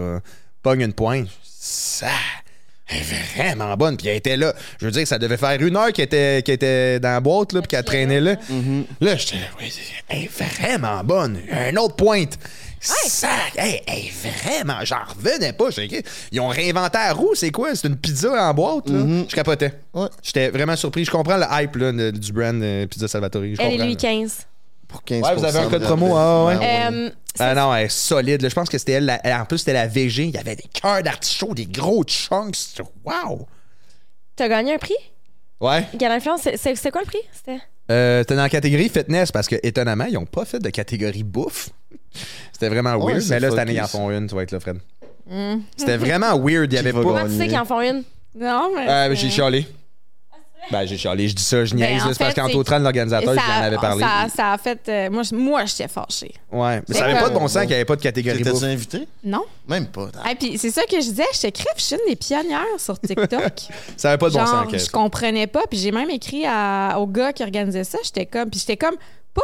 Pogne une pointe. Ça. Elle est vraiment bonne. Puis elle était là. Je veux dire, ça devait faire une heure qu'elle était, qu'elle était dans la boîte, là, puis qu'elle traînait là. Là, j'étais là, oui, elle est vraiment bonne. Un autre pointe. Ça, hey, est vraiment. J'en revenais pas. Ils ont réinventé la roue. C'est quoi? C'est une pizza en boîte, là? Je capotais. Ouais. J'étais vraiment surpris. Je comprends le hype là, de- du brand euh, Pizza Salvatore. Je Elle comprends, et lui là. 15. Pour 15 Ouais, vous avez un code de promo, ah ouais. Ben Euh, Ah non, elle est solide. là. Je pense que c'était elle. la- elle- En plus, c'était la VG. Il y avait des cœurs d'artichaut, des gros chunks. Wow! T'as gagné un prix? Ouais. Gala Influence, c'est- c'est c'est quoi le prix? C'était? Euh, C'était dans la catégorie fitness parce que, étonnamment, ils n'ont pas fait de catégorie bouffe. C'était vraiment weird. mais là, cette année, ils en font une. Tu vas être là, Fred. Hmm. C'était vraiment weird. Il y avait va pas. Comment tu sais qu'ils en font une? Non, mais. Euh, j'ai chialé. Ben, j'ai chialé. Je dis ça, je niaise. Ben, en là, c'est parce c'est- Tran, l'organisateur, ça, j'en avais parlé. Ça, ça a fait. euh, moi, je- moi j'étais fâchée. Ouais. Mais ça avait pas de bon sens qu'il n'y avait pas de catégorie. T'étais-tu invité? Non? Même pas. Et puis c'est ça que je disais, j'étais crève, je suis une des pionnières sur TikTok. Ça avait pas de bon sens. je comprenais pas, puis j'ai même écrit à- au gars qui organisait ça, j'étais comme, puis j'étais comme, pas,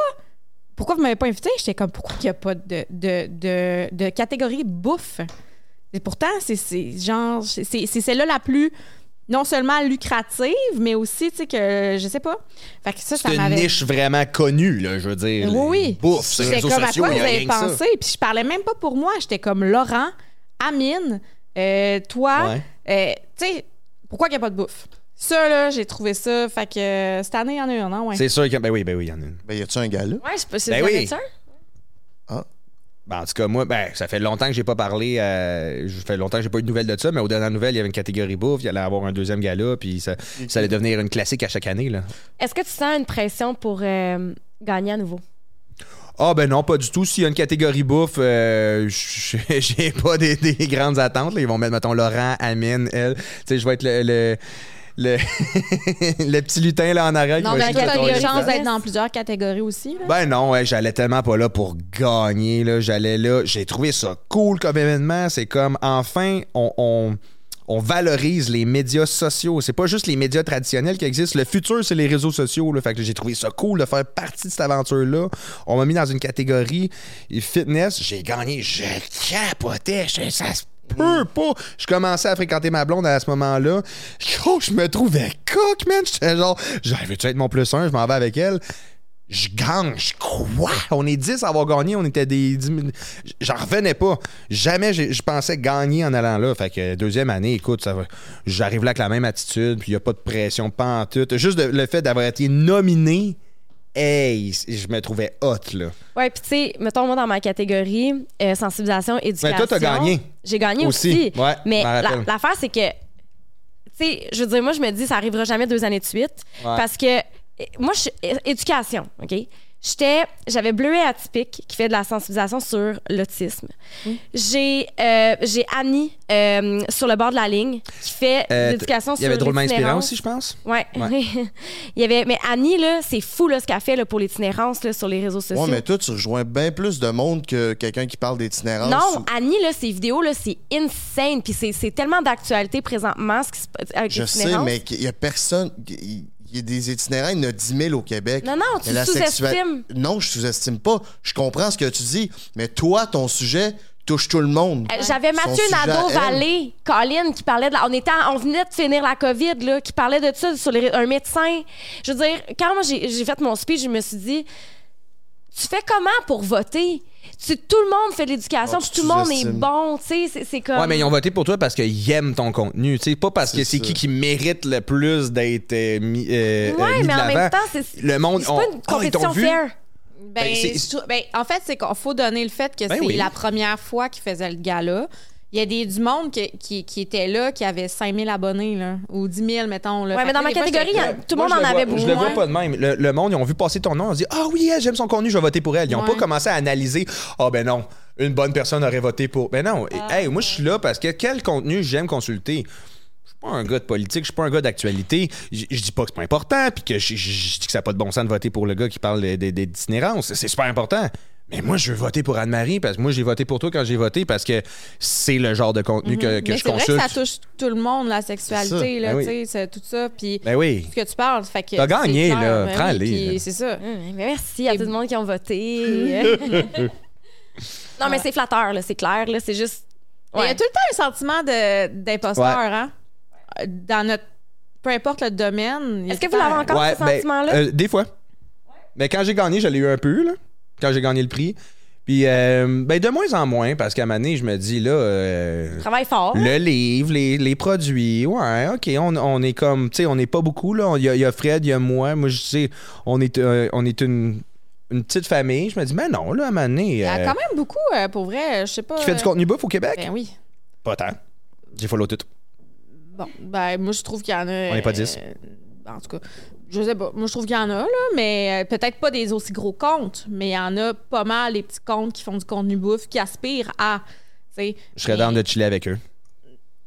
pourquoi vous m'avez pas invité? J'étais comme, pourquoi il y a pas de, de, de, de catégorie bouffe? Et pourtant, c'est c'est genre, c'est c'est celle-là la plus, non seulement lucrative, mais aussi, tu sais, que, je sais pas. Fait que ça, ça C'est une niche vraiment connue, là, je veux dire. Oui, oui. Réseaux comme, à quoi vous avez pensé? Puis je parlais même pas pour moi. J'étais comme Laurent, Amine, euh, toi. Ouais. euh, tu sais, pourquoi il n'y a pas de bouffe? Ça, là, j'ai trouvé ça. Fait que euh, cette année, il y en a eu un, hein, ouais. C'est sûr que. Ben oui, ben oui, il y en a une. Ben, y a-tu un gars là? Ouais, je c'est Ben vous oui. ça? Ben, en tout cas, moi, ben, ça fait longtemps que j'ai pas parlé. euh, ça fait longtemps que j'ai pas eu de nouvelles de ça, mais aux dernières nouvelles, il y avait une catégorie bouffe, il allait avoir un deuxième gala, puis ça, ça allait devenir une classique à chaque année. Là. Est-ce que tu sens une pression pour euh, gagner à nouveau? Ah, ben non, pas du tout. S'il y a une catégorie bouffe, euh, j'ai j'ai pas des, des grandes attentes. là. Ils vont mettre, mettons, Laurent, Amine, elle. Tu sais, je vais être le. le le, le petit lutin là en arrière qui Non, mais essayer de tu as contrôler des ça. chances d'être dans plusieurs catégories aussi. Là? Ben non, ouais, j'allais tellement pas là pour gagner. Là. J'allais là. J'ai trouvé ça cool comme événement. C'est comme enfin, on, on, on valorise les médias sociaux. C'est pas juste les médias traditionnels qui existent. Le futur, c'est les réseaux sociaux. Là. Fait que j'ai trouvé ça cool de faire partie de cette aventure-là. On m'a mis dans une catégorie fitness. J'ai gagné. Je capotais. Je- ça se peut pas. Je commençais à fréquenter ma blonde à ce moment-là. Gros, je me trouvais coq, man. J'étais genre, veux-tu être mon plus un? Je m'en vais avec elle. Je gagne, je quoi? On est 10 à avoir gagné, on était des 10 000. J'en revenais pas. Jamais je pensais gagner en allant là. Fait que deuxième année, écoute, ça va. J'arrive là avec la même attitude, puis il n'y a pas de pression, pas en tout. Juste le fait d'avoir été nominé, hey, je me trouvais hot, là. Ouais, puis tu sais, mettons, moi, dans ma catégorie, euh, sensibilisation, éducation. toi, t'as gagné. J'ai gagné Aussi, aussi. ouais, Mais la- l'affaire, c'est que tu sais, je veux dire, moi, je me dis, ça arrivera jamais deux années de suite. Parce que, eh, moi, je suis éducation, OK? J'étais, j'avais Bleuet Atypique qui fait de la sensibilisation sur l'autisme. J'ai, euh, j'ai Annie euh, sur le bord de la ligne qui fait Euh, de l'éducation Il sur y avait drôlement inspirant aussi, je pense. Ouais. Ouais. Il y avait, mais Annie, là, c'est fou là, ce qu'elle fait là, pour l'itinérance là, sur les réseaux sociaux. Ouais, mais toi, tu rejoins bien plus de monde que quelqu'un qui parle d'itinérance. Non, Annie, là, ses vidéos, là, c'est insane. Puis c'est, c'est tellement d'actualité présentement, ce qui se passe avec Je sais, mais il y a personne. Il il y a des itinérants, il y en a 10 000 au Québec. Non, non, tu sous-estimes. Non, je sous-estime pas. Je comprends ce que tu dis. Mais toi, ton sujet touche tout le monde. Euh, J'avais Mathieu. Nadeau-Vallée, Colin, qui parlait de la- on, était en- on venait de finir la COVID, là, qui parlait de ça sur les- un médecin. Je veux dire, quand moi j'ai fait mon speech, je me suis dit, tu fais comment pour voter? Tu, tout le monde fait de l'éducation, puis tout le monde est bon, tu sais, c'est- c'est comme... Ouais, mais ils ont voté pour toi parce qu'ils aiment ton contenu. Tu sais, pas parce que C'est qui qui mérite le plus d'être euh, mis, euh, Ouais, euh, mis mais de en même temps, c'est Le monde, c'est on- pas une Ah, compétition fair. Ben, Ben, ben, en fait, c'est qu'il faut donner le fait que Ben c'est oui. la première fois qu'il faisait le gala. Il y a des, du monde qui, qui, qui était là, qui avait 5000 abonnés, là, ou 10 000, mettons. Là. Ouais, Fait mais dans ma fois, catégorie, tout le monde en avait beaucoup. Je le vois pas de même. Le, le monde, ils ont vu passer ton nom, ils ont dit Ah oui, j'aime son contenu, je vais voter pour elle. Ils ont Ouais. pas commencé à analyser Ah ben non, une bonne personne aurait voté pour. Ben non, hey, moi je suis là parce que quel contenu j'aime consulter? Je suis pas un gars de politique, je suis pas un gars d'actualité. Je je dis pas que c'est pas important, puis que je, je- je dis que ça n'a pas de bon sens de voter pour le gars qui parle des des- des itinérances. C'est super important. Mais moi, je veux voter pour Anne-Marie parce que moi, j'ai voté pour toi quand j'ai voté parce que c'est le genre de contenu que, que mais je c'est vrai consulte. que ça touche tout le monde, la sexualité, là, Ben oui. tu sais, c'est tout ça. Puis, Ben oui. ce que tu parles, fait que. T'as gagné, clair, là. ben Prends-les, oui. C'est ça. Hum, mais merci à Et- tout le monde qui ont voté. non, mais c'est flatteur, là, c'est clair. Là, c'est juste. Mais Il y a tout le temps un sentiment de- d'imposteur, Ouais. hein? Dans notre. Peu importe le domaine. Est-ce que vous l'avez encore, Ouais, ce ben, sentiment-là? euh, des fois. Mais quand j'ai gagné, je l'ai eu un peu, là. Quand j'ai gagné le prix. Puis, euh, ben, de moins en moins, parce qu'à un moment donné, je me dis, là, euh, Travaille fort. le livre, les, les produits, ouais, OK, on, on est comme, tu sais, on n'est pas beaucoup, là. Il y, y a Fred, il y a moi. Moi, je sais, on est, euh, on est une, une petite famille. Je me dis, mais non, là, à un moment donné, Il y a euh, quand même beaucoup, pour vrai, je sais pas. qui fait du contenu bouffe au Québec? Ben oui. Pas tant. J'ai follow tout. Bon, ben moi je trouve qu'il y en a. On n'est pas 10. euh, en tout cas, je sais pas. Moi je trouve qu'il y en a, là, mais euh, peut-être pas des aussi gros comptes, mais il y en a pas mal, les petits comptes qui font du contenu bouffe, qui aspirent à. Je serais dans de chiller avec eux.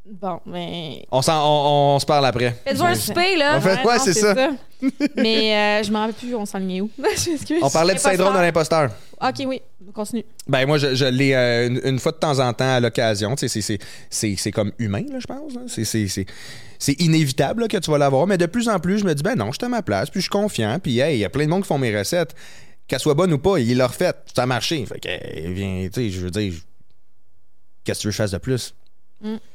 Bon, mais. On, s'en- on, on se parle après. Faites-vous un souper, là. En fait, ouais, c'est ça. mais euh, je m'en rappelle plus, on s'enlignait où. On parlait du syndrome de l'imposteur. Ok, oui, continue. Ben moi, je, je l'ai euh, une, une fois de temps en temps à l'occasion. C'est- comme humain, là, je pense. C'est- C'est inévitable là, que tu vas l'avoir. Mais de plus en plus, je me dis, ben non, je suis à ma place, puis je suis confiant. Puis, hey, il y a plein de monde qui font mes recettes. Qu'elles soient bonnes ou pas, ils l'ont refaites. Ça a marché. Fait que, eh, viens, tu sais, je veux dire, qu'est-ce que tu veux que je fasse de plus?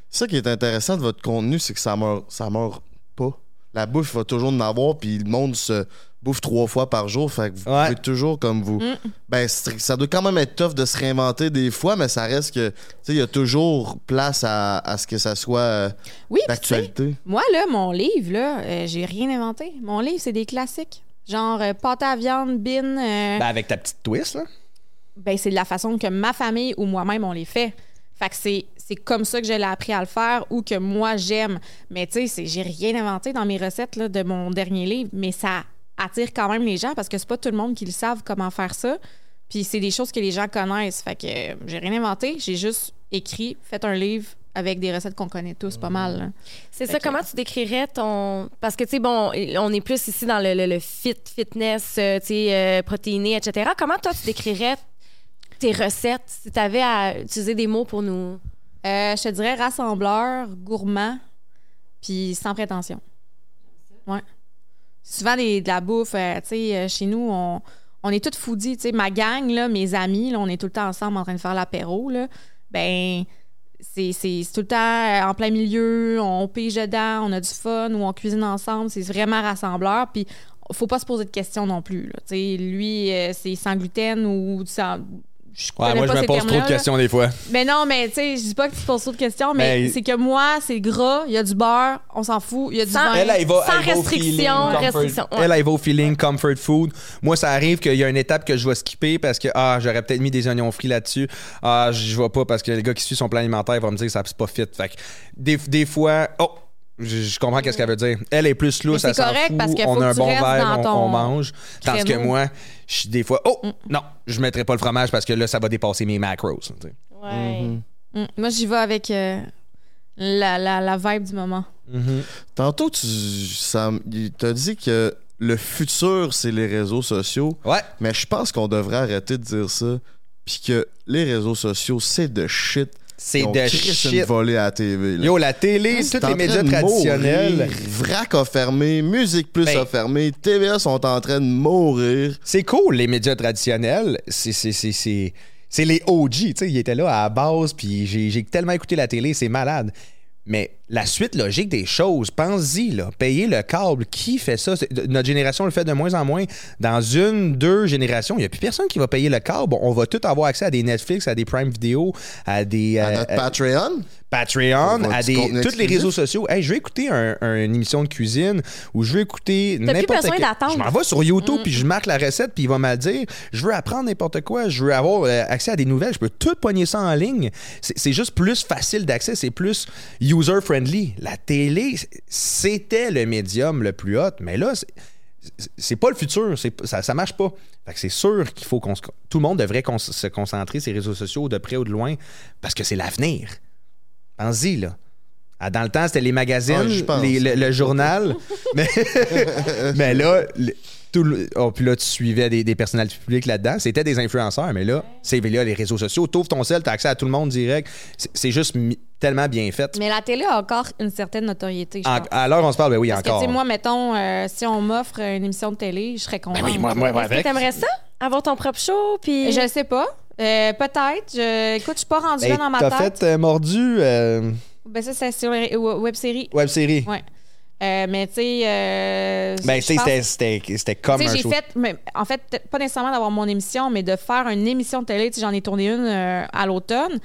Ça qui est intéressant de votre contenu, c'est que ça meurt, ça meurt pas. La bouffe il va toujours en avoir, puis le monde se bouffe trois fois par jour. Fait que vous Ouais. pouvez toujours comme vous. Mm. Ben, ça doit quand même être tough de se réinventer des fois, mais ça reste que, tu sais, il y a toujours place à, à ce que ça soit euh, Oui, d'actualité. moi, là, mon livre, là, euh, j'ai rien inventé. Mon livre, c'est des classiques. Genre euh, pâte à viande, bin. euh, Ben avec ta petite twist, là. ben, c'est de la façon que ma famille ou moi-même, on les fait. Fait que c'est, c'est comme ça que je l'ai appris à le faire ou que moi, j'aime. Mais tu sais, c'est- j'ai rien inventé dans mes recettes là, de mon dernier livre, mais ça attire quand même les gens parce que c'est pas tout le monde qui le savent comment faire ça. Puis c'est des choses que les gens connaissent. Fait que euh, j'ai rien inventé, j'ai juste écrit, fait un livre avec des recettes qu'on connaît tous pas mal. C'est ça, que- comment tu décrirais ton. Parce que, tu sais, bon, on est plus ici dans le, le- le fit, fitness, euh, tu sais, euh, protéiné, etc. Comment toi, tu décrirais tes recettes? Si tu avais à utiliser des mots pour nous. Je te dirais rassembleur, gourmand, puis sans prétention. Ouais. Souvent, de la bouffe, euh, tu sais, euh, chez nous, on, est tous foodie. Tu sais, ma gang, là, mes amis, là, on est tout le temps ensemble en train de faire l'apéro. Ben, c'est tout le temps euh, en plein milieu, on pige dedans, on a du fun ou on cuisine ensemble. C'est vraiment rassembleur. Puis, faut pas se poser de questions non plus. Tu sais, lui, c'est sans gluten ou sans. Je Ouais, moi, pas je me pose trop de questions des fois. Mais non, mais tu sais, je dis pas que tu te poses trop de questions, mais Mais- c'est que moi, c'est gras, il y a du beurre, on s'en fout, il y a du Sans- vin. Elle, elle va, Sans elle va au restriction, feeling, comfort- restriction, ouais. Elle, elle va au feeling comfort food. Moi, ça arrive qu'il y a une étape que je vais skipper parce que ah, j'aurais peut-être mis des oignons frits là-dessus. Ah, je vois pas parce que le gars qui suit son plan alimentaire va me dire que ça c'est pas fit. Fait que des, des fois, oh, Je, je comprends qu'est-ce qu'elle veut dire. Elle est plus lousse, c'est s'en correct fout, parce on a un bon verre, on, ton on mange. Tandis que moi, je suis des fois, oh, non, je mettrai pas le fromage parce que là, ça va dépasser mes macros. tu sais. Ouais. Mm. Moi, j'y vais avec euh, la, la, la vibe du moment. Tantôt, tu t'a dit que le futur, c'est les réseaux sociaux. Ouais. Mais je pense qu'on devrait arrêter de dire ça. Puis que les réseaux sociaux, c'est de shit. C'est de une shit. volée à la TV. là. Yo, la télé, C'est tous les médias traditionnels. Vrac a fermé, Musique Plus Ben- a fermé, TVA sont en train de mourir. C'est cool, les médias traditionnels. C'est, c'est, c'est, c'est, c'est les OG. Tu sais, ils étaient là à la base, puis j'ai, j'ai tellement écouté la télé, c'est malade. Mais la suite logique des choses, pense-y, là, payer le câble, qui fait ça? Notre génération le fait de moins en moins. Dans une, deux générations, il n'y a plus personne qui va payer le câble. On va tout avoir accès à des Netflix, à des Prime Video, à des À euh, notre euh, Patreon. À des, tous les réseaux sociaux. Hey, je vais écouter un- un- une émission de cuisine ou je veux écouter plus n'importe d'attendre. Je m'en vais sur YouTube puis je marque la recette puis il va me le dire. Je veux apprendre n'importe quoi. Je veux avoir euh, accès à des nouvelles. Je peux tout pogner ça en ligne. C'est c'est juste plus facile d'accès. C'est plus user-friendly. La télé, c'était le médium le plus hot. Mais là, c'est- c'est pas le futur, c'est ça, ça marche pas. Fait que c'est sûr qu'il faut qu'on se- tout le monde devrait cons- se concentrer sur les réseaux sociaux de près ou de loin parce que c'est l'avenir. Pense-y là. Ah, Dans le temps, c'était les magazines, Ouais, les- le, le journal. mais, mais là, le- tout le- oh, puis là, tu suivais des, des personnalités publiques là-dedans. C'était des influenceurs, mais là, c'est là, les réseaux sociaux. T'ouvres ton sel, t'as accès à tout le monde direct. C'est juste mi- tellement bien fait. Mais la télé a encore une certaine notoriété, je En- pense. à l'heure, on se parle, ben oui, Parce que, encore. tu sais, moi, mettons, euh, si on m'offre une émission de télé, je serais contente. Ben oui, moi, moi, Est-ce que avec. t'aimerais ça? Avoir ton propre show? Puis... Je sais pas. Euh, Peut-être. Je... Écoute, je suis pas rendue Hey, là dans ma T'as tête. fait euh, mordu euh, Ben, ça, c'est sur web série. web série. Ouais. Euh, mais tu sais. Ben, tu sais, c'était- comme Tu sais, un j'ai fait, mais en fait, pas nécessairement d'avoir mon émission, mais de faire une émission de télé. J'en ai tourné une à l'automne.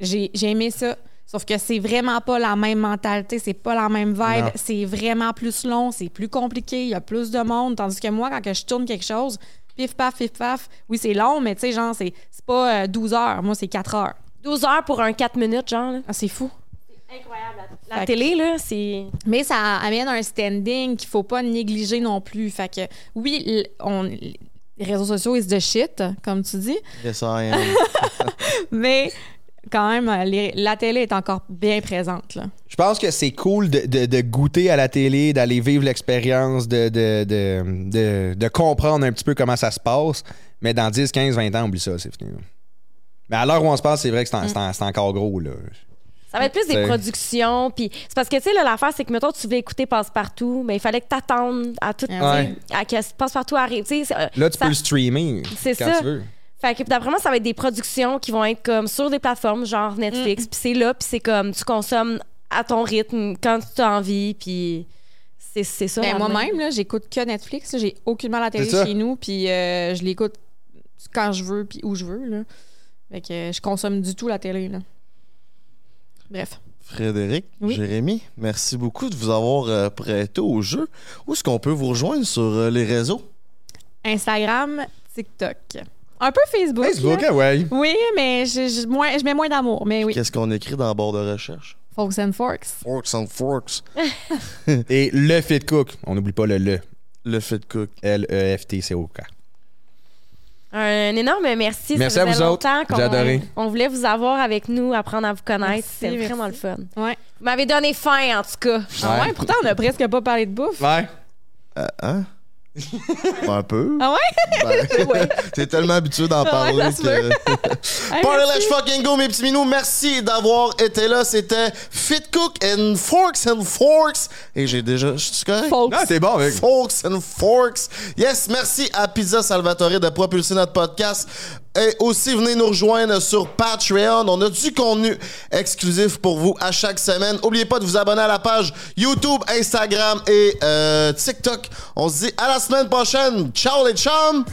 J'ai aimé ça. Sauf que c'est vraiment pas la même mentalité, c'est pas la même vibe. C'est vraiment plus long, c'est plus compliqué, il y a plus de monde. Tandis que moi, quand que je tourne quelque chose, pif paf, pif paf, oui, c'est long, mais tu sais, genre, c'est c'est pas euh, 12 heures. Moi, c'est 4 heures. 12 heures pour un 4 minutes, genre. là. Ah, c'est fou. Incroyable. La télé, là, c'est... Mais ça amène un standing qu'il faut pas négliger non plus. Fait que, oui, on, les réseaux sociaux, is the shit, comme tu dis. Yes, I am. Mais quand même, euh, les- la télé est encore bien présente. Là. Je pense que c'est cool de, de- de goûter à la télé, d'aller vivre l'expérience, de, de, de, de- de comprendre un petit peu comment ça se passe. Mais dans 10, 15, 20 ans, oublie ça, c'est fini. Mais à l'heure où on se passe, c'est vrai que c'est en- c'est en- c'est encore gros. Là. Ça va être plus des productions. Puis c'est parce que, tu sais, l'affaire, c'est que, mettons, tu veux écouter Passe-Partout, mais il fallait que t'attendes à tout, tu Ouais. à que Passe-Partout arrive. Tu euh, Là, tu ça- peux le streamer C'est quand ça. tu veux. Fait que d'après moi, ça va être des productions qui vont être comme sur des plateformes, genre Netflix. Puis c'est là, puis c'est comme, tu consommes à ton rythme, quand tu as envie, puis c'est c'est ça. Ben. Moi-même, là, j'écoute que Netflix. J'ai aucunement la télé chez nous, puis euh, je l'écoute quand je veux, puis où je veux. Là. Fait que euh, je consomme du tout la télé. Là. Bref. Frédéric, Oui. Jérémy, merci beaucoup de vous avoir euh, prêté au jeu. Où est-ce qu'on peut vous rejoindre sur euh, les réseaux? Instagram, TikTok. Un peu Facebook. Facebook, là. ah ouais. Oui, mais je, je- moins, je mets moins d'amour. Mais oui. Qu'est-ce qu'on écrit dans le bord de recherche? Folks and Forks. Forks and Forks. Et le Fit Cook. On n'oublie pas le le. Le Fit Cook. E L-E-F-T-C-O-K. Un énorme merci. Merci ça à vous autres. longtemps qu'on- J'ai adoré. On voulait vous avoir avec nous, apprendre à vous connaître. C'était vraiment le fun. Ouais. Vous m'avez donné faim, en tout cas. Ah ouais, pourtant, on a presque pas parlé de bouffe. Ouais. Euh, hein? Un peu. Ah ouais? Ben, T'es tellement habitué d'en Ouais, parler se que. Hey, Party. Let's fucking go, mes petits minous. Merci d'avoir été là. C'était Fit Cook and Forks and Forks. Et j'ai déjà. Je suis correct? Folks. Non, t'es bon avec. Forks and Forks. Yes, merci à Pizza Salvatore de propulser notre podcast. Et aussi, venez nous rejoindre sur Patreon. On a du contenu exclusif pour vous à chaque semaine. N'oubliez pas de vous abonner à la page YouTube, Instagram et euh, TikTok. On se dit à la semaine prochaine. Ciao les chums!